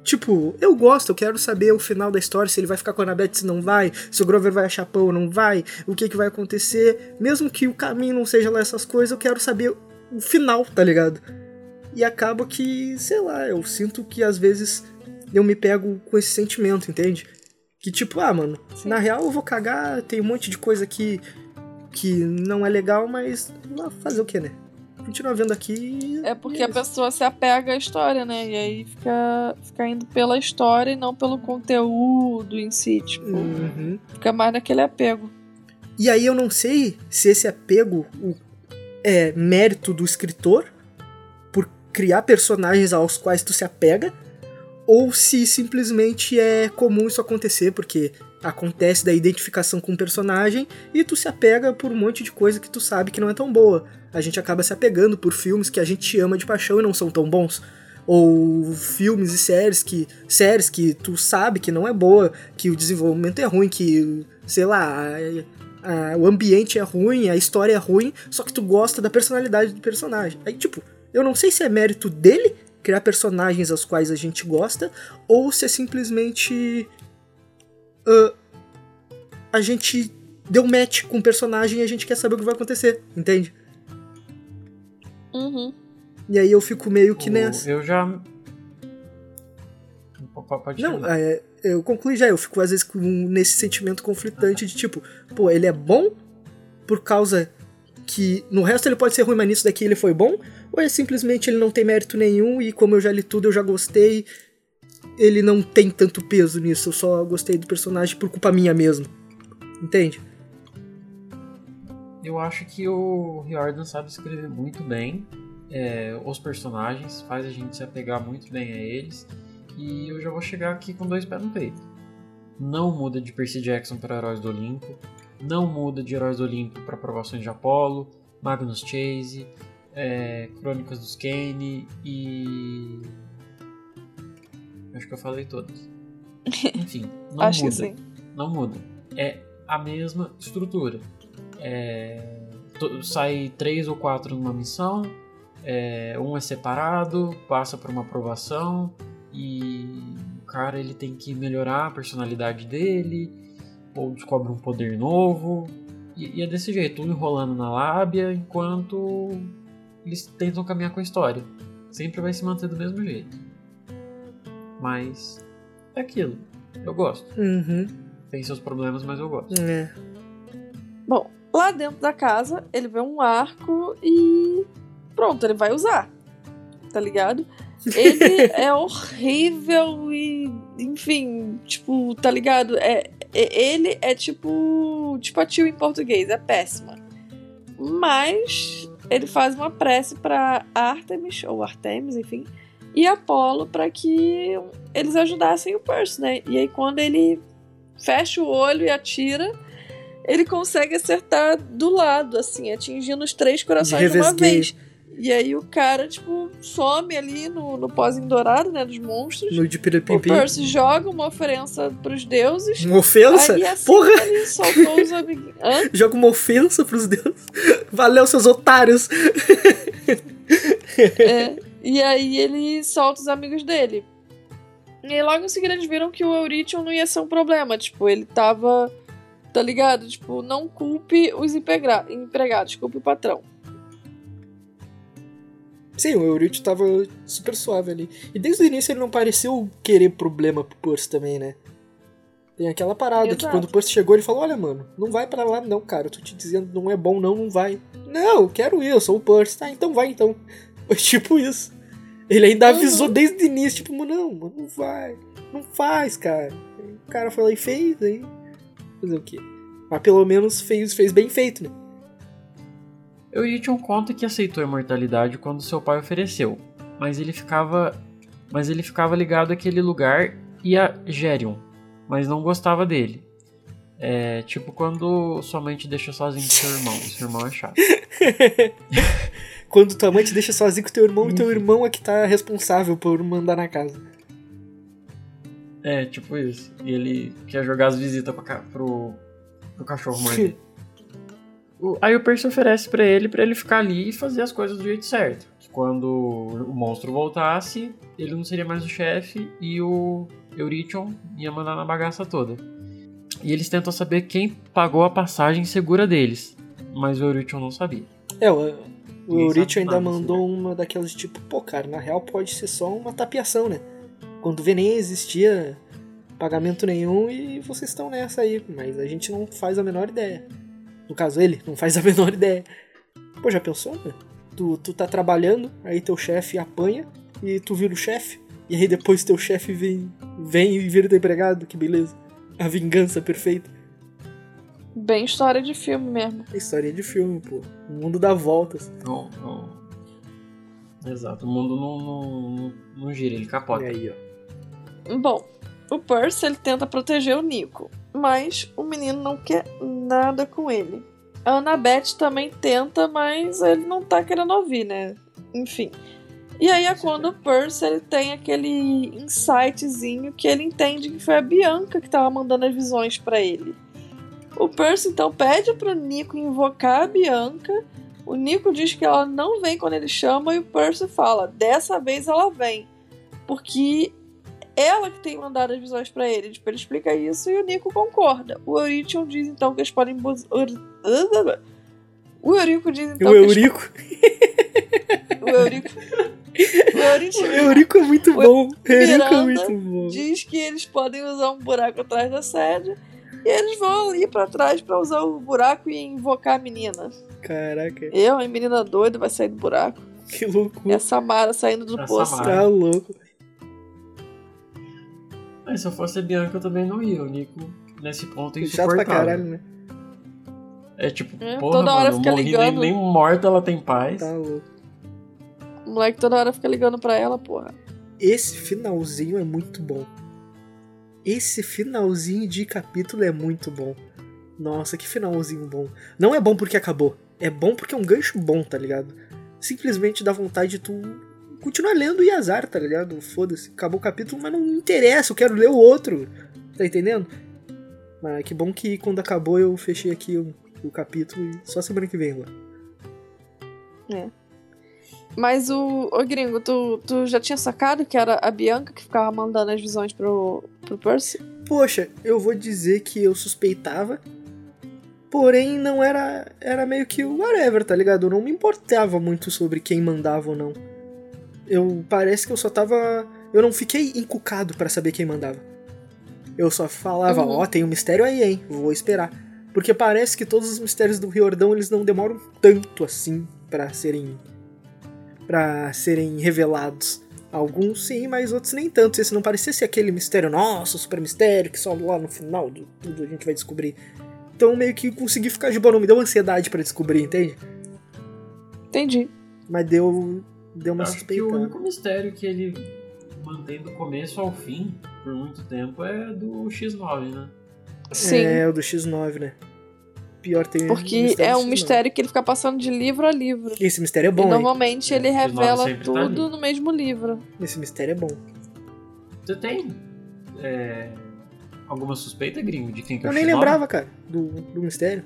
Speaker 1: Tipo, eu gosto, eu quero saber o final da história, se ele vai ficar com a Annabeth, se não vai, se o Grover vai achar pão ou não vai, o que, que vai acontecer. Mesmo que o caminho não seja lá essas coisas, eu quero saber o final, tá ligado? E acaba que, sei lá, eu sinto que às vezes eu me pego com esse sentimento, entende? Que tipo, ah, mano, Sim. na real eu vou cagar, tem um monte de coisa aqui que não é legal, mas fazer o que, né? Continua vendo aqui.
Speaker 2: É porque é a pessoa se apega à história, né? E aí fica, fica indo pela história e não pelo conteúdo em si, tipo. Uhum. Fica mais naquele apego.
Speaker 1: E aí eu não sei se esse apego é mérito do escritor por criar personagens aos quais tu se apega ou se simplesmente é comum isso acontecer, porque acontece da identificação com o personagem e tu se apega por um monte de coisa que tu sabe que não é tão boa. A gente acaba se apegando por filmes que a gente ama de paixão e não são tão bons. Ou filmes e séries que. séries que tu sabe que não é boa, que o desenvolvimento é ruim, que, sei lá, a, a, o ambiente é ruim, a história é ruim, só que tu gosta da personalidade do personagem. Aí, tipo, eu não sei se é mérito dele criar personagens aos quais a gente gosta, ou se é simplesmente. Uh, a gente deu match com o personagem e a gente quer saber o que vai acontecer, entende?
Speaker 2: Uhum.
Speaker 1: E aí eu fico meio que nessa.
Speaker 3: Eu já. Pode
Speaker 1: Não, é, eu concluí já, eu fico às vezes com, nesse sentimento conflitante de tipo, pô, ele é bom por causa que no resto ele pode ser ruim, mas nisso daqui ele foi bom? Ou é simplesmente ele não tem mérito nenhum e como eu já li tudo, eu já gostei, ele não tem tanto peso nisso, eu só gostei do personagem por culpa minha mesmo. Entende?
Speaker 3: Eu acho que o Riordan sabe escrever muito bem é, os personagens, faz a gente se apegar muito bem a eles. E eu já vou chegar aqui com dois pés no peito. Não muda de Percy Jackson para Heróis do Olimpo, não muda de Heróis do Olimpo para Provações de Apolo, Magnus Chase, é, Crônicas dos Kane e. Acho que eu falei todas. Enfim, não
Speaker 2: Acho
Speaker 3: muda. Não muda. É a mesma estrutura. É, sai três ou quatro numa missão, é, um é separado, passa por uma aprovação e o cara ele tem que melhorar a personalidade dele ou descobre um poder novo e, e é desse jeito, um enrolando na lábia enquanto eles tentam caminhar com a história. Sempre vai se manter do mesmo jeito. Mas é aquilo. Eu gosto.
Speaker 1: Uhum.
Speaker 3: Tem seus problemas, mas eu gosto.
Speaker 1: É.
Speaker 2: Bom, lá dentro da casa, ele vê um arco e pronto, ele vai usar. Tá ligado? Ele é horrível e, enfim, tipo, tá ligado? É, é, ele é tipo, tipo a tio em português, é péssima. Mas ele faz uma prece para Artemis ou Artemis, enfim, e Apolo para que eles ajudassem o Percy, né? E aí quando ele fecha o olho e atira, ele consegue acertar do lado, assim, atingindo os três corações de, de uma vez. E aí o cara, tipo, some ali no, no pozinho dourado, né, dos monstros.
Speaker 1: No de
Speaker 2: O Percy joga uma ofensa pros deuses.
Speaker 1: Uma ofensa?
Speaker 2: Aí assim
Speaker 1: Porra!
Speaker 2: ele soltou os amiguinhos.
Speaker 1: Joga uma ofensa pros deuses. Valeu, seus otários!
Speaker 2: é, e aí ele solta os amigos dele. E logo em seguida eles viram que o Eurytion não ia ser um problema. Tipo, ele tava... Tá ligado? Tipo, não culpe os empregados, culpe o patrão.
Speaker 1: Sim, o Euryt tava super suave ali. E desde o início ele não pareceu querer problema pro Percy também, né? Tem aquela parada Exato. que quando o Percy chegou ele falou: Olha, mano, não vai para lá não, cara. Eu tô te dizendo, não é bom não, não vai. Não, eu quero ir, eu sou o Percy. Tá, então vai então. Foi tipo isso. Ele ainda avisou uhum. desde o início, tipo, não, mano, não vai. Não faz, cara. O cara foi lá e fez, aí. Fazer o quê? Mas pelo menos fez, fez bem feito, né?
Speaker 3: Eurition conta que aceitou a imortalidade quando seu pai ofereceu, mas ele ficava, mas ele ficava ligado àquele lugar e a Gerion, mas não gostava dele. É tipo quando sua mãe te deixa sozinho com seu irmão. Seu irmão é chato.
Speaker 1: Quando tua mãe te deixa sozinho com teu irmão e teu irmão é que tá responsável por mandar na casa.
Speaker 3: É, tipo isso. E ele quer jogar as visitas pra pro, pro cachorro morder. O- Aí o Percy oferece pra ele pra ele ficar ali e fazer as coisas do jeito certo. Que Quando o monstro voltasse, ele não seria mais o chefe e o Eurition ia mandar na bagaça toda. E eles tentam saber quem pagou a passagem segura deles, mas o Eurition não sabia.
Speaker 1: É, o, o
Speaker 3: sabe
Speaker 1: ainda mandou uma daquelas tipo, pô, cara, na real pode ser só uma tapiação, né? Quando vê nem existia pagamento nenhum e vocês estão nessa aí, mas a gente não faz a menor ideia. No caso, ele não faz a menor ideia. Pô, já pensou, né? Tu, tu tá trabalhando, aí teu chefe apanha e tu vira o chefe, e aí depois teu chefe vem, vem e vira teu empregado, que beleza. A vingança perfeita.
Speaker 2: Bem história de filme mesmo.
Speaker 1: É história de filme, pô. O mundo dá voltas.
Speaker 3: Não, não. Exato, o mundo não, não, não, não gira, ele capota.
Speaker 1: E aí, ó.
Speaker 2: Bom, o Percy ele tenta proteger o Nico, mas o menino não quer nada com ele. A Annabeth também tenta, mas ele não tá querendo ouvir, né? Enfim. E aí é quando o Percy ele tem aquele insightzinho que ele entende que foi a Bianca que tava mandando as visões pra ele. O Percy então pede pro Nico invocar a Bianca. O Nico diz que ela não vem quando ele chama e o Percy fala: "Dessa vez ela vem". Porque ela que tem mandado as visões pra ele. Tipo, ele explica isso e o Nico concorda. O Eurition diz então que eles podem. O Eurico diz então
Speaker 1: o
Speaker 2: que eles-
Speaker 1: Eurico.
Speaker 2: O Eurico. O Eurition
Speaker 1: O Eurico é muito bom. O Eurico é muito bom.
Speaker 2: diz que eles podem usar um buraco atrás da sede. E eles vão ali pra trás pra usar o buraco e invocar a menina.
Speaker 1: Caraca,
Speaker 2: Eu, a menina doida, vai sair do buraco.
Speaker 1: que
Speaker 2: E
Speaker 1: loucura.
Speaker 2: a Samara saindo do
Speaker 3: A
Speaker 2: poço.
Speaker 3: Samara.
Speaker 1: Tá louco.
Speaker 3: Mas se eu fosse a Bianca, eu também não ia. O Nico, nesse ponto, é
Speaker 1: Chato
Speaker 3: insuportável.
Speaker 1: pra caralho, né?
Speaker 3: É tipo,
Speaker 2: É,
Speaker 3: porra,
Speaker 2: toda hora
Speaker 3: mano,
Speaker 2: fica
Speaker 3: eu morri, nem,
Speaker 2: ligando.
Speaker 3: nem morta ela tem paz.
Speaker 1: Tá louco.
Speaker 2: O moleque toda hora fica ligando pra ela, porra.
Speaker 1: Esse finalzinho é muito bom. Esse finalzinho de capítulo é muito bom. Nossa, que finalzinho bom. Não é bom porque acabou. É bom porque é um gancho bom, tá ligado? Simplesmente dá vontade de tu continuar lendo e azar, tá ligado? Foda-se. Acabou o capítulo, mas não me interessa, eu quero ler o outro. Tá entendendo? Mas que bom que quando acabou eu fechei aqui o, o capítulo e só semana que vem agora.
Speaker 2: Mas o, ô gringo, tu, tu já tinha sacado que era a Bianca que ficava mandando as visões pro, pro Percy?
Speaker 1: Poxa, eu vou dizer que eu suspeitava, porém não era era meio que o whatever, tá ligado? Eu não me importava muito sobre quem mandava ou não. Eu parece que eu só tava, eu não fiquei encucado pra saber quem mandava. Eu só falava, ó,
Speaker 2: Uhum.
Speaker 1: tem um mistério aí, hein? Vou esperar. Porque parece que todos os mistérios do Riordão eles não demoram tanto assim pra serem para serem revelados. Alguns sim, mas outros nem tanto. Esse não parecia ser aquele mistério, nossa, super mistério, que só lá no final de tudo a gente vai descobrir. Então meio que consegui ficar de boa, não me deu ansiedade pra descobrir, entende?
Speaker 2: Entendi.
Speaker 1: Mas deu, deu uma
Speaker 3: Acho que o
Speaker 1: suspeitada.
Speaker 3: único mistério que ele mantém do começo ao fim, por muito tempo, é do X9, né?
Speaker 2: Sim.
Speaker 1: É, o do X9, né? Pior tem
Speaker 2: porque é um
Speaker 1: X9.
Speaker 2: mistério que ele fica passando de livro a livro.
Speaker 1: Esse mistério é
Speaker 2: e
Speaker 1: bom, hein?
Speaker 2: normalmente ele
Speaker 3: É,
Speaker 2: revela
Speaker 3: tá
Speaker 2: tudo
Speaker 3: ali.
Speaker 2: no mesmo livro.
Speaker 1: Esse mistério é bom.
Speaker 3: Você tem é, alguma suspeita, gringo, de quem que é
Speaker 1: Eu
Speaker 3: o
Speaker 1: nem
Speaker 3: X9?
Speaker 1: lembrava, cara, do, do mistério.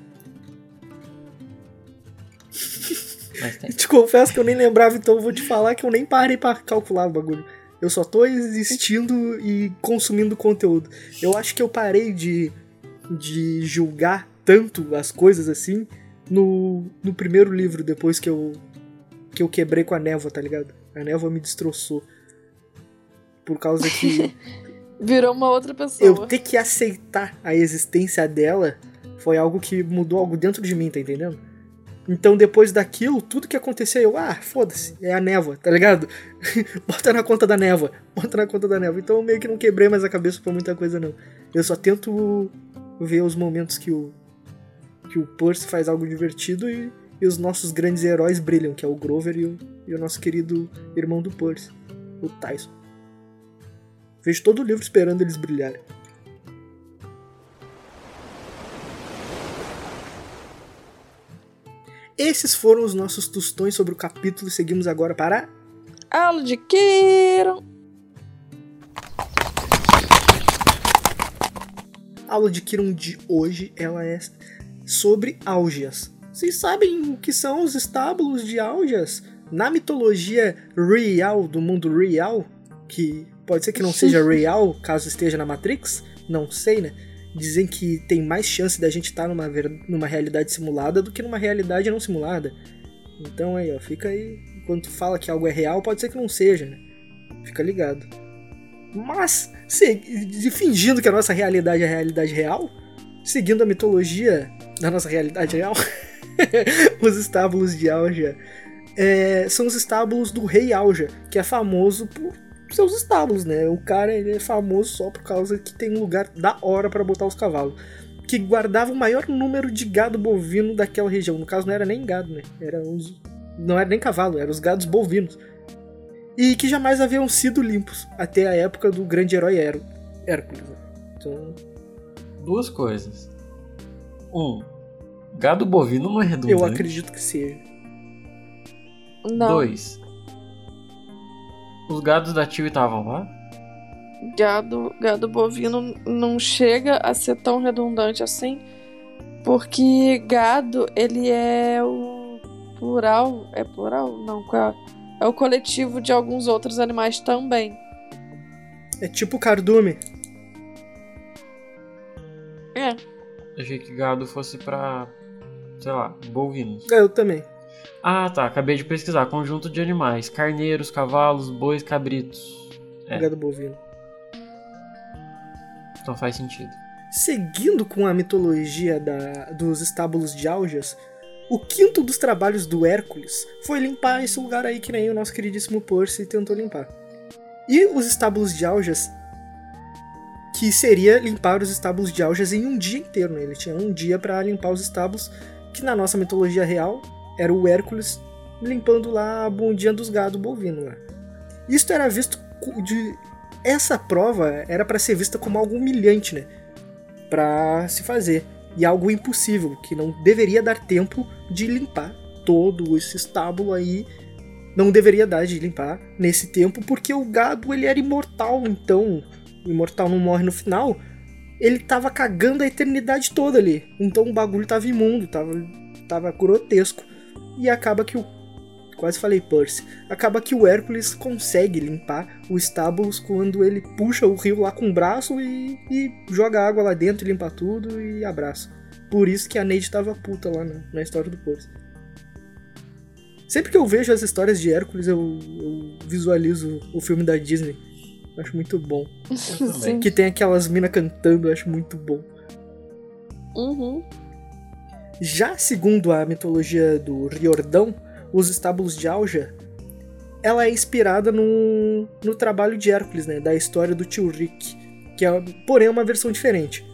Speaker 3: Mas tem.
Speaker 1: Te confesso que eu nem lembrava, então eu vou te falar que eu nem parei pra calcular o bagulho. Eu só tô existindo e consumindo conteúdo. Eu acho que eu parei de, de julgar tanto as coisas assim no, no primeiro livro, depois que eu, que eu quebrei com a névoa, tá ligado? A névoa me destroçou. Por causa que
Speaker 2: Virou uma outra pessoa.
Speaker 1: eu ter que aceitar a existência dela foi algo que mudou algo dentro de mim, tá entendendo? Então depois daquilo, tudo que aconteceu, eu, ah, foda-se, é a névoa, tá ligado? bota na conta da névoa, bota na conta da névoa. Então eu meio que não quebrei mais a cabeça pra muita coisa, não. Eu só tento ver os momentos que o que o Percy faz algo divertido e, e os nossos grandes heróis brilham, que é o Grover e o, e o nosso querido irmão do Percy, o Tyson. Vejo todo o livro esperando eles brilharem. Esses foram os nossos tostões sobre o capítulo e seguimos agora para
Speaker 2: Aula de Kiron.
Speaker 1: A aula de Kiron de hoje ela é sobre Álgias. Vocês sabem o que são os estábulos de Álgias? Na mitologia real, do mundo real, que pode ser que não seja real caso esteja na Matrix, não sei, né? Dizem que tem mais chance da gente estar numa, numa realidade simulada do que numa realidade não simulada. Então aí, ó, fica aí. Quando tu fala que algo é real, pode ser que não seja, né? Fica ligado. Mas, se, fingindo que a nossa realidade é a realidade real, seguindo a mitologia da nossa realidade real, os estábulos de Alja é, são os estábulos do rei Alja, que é famoso por seus estábulos, né? O cara ele é famoso só por causa que tem um lugar da hora para botar os cavalos. Que guardava o maior número de gado bovino daquela região. No caso, não era nem gado, né? Era os... Não era nem cavalo, eram os gados bovinos. E que jamais haviam sido limpos até a época do grande herói Hércules. Né? Então...
Speaker 3: Duas coisas. Um, gado bovino não é redundante.
Speaker 1: Eu acredito que seja.
Speaker 2: Não.
Speaker 3: Dois, os gados da Tio estavam lá?
Speaker 2: Gado, gado bovino não chega a ser tão redundante assim, porque gado ele é o plural, é plural? Não, é? é o coletivo de alguns outros animais também.
Speaker 1: É tipo cardume.
Speaker 2: É.
Speaker 3: Achei que gado fosse pra, sei lá, bovinos.
Speaker 1: É, eu também.
Speaker 3: Ah, tá. Acabei de pesquisar. Conjunto de animais: carneiros, cavalos, bois, cabritos.
Speaker 1: É. Gado bovino.
Speaker 3: Então faz sentido.
Speaker 1: Seguindo com a mitologia da, dos estábulos de Aljas, o quinto dos trabalhos do Hércules foi limpar esse lugar aí que nem o nosso queridíssimo Percy tentou limpar. E os estábulos de Aljas, que seria limpar os estábulos de Aljas em um dia inteiro, né? Ele tinha um dia para limpar os estábulos, que na nossa mitologia real era o Hércules limpando lá a bundinha dos gado bovino lá. Isto era visto de essa prova era para ser vista como algo humilhante, né? Para se fazer e algo impossível, que não deveria dar tempo de limpar todo esse estábulo aí. Não deveria dar de limpar nesse tempo, porque o gado ele era imortal, então o imortal não morre no final. Ele tava cagando a eternidade toda ali. Então o bagulho tava imundo, tava, tava grotesco. E acaba que o. Quase falei Percy. Acaba que o Hércules consegue limpar o estábulos quando ele puxa o rio lá com o braço e, e joga água lá dentro, limpa tudo e abraça. Por isso que a Neide tava puta lá na, na história do Percy. Sempre que eu vejo as histórias de Hércules, eu, eu visualizo o filme da Disney. Acho muito bom. que tem aquelas minas cantando, acho muito bom.
Speaker 2: Uhum.
Speaker 1: Já segundo a mitologia do Riordão, os estábulos de Alja, ela é inspirada no, no trabalho de Hércules, né, da história do tio Rick, que é, porém, é uma versão diferente.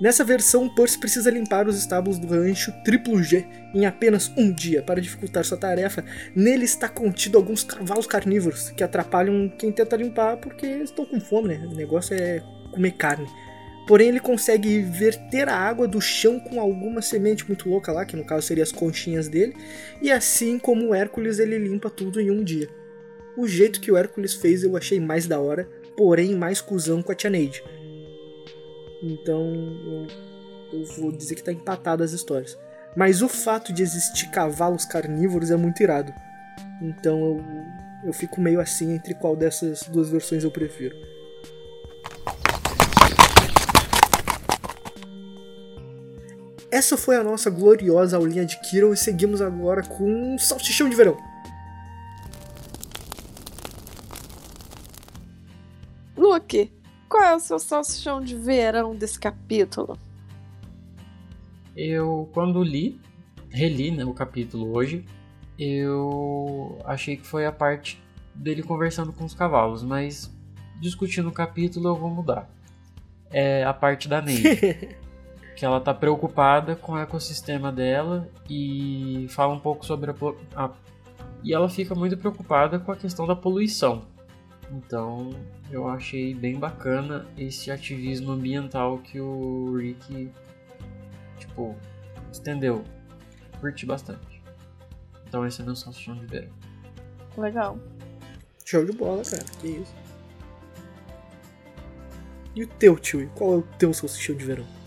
Speaker 1: Nessa versão, Percy precisa limpar os estábulos do rancho Triplo G em apenas um dia. Para dificultar sua tarefa, nele está contido alguns cavalos carnívoros que atrapalham quem tenta limpar porque estão com fome, né? O negócio é comer carne. Porém, ele consegue verter a água do chão com alguma semente muito louca lá, que no caso seria as conchinhas dele, e assim como o Hércules, ele limpa tudo em um dia. O jeito que o Hércules fez eu achei mais da hora, porém mais cuzão com a Tia Neide. Então, eu, eu vou dizer que tá empatado as histórias. Mas o fato de existir cavalos carnívoros é muito irado. Então eu, eu fico meio assim entre qual dessas duas versões eu prefiro. Essa foi a nossa gloriosa aulinha de Kiro e seguimos agora com um salsichão de verão.
Speaker 2: Luke, qual é o seu salsichão de verão desse capítulo?
Speaker 3: Eu, quando li, reli né, o capítulo hoje, eu achei que foi a parte dele conversando com os cavalos, mas discutindo o capítulo eu vou mudar. É a parte da Neide. que ela tá preocupada com o ecossistema dela e fala um pouco sobre a, a e ela fica muito preocupada com a questão da poluição. Então, eu achei bem bacana esse ativismo ambiental que o Rick tipo estendeu. Curti bastante. Então esse é meu salsichão de verão.
Speaker 2: Legal.
Speaker 1: Show de bola, cara. Que isso. E o teu, tio? Qual é o teu salsichão de verão?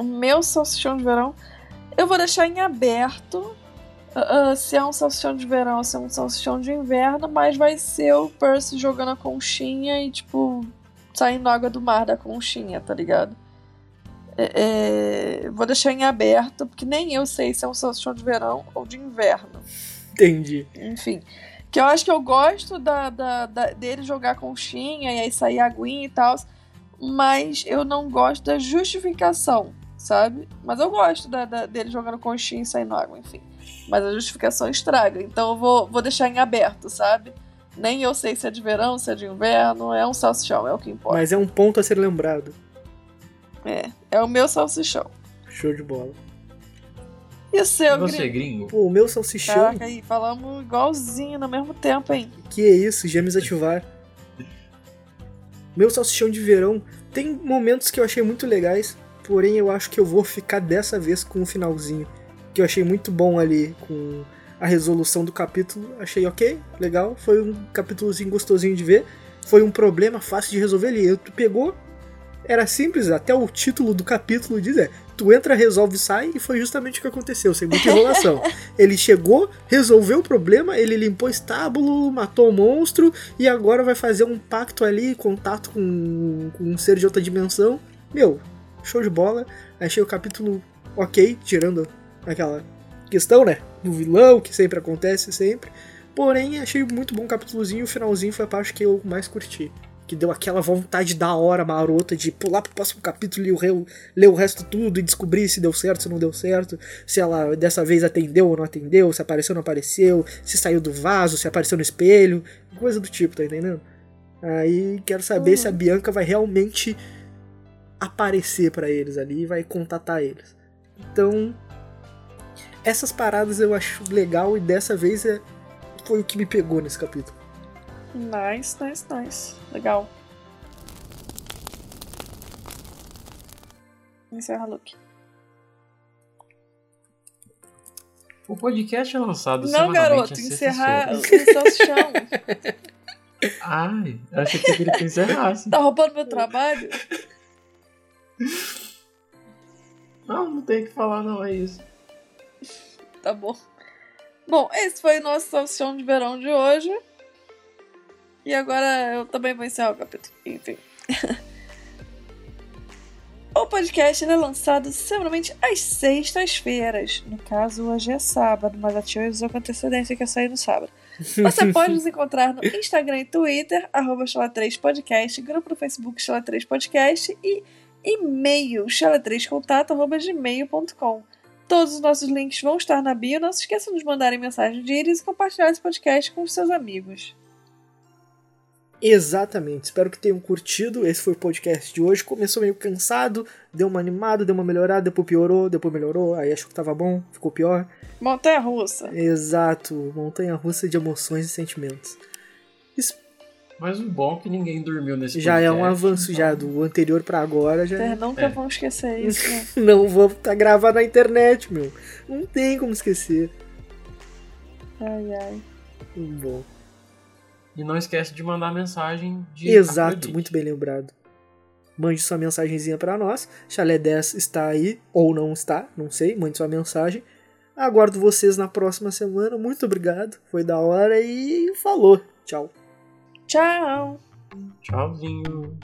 Speaker 2: O meu salsichão de verão, eu vou deixar em aberto uh, uh, se é um salsichão de verão ou se é um salsichão de inverno, mas vai ser o Percy jogando a conchinha e, tipo, saindo água do mar da conchinha, tá ligado? É, é, vou deixar em aberto, porque nem eu sei se é um salsichão de verão ou de inverno.
Speaker 1: Entendi.
Speaker 2: Enfim. Que eu acho que eu gosto da, da, da dele jogar conchinha e aí sair aguinha e tal, mas eu não gosto da justificação sabe? Mas eu gosto da, da, dele jogando conchinha e saindo água, enfim. Mas a justificação estraga, então eu vou, vou deixar em aberto, sabe? Nem eu sei se é de verão, se é de inverno, é um salsichão, é o que importa.
Speaker 1: Mas é um ponto a ser lembrado.
Speaker 2: É, é o meu salsichão.
Speaker 1: Show de bola.
Speaker 2: E o seu,
Speaker 3: e você, gringo?
Speaker 1: Pô, o meu salsichão.
Speaker 2: Caraca, aí, falamos igualzinho no mesmo tempo, hein?
Speaker 1: Que é isso, gêmeos ativar. meu salsichão de verão tem momentos que eu achei muito legais porém eu acho que eu vou ficar dessa vez com o finalzinho, que eu achei muito bom ali com a resolução do capítulo. Achei ok, legal, foi um capítulozinho gostosinho de ver. Foi um problema fácil de resolver ali. Tu pegou, era simples, até o título do capítulo diz é, tu entra, resolve, sai, e foi justamente o que aconteceu, sem muita enrolação. ele chegou, resolveu o problema, ele limpou o estábulo, matou o monstro, e agora vai fazer um pacto ali, contato com, com um ser de outra dimensão. Meu, show de bola. Achei o capítulo ok, tirando aquela questão, né? Do vilão, que sempre acontece, sempre. Porém, achei muito bom o capítulozinho. O finalzinho foi a parte que eu mais curti. Que deu aquela vontade da hora marota de pular pro próximo capítulo e ler o resto tudo e descobrir se deu certo, se não deu certo, se ela dessa vez atendeu ou não atendeu, se apareceu ou não apareceu, se saiu do vaso, se apareceu no espelho, coisa do tipo, tá entendendo? Aí quero saber uhum. se a Bianca vai realmente aparecer para eles ali e vai contatar eles. Então, essas paradas eu acho legal e dessa vez é, foi o que me pegou nesse capítulo.
Speaker 2: Nice, nice, nice. Legal. Encerra Luke.
Speaker 3: O podcast é lançado
Speaker 2: Não, garoto, encerrar o chão.
Speaker 3: Ai, achei que você queria que encerrasse.
Speaker 2: Tá roubando meu trabalho?
Speaker 3: Não, não tem que falar, não, é isso.
Speaker 2: Tá bom. Bom, esse foi o nosso salsichão de verão de hoje. E agora eu também vou encerrar o capítulo. Enfim. o podcast é lançado semanalmente às sextas-feiras. No caso, hoje é sábado, mas a tia avisou com antecedência que ia sair no sábado. Você pode nos encontrar no Instagram e Twitter, arroba 3 podcast grupo no Facebook Chala 3 Podcast e e-mail chala3contato.gmail.com. Todos os nossos links vão estar na bio. Não se esqueçam de mandarem mensagem de íris e compartilhar esse podcast com os seus amigos.
Speaker 1: Exatamente. Espero que tenham curtido. Esse foi o podcast de hoje. Começou meio cansado, deu uma animada, deu uma melhorada, depois piorou, depois melhorou. Aí acho que tava bom, ficou pior.
Speaker 2: Montanha russa.
Speaker 1: Exato. Montanha russa de emoções e sentimentos.
Speaker 3: Mas o bom é que ninguém dormiu nesse
Speaker 1: Já podcast, é um avanço então... já do anterior para agora. Já...
Speaker 2: Vocês nunca é. vão esquecer isso, né?
Speaker 1: não vou tá gravado na internet, meu. Não tem como esquecer.
Speaker 2: Ai, ai.
Speaker 1: Bom.
Speaker 3: E não esquece de mandar mensagem de
Speaker 1: Exato, acredite. muito bem lembrado. Mande sua mensagenzinha para nós. Chalé 10 está aí, ou não está, não sei. Mande sua mensagem. Aguardo vocês na próxima semana. Muito obrigado. Foi da hora e falou. Tchau.
Speaker 2: Tchau.
Speaker 3: Tchauzinho.